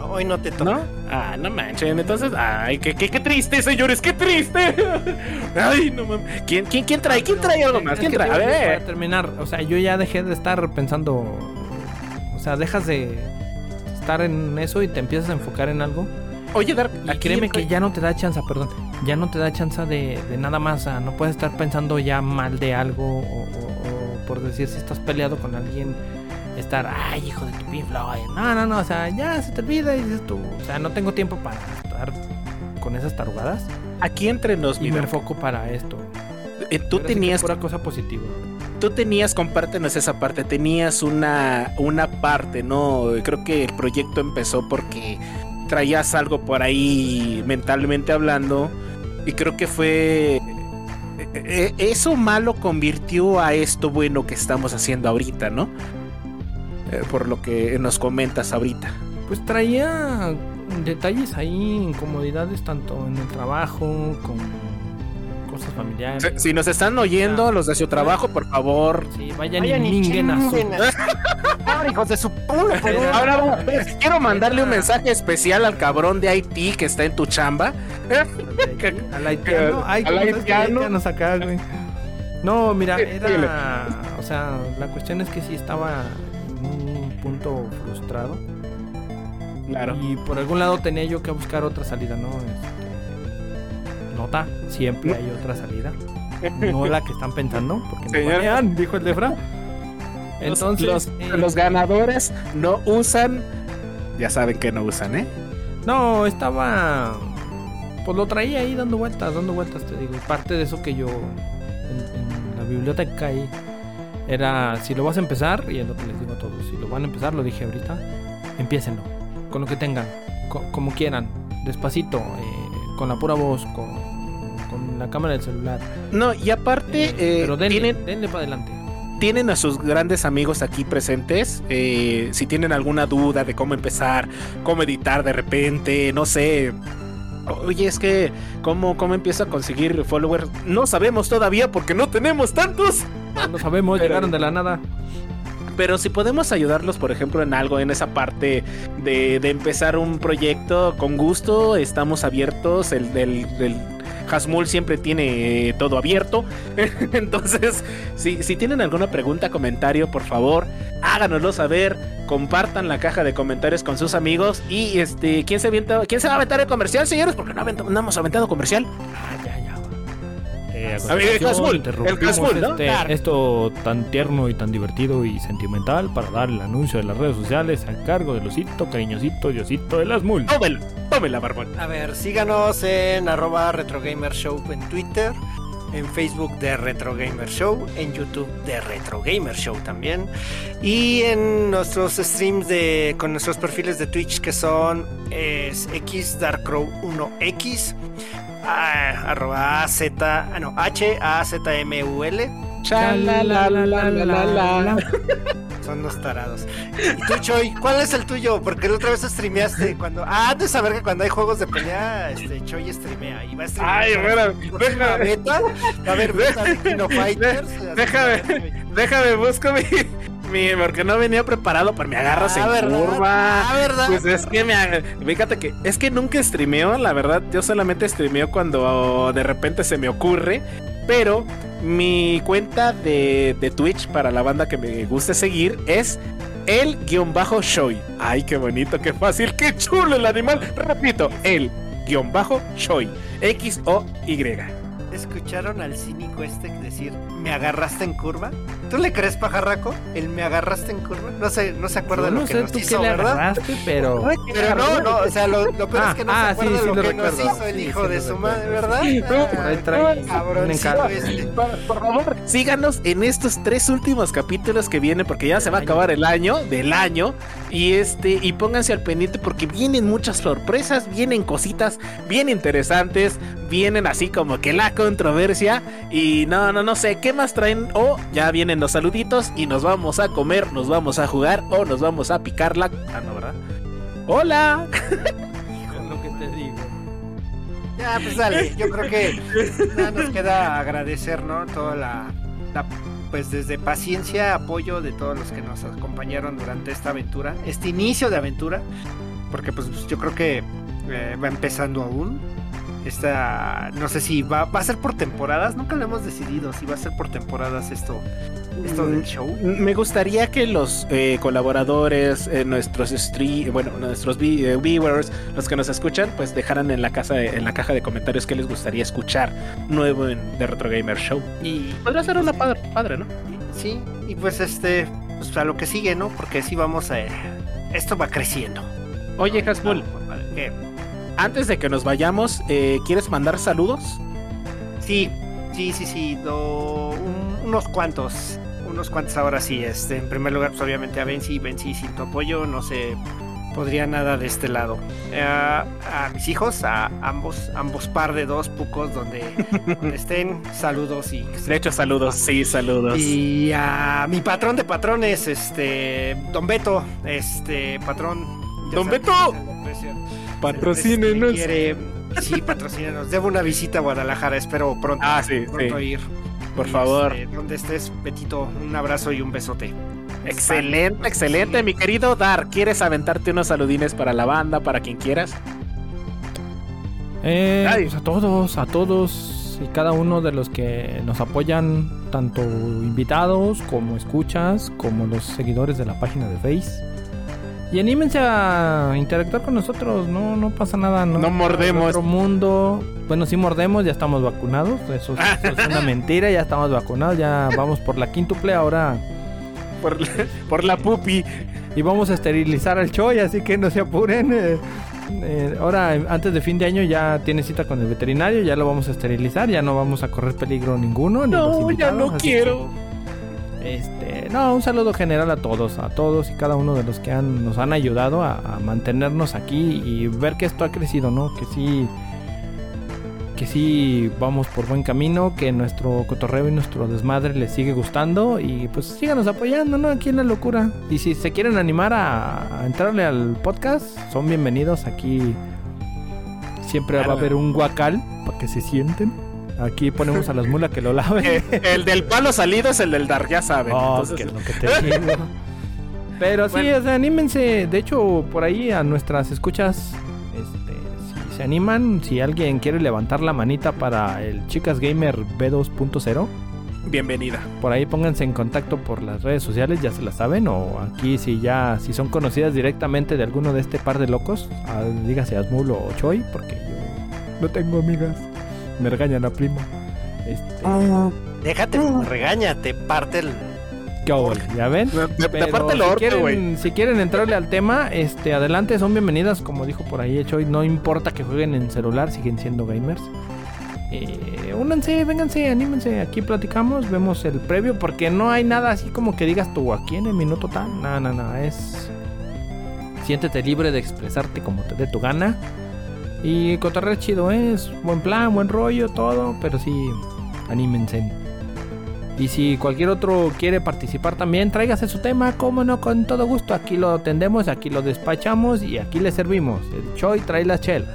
Hoy no te toca. ¿No? Ah, no manchen. Entonces, ay, qué, qué, qué triste, señores, qué triste. ay, no mames. ¿Quién, quién, quién trae? ¿Quién trae algo más? ¿Quién trae? A ver. Para terminar, o sea, yo ya dejé de estar pensando. O sea, dejas de estar en eso y te empiezas a enfocar en algo. Oye, Dark, y créeme que ya no te da chance, perdón, ya no te da chance de, de nada más. O sea, no puedes estar pensando ya mal de algo o, o por decir si estás peleado con alguien estar, ay, hijo de tu pifla, no, no, no, o sea, ya se te olvida y dices tú, o sea, no tengo tiempo para estar con esas tarugadas. Aquí entre nos, y me enfoco para esto. Eh, tú tenías una cosa positiva. Tú tenías, compártenos esa parte, tenías una, una parte, ¿no? Creo que el proyecto empezó porque traías algo por ahí mentalmente hablando y creo que fue eh, eh, eso malo convirtió a esto bueno que estamos haciendo ahorita, ¿no? Eh, por lo que nos comentas ahorita. Pues traía detalles ahí, incomodidades tanto en el trabajo, con cosas familiares. Si, si nos están oyendo los de su trabajo, por favor. Sí, vayan, Vayan y minguen a su... Ahora, hijos de su puta. Ahora pues, quiero mandarle un mensaje especial al cabrón de Haití que está en tu chamba. Al haitiano. Ay, Al güey? No, mira, era. O sea, la cuestión es que sí estaba punto frustrado. Claro. Y por algún lado tenía yo que buscar otra salida, ¿no? Este, nota, siempre hay otra salida. No la que están pensando, porque me dijo el Defra. Entonces, los, eh, los ganadores no usan. Ya saben que no usan, ¿eh? No, estaba. Pues lo traía ahí dando vueltas, dando vueltas, te digo. Parte de eso que yo. En, en la biblioteca ahí. Era. Si lo vas a empezar, y es lo que les digo a todos. Si lo van a empezar, lo dije ahorita. Empiecenlo. Con lo que tengan. co- como quieran. Despacito. eh, con la pura voz. Con, con la cámara del celular. No, y aparte, eh, eh, pero denle, tienen, denle para adelante. tienen a sus grandes amigos aquí presentes. eh, si tienen alguna duda de cómo empezar, cómo editar de repente, no sé. Oye, es que, ¿cómo, cómo empiezo a conseguir followers? No sabemos todavía porque no tenemos tantos. No lo sabemos, Pero- llegaron de la nada. Pero si podemos ayudarlos, por ejemplo, en algo, en esa parte de, de empezar un proyecto, con gusto, estamos abiertos. El del, del Hasmul siempre tiene todo abierto. Entonces, si, si tienen alguna pregunta, comentario, por favor, háganoslo saber. Compartan la caja de comentarios con sus amigos. Y este, ¿quién se, avienta- ¿quién se va a aventar el comercial, señores? Porque no, avent- no hemos aventado comercial. Ah, ya, ya. Eh, A ver, el Hasmul, el Hasmul, ¿no? este- Claro. Esto tan tierno y tan divertido y sentimental para dar el anuncio de las redes sociales a cargo de Losito, Cariñosito, Diosito de las Mul. Tómela, tómela, barbón. A ver, síganos en arroba retrogamershow en Twitter, en Facebook de Retro Gamer Show, en YouTube de Retro Gamer Show también, y en nuestros streams de con nuestros perfiles de Twitch que son es xdarkrow1x, ah, arroba AZ, ah, no, H-A-Z-M-U-L, Chalalalalalala. son los tarados. ¿Y tú, Choy? ¿Cuál es el tuyo? Porque la otra vez streameaste cuando. Ah, antes de saber que cuando hay juegos de pelea, este Choy streamea. Y va a streamear. Ay, bueno, una déjame, beta. A beta de King of Fighters. déjame. déjame, busco mi, mi- porque no venía preparado, pero me agarras Ah, en ¿verdad? curva. Ah, ¿verdad? Pues es que me fíjate que es que nunca streameo, la verdad, yo solamente streameo cuando de repente se me ocurre, pero mi cuenta de, de Twitch para la banda que me guste seguir es el guion bajo Shoy. Ay, qué bonito, qué fácil, qué chulo el animal. Repito, el guion bajo Shoy. X O Y. ¿Escucharon al cínico este decir, me agarraste en curva? ¿Tú le crees, pajarraco? El me agarraste en curva. No se, no se acuerda de no lo que sé nos tú hizo, qué le ¿verdad? agarraste, pero... Pero no, no, o sea, lo, lo peor Ah, es que no ah, se acuerda sí de lo lo que nos hizo el Sí, hijo sí de su madre, ¿verdad? Por ahí trae un encargo. este. Por, favor, síganos en estos tres últimos capítulos que vienen porque ya se va a acabar el año, del año. Y este, y pónganse al pendiente porque vienen muchas sorpresas, vienen cositas bien interesantes, vienen así como que la controversia. Y no, no, no sé, ¿qué más traen? O ya vienen los saluditos y nos vamos a comer, nos vamos a jugar o nos vamos a picar la. Ah, no, ¿verdad? Hola. Es lo que te digo. Ya, pues dale, yo creo que nada nos queda agradecer, ¿no? Toda la, la, pues desde paciencia, apoyo de todos los que nos acompañaron durante esta aventura, este inicio de aventura, porque pues yo creo que eh, va empezando aún. Esta, no sé si va, va a ser por temporadas, nunca lo hemos decidido si va a ser por temporadas esto, esto del show. Me gustaría que los eh, colaboradores, eh, nuestros stream, bueno, nuestros eh, viewers, los que nos escuchan, pues dejaran en la casa, de- en la caja de comentarios qué les gustaría escuchar nuevo en The Retro Gamer Show. Y Podría ser una padre, padre, ¿no? sí, y pues este, pues a lo que sigue, ¿no? Porque así vamos a, esto va creciendo. Oye, Hasmul, ¿Qué? Antes de que nos vayamos, eh, ¿quieres mandar saludos? Sí, sí, sí, sí, do- un- unos cuantos, unos cuantos ahora sí. Este, en primer lugar, pues obviamente a Benzi, Benzi sin tu apoyo no se podría nada de este lado. Eh, a mis hijos, a ambos, ambos par de dos pucos donde, donde estén, saludos y De hecho, saludos, sí, saludos. y a mi patrón de patrones, este, Don Beto, este, patrón. ¡Don Beto! Patrocínenos. Este, quiere Sí, patrocínanos. Debo una visita a Guadalajara, espero pronto, Ah, sí, pronto sí. ir. Por Y, favor. este, donde estés, Betito, un abrazo y un besote. Excelente, excelente, mi querido Dar. ¿Quieres aventarte unos saludines para la banda, para quien quieras? Eh, pues a todos, a todos y cada uno de los que nos apoyan, tanto invitados como escuchas, como los seguidores de la página de Face. Y anímense a interactuar con nosotros, no, no pasa nada, no. No mordemos. Otro mundo. Bueno, sí mordemos, ya estamos vacunados. Eso, eso es una mentira, ya estamos vacunados, ya vamos por la quíntuple ahora. Por, por la pupi. Y vamos a esterilizar al Choy, así que no se apuren. eh, eh, ahora, antes de fin de año, ya tiene cita con el veterinario, ya lo vamos a esterilizar, ya no vamos a correr peligro ninguno. ni los No, ya no quiero. que, este, no, un saludo general a todos, a todos y cada uno de los que han, nos han ayudado a, a mantenernos aquí y ver que esto ha crecido, ¿no? Que sí, que sí vamos por buen camino, que nuestro cotorreo y nuestro desmadre les sigue gustando y pues síganos apoyando, ¿no? Aquí en la locura. Y si se quieren animar a, a entrarle al podcast, son bienvenidos aquí. Siempre va a haber un guacal para que se sienten. Aquí ponemos a las mulas que lo laven. Eh, el del palo salido es el del Dar, ya saben. Oh, Entonces, que es lo que te digo. Pero sí, o sea, anímense. De hecho, por ahí a nuestras escuchas, este, si se animan, si alguien quiere levantar la manita para el Chicas Gamer B2.0, bienvenida. por ahí pónganse en contacto por las redes sociales, ya se las saben. O aquí, si ya, si son conocidas directamente de alguno de este par de locos, a- dígase Asmul o Choi, porque yo no tengo amigas. Me regañan a primo. Este, Déjate, regáñate, parte el. ¿qué hago? ¿Ya ven? De, de parte el si orto, güey. quieren, si quieren entrarle al tema, este, adelante, son bienvenidas, como dijo por ahí Choy, no importa que jueguen en celular, siguen siendo gamers. Eh, únanse, vénganse, anímense, aquí platicamos, vemos el previo, porque no hay nada así como que digas tú aquí en el minuto tal, no, no, no, es... Siéntete libre de expresarte como te dé tu gana. Y cotorreo chido, ¿eh? es buen plan, buen rollo, todo, pero sí, anímense. Y si cualquier otro quiere participar también, tráigase su tema, como no, con todo gusto. Aquí lo atendemos, aquí lo despachamos y aquí le servimos. El Choi trae las chelas.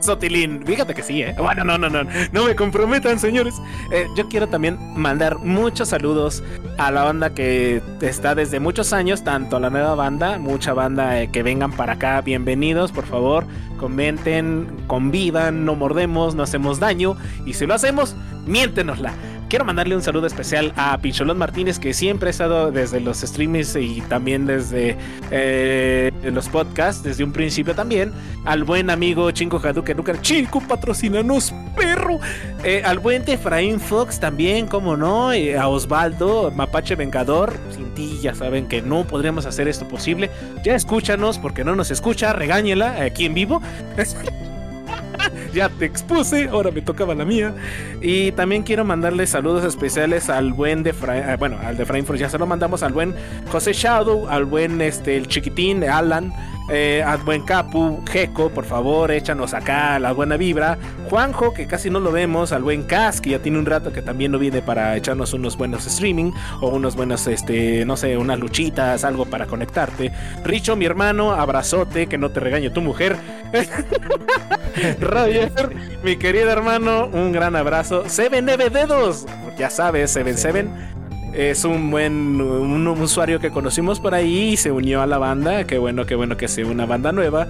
Sotilín, fíjate que sí, ¿eh? Bueno, no, no, no, no me comprometan, señores. Eh, yo quiero también mandar muchos saludos a la banda que está desde muchos años, tanto a la nueva banda, mucha banda eh, que vengan para acá, bienvenidos, por favor, comenten, convivan, no mordemos, no hacemos daño, y si lo hacemos, miéntenosla. Quiero mandarle un saludo especial a Pincholón Martínez, que siempre ha estado desde los streams y también desde eh, los podcasts, desde un principio también. Al buen amigo Chinco Hadouken Nuker, Chinco, patrocínanos, perro. Eh, al buen Efraín Fox también, como no. A Osvaldo, Mapache Vengador. Sin ti ya saben que no podríamos hacer esto posible. Ya escúchanos, porque no nos escucha, regáñela aquí en vivo. ya te expuse, ahora me tocaba la mía. Y también quiero mandarle saludos especiales al buen de Fra- eh, bueno, al de Frankfurt ya se lo mandamos, al buen José Shadow, al buen este el chiquitín Alan, eh, al buen Capu, Jeco, por favor, échanos acá la buena vibra. Juanjo, que casi no lo vemos, al buen Cas, que ya tiene un rato que también no viene para echarnos unos buenos streaming o unos buenos, este, no sé, unas luchitas, algo para conectarte. Richo, mi hermano, abrazote, que no te regañe tu mujer. Roger, mi querido hermano, un gran abrazo. Seven Neve Dedos, ya sabes, Seven Seven. Es un buen un, un usuario que conocimos por ahí y se unió a la banda. Qué bueno, qué bueno que sea una banda nueva.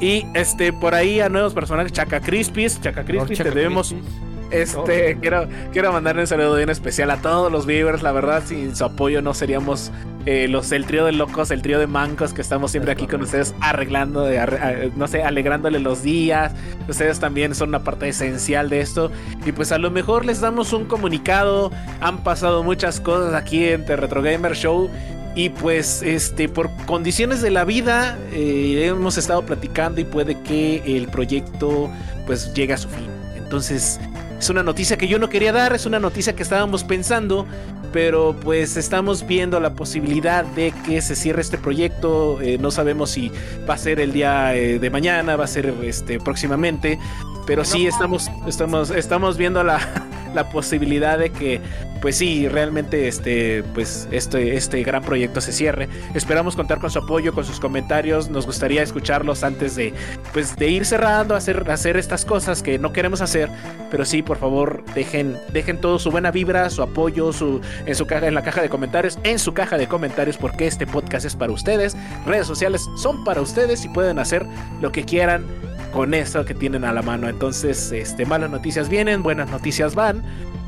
Y este por ahí a nuevos personajes, Chaca Crispis, Chaca Crispis, te debemos este, quiero, quiero mandarle un saludo bien especial a todos los viewers. La verdad, sin su apoyo no seríamos eh, los el trío de locos, el trío de mancos que estamos siempre aquí con ustedes, arreglando, de arre- a- no sé, alegrándole los días. Ustedes también son una parte esencial de esto. Y pues a lo mejor les damos un comunicado. Han pasado muchas cosas aquí en The Retro Gamer Show. Y pues, este, por condiciones de la vida, eh, hemos estado platicando y puede que el proyecto pues llegue a su fin. Entonces, es una noticia que yo no quería dar, es una noticia que estábamos pensando, pero pues estamos viendo la posibilidad de que se cierre este proyecto. eh, no sabemos si va a ser el día eh, de mañana, va a ser este próximamente, pero sí estamos, estamos, estamos viendo la, la posibilidad de que pues sí, realmente este, pues este, este gran proyecto se cierre. Esperamos contar con su apoyo, con sus comentarios. Nos gustaría escucharlos antes de, pues, de ir cerrando, hacer, hacer estas cosas que no queremos hacer. Pero sí, por favor, dejen, dejen todo su buena vibra, su apoyo, su, en su caja, en la caja de comentarios, en su caja de comentarios, porque este podcast es para ustedes. Redes sociales son para ustedes y pueden hacer lo que quieran con eso que tienen a la mano. Entonces, este, malas noticias vienen, buenas noticias van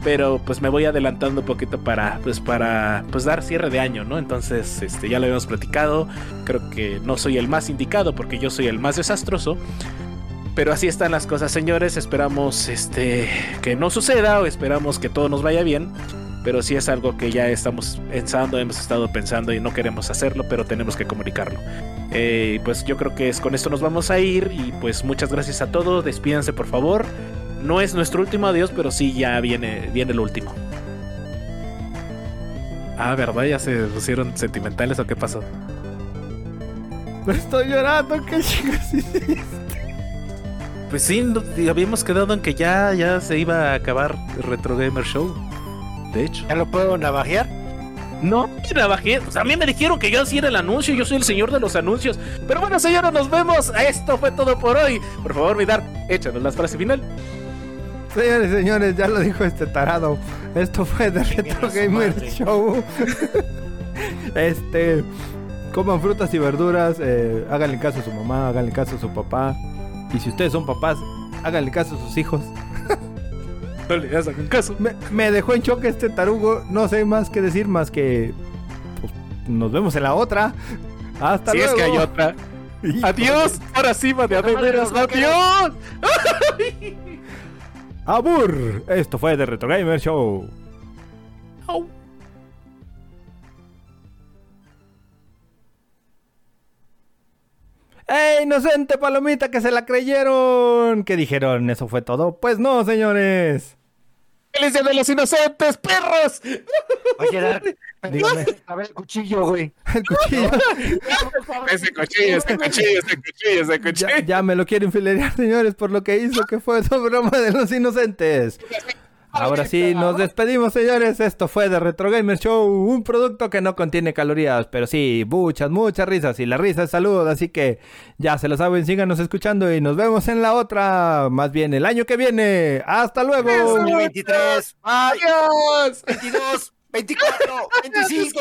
pero pues me voy adelantando un poquito para pues para pues dar cierre de año, ¿no? Entonces, este ya lo habíamos platicado, creo que no soy el más indicado porque yo soy el más desastroso. Pero así están las cosas, señores. Esperamos este que no suceda o esperamos que todo nos vaya bien. Pero sí es algo que ya estamos pensando, hemos estado pensando y no queremos hacerlo, pero tenemos que comunicarlo. Eh, pues yo creo que es con esto nos vamos a ir y pues muchas gracias a todos. Despídanse por favor. No es nuestro último adiós, pero sí ya viene, viene el último. Ah, ¿verdad? ¿Ya se pusieron sentimentales o qué pasó? Estoy llorando, qué chicos Pues sí, habíamos quedado en que ya, ya se iba a acabar el Retro Gamer Show. De hecho. ¿Ya lo puedo navajear? No, navajeé. Pues a mí me dijeron que yo hacía el anuncio, yo soy el señor de los anuncios. Pero bueno, señores, nos vemos. Esto fue todo por hoy. Por favor, Vidar, échanos la frase final. Señores y señores, ya lo dijo este tarado. Esto fue The Retro Gamer Show. este. Coman frutas y verduras. Eh, háganle caso a su mamá, háganle caso a su papá. Y si ustedes son papás, háganle caso a sus hijos. no le hagan caso. Me, dejó en choque este tarugo. No sé más que decir más que. Pues, nos vemos en la otra. Hasta luego. Si es que hay otra. Adiós. Ahora sí, de Adiós. ¡Abur! Esto fue The Retro Gamer Show. ¡Ey, inocente palomita que se la creyeron! ¿Qué dijeron? ¿Eso fue todo? Pues no, señores. ¡Feliz de los inocentes, perros! Oye, Dark, dígame. A ver el cuchillo, güey. El cuchillo. ese cuchillo, ese cuchillo, ese cuchillo, ese cuchillo. Ya, ya, me lo quieren filerear, señores, por lo que hizo que fue esa broma de los inocentes. Ahora sí, nos despedimos, señores. Esto fue The Retro Gamer Show, un producto que no contiene calorías, pero sí, muchas, muchas risas. Y la risa es salud, así que ya se lo saben, síganos escuchando y nos vemos en la otra, más bien el año que viene. ¡Hasta luego! 2023. Adiós. 22, 24, 25.